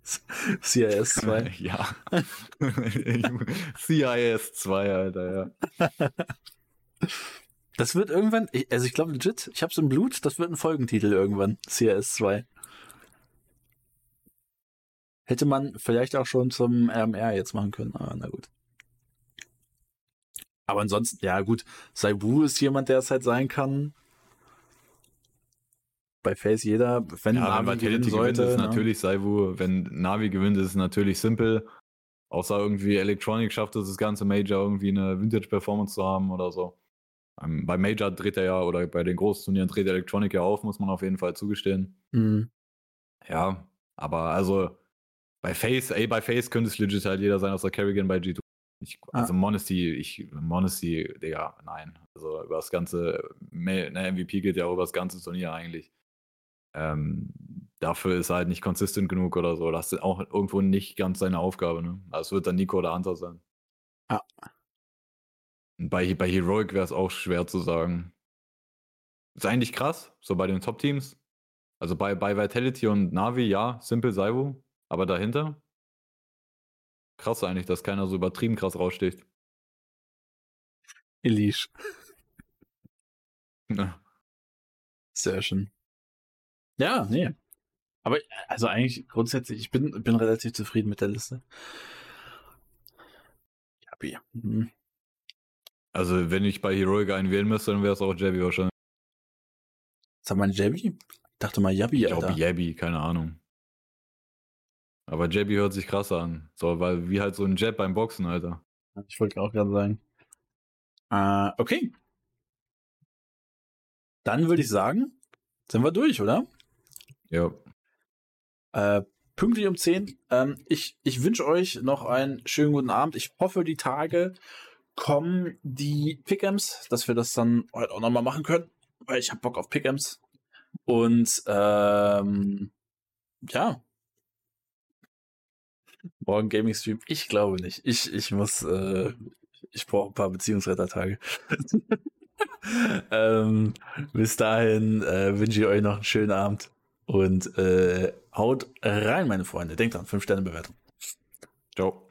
<laughs> CIS 2. <laughs> Ja. <laughs> CIS 2, Alter, ja. Das wird irgendwann, also ich glaube legit, ich hab's im Blut, das wird ein Folgentitel irgendwann, CIS 2. Hätte man vielleicht auch schon zum RMR jetzt machen können, aber na gut. Aber ansonsten, ja gut, Saibu ist jemand, der es halt sein kann. Bei Face jeder, wenn ja, Navi gewinnen sollte. Gewinnt, ist ne? natürlich Saibu. Wenn Navi gewinnt, ist es natürlich simpel. Außer irgendwie Electronic schafft es das ganze Major irgendwie eine Vintage-Performance zu haben oder so. Ähm, bei Major dreht er ja, oder bei den Großturnieren dreht Electronic ja auf, muss man auf jeden Fall zugestehen. Mhm. Ja, aber also bei Face, ey, bei Face könnte es legit halt jeder sein, außer Kerrigan bei G2. Ich, ah. also ah. Monacy, ich, Monacy, Digga, nein. Also über das ganze, ne, MVP geht ja auch über das ganze Turnier eigentlich. Ähm, dafür ist er halt nicht consistent genug oder so. Das ist auch irgendwo nicht ganz seine Aufgabe, ne? Also es wird dann Nico oder Hunter sein. Ah. Bei, bei Heroic wäre es auch schwer zu sagen. Ist eigentlich krass, so bei den Top-Teams. Also bei, bei Vitality und Navi, ja, Simple Saibu. Aber dahinter? Krass eigentlich, dass keiner so übertrieben krass raussticht. Elish. Ja. Sehr schön. Ja, nee. Aber also eigentlich grundsätzlich, ich bin, bin relativ zufrieden mit der Liste. Jabi. Mhm. Also wenn ich bei Heroic einen wählen müsste, dann wäre es auch Jabby wahrscheinlich. Sag mal Jabby? Ich dachte mal Jabi, Ich glaube Jabby, keine Ahnung. Aber Jabby hört sich krass an. So, weil wie halt so ein Jab beim Boxen, Alter. Ich wollte auch gerade sagen. Äh, okay. Dann würde ich sagen, sind wir durch, oder? Ja. Äh, pünktlich um 10. Ähm, ich ich wünsche euch noch einen schönen guten Abend. Ich hoffe, die Tage kommen die Pickems, dass wir das dann heute auch nochmal machen können, weil ich habe Bock auf Pickems. Und ähm, ja, Morgen Gaming Stream? Ich glaube nicht. Ich, ich muss, äh, ich brauche ein paar Beziehungsrettertage. <laughs> ähm, bis dahin äh, wünsche ich euch noch einen schönen Abend und äh, haut rein, meine Freunde. Denkt dran, 5 Sterne Bewertung. Ciao.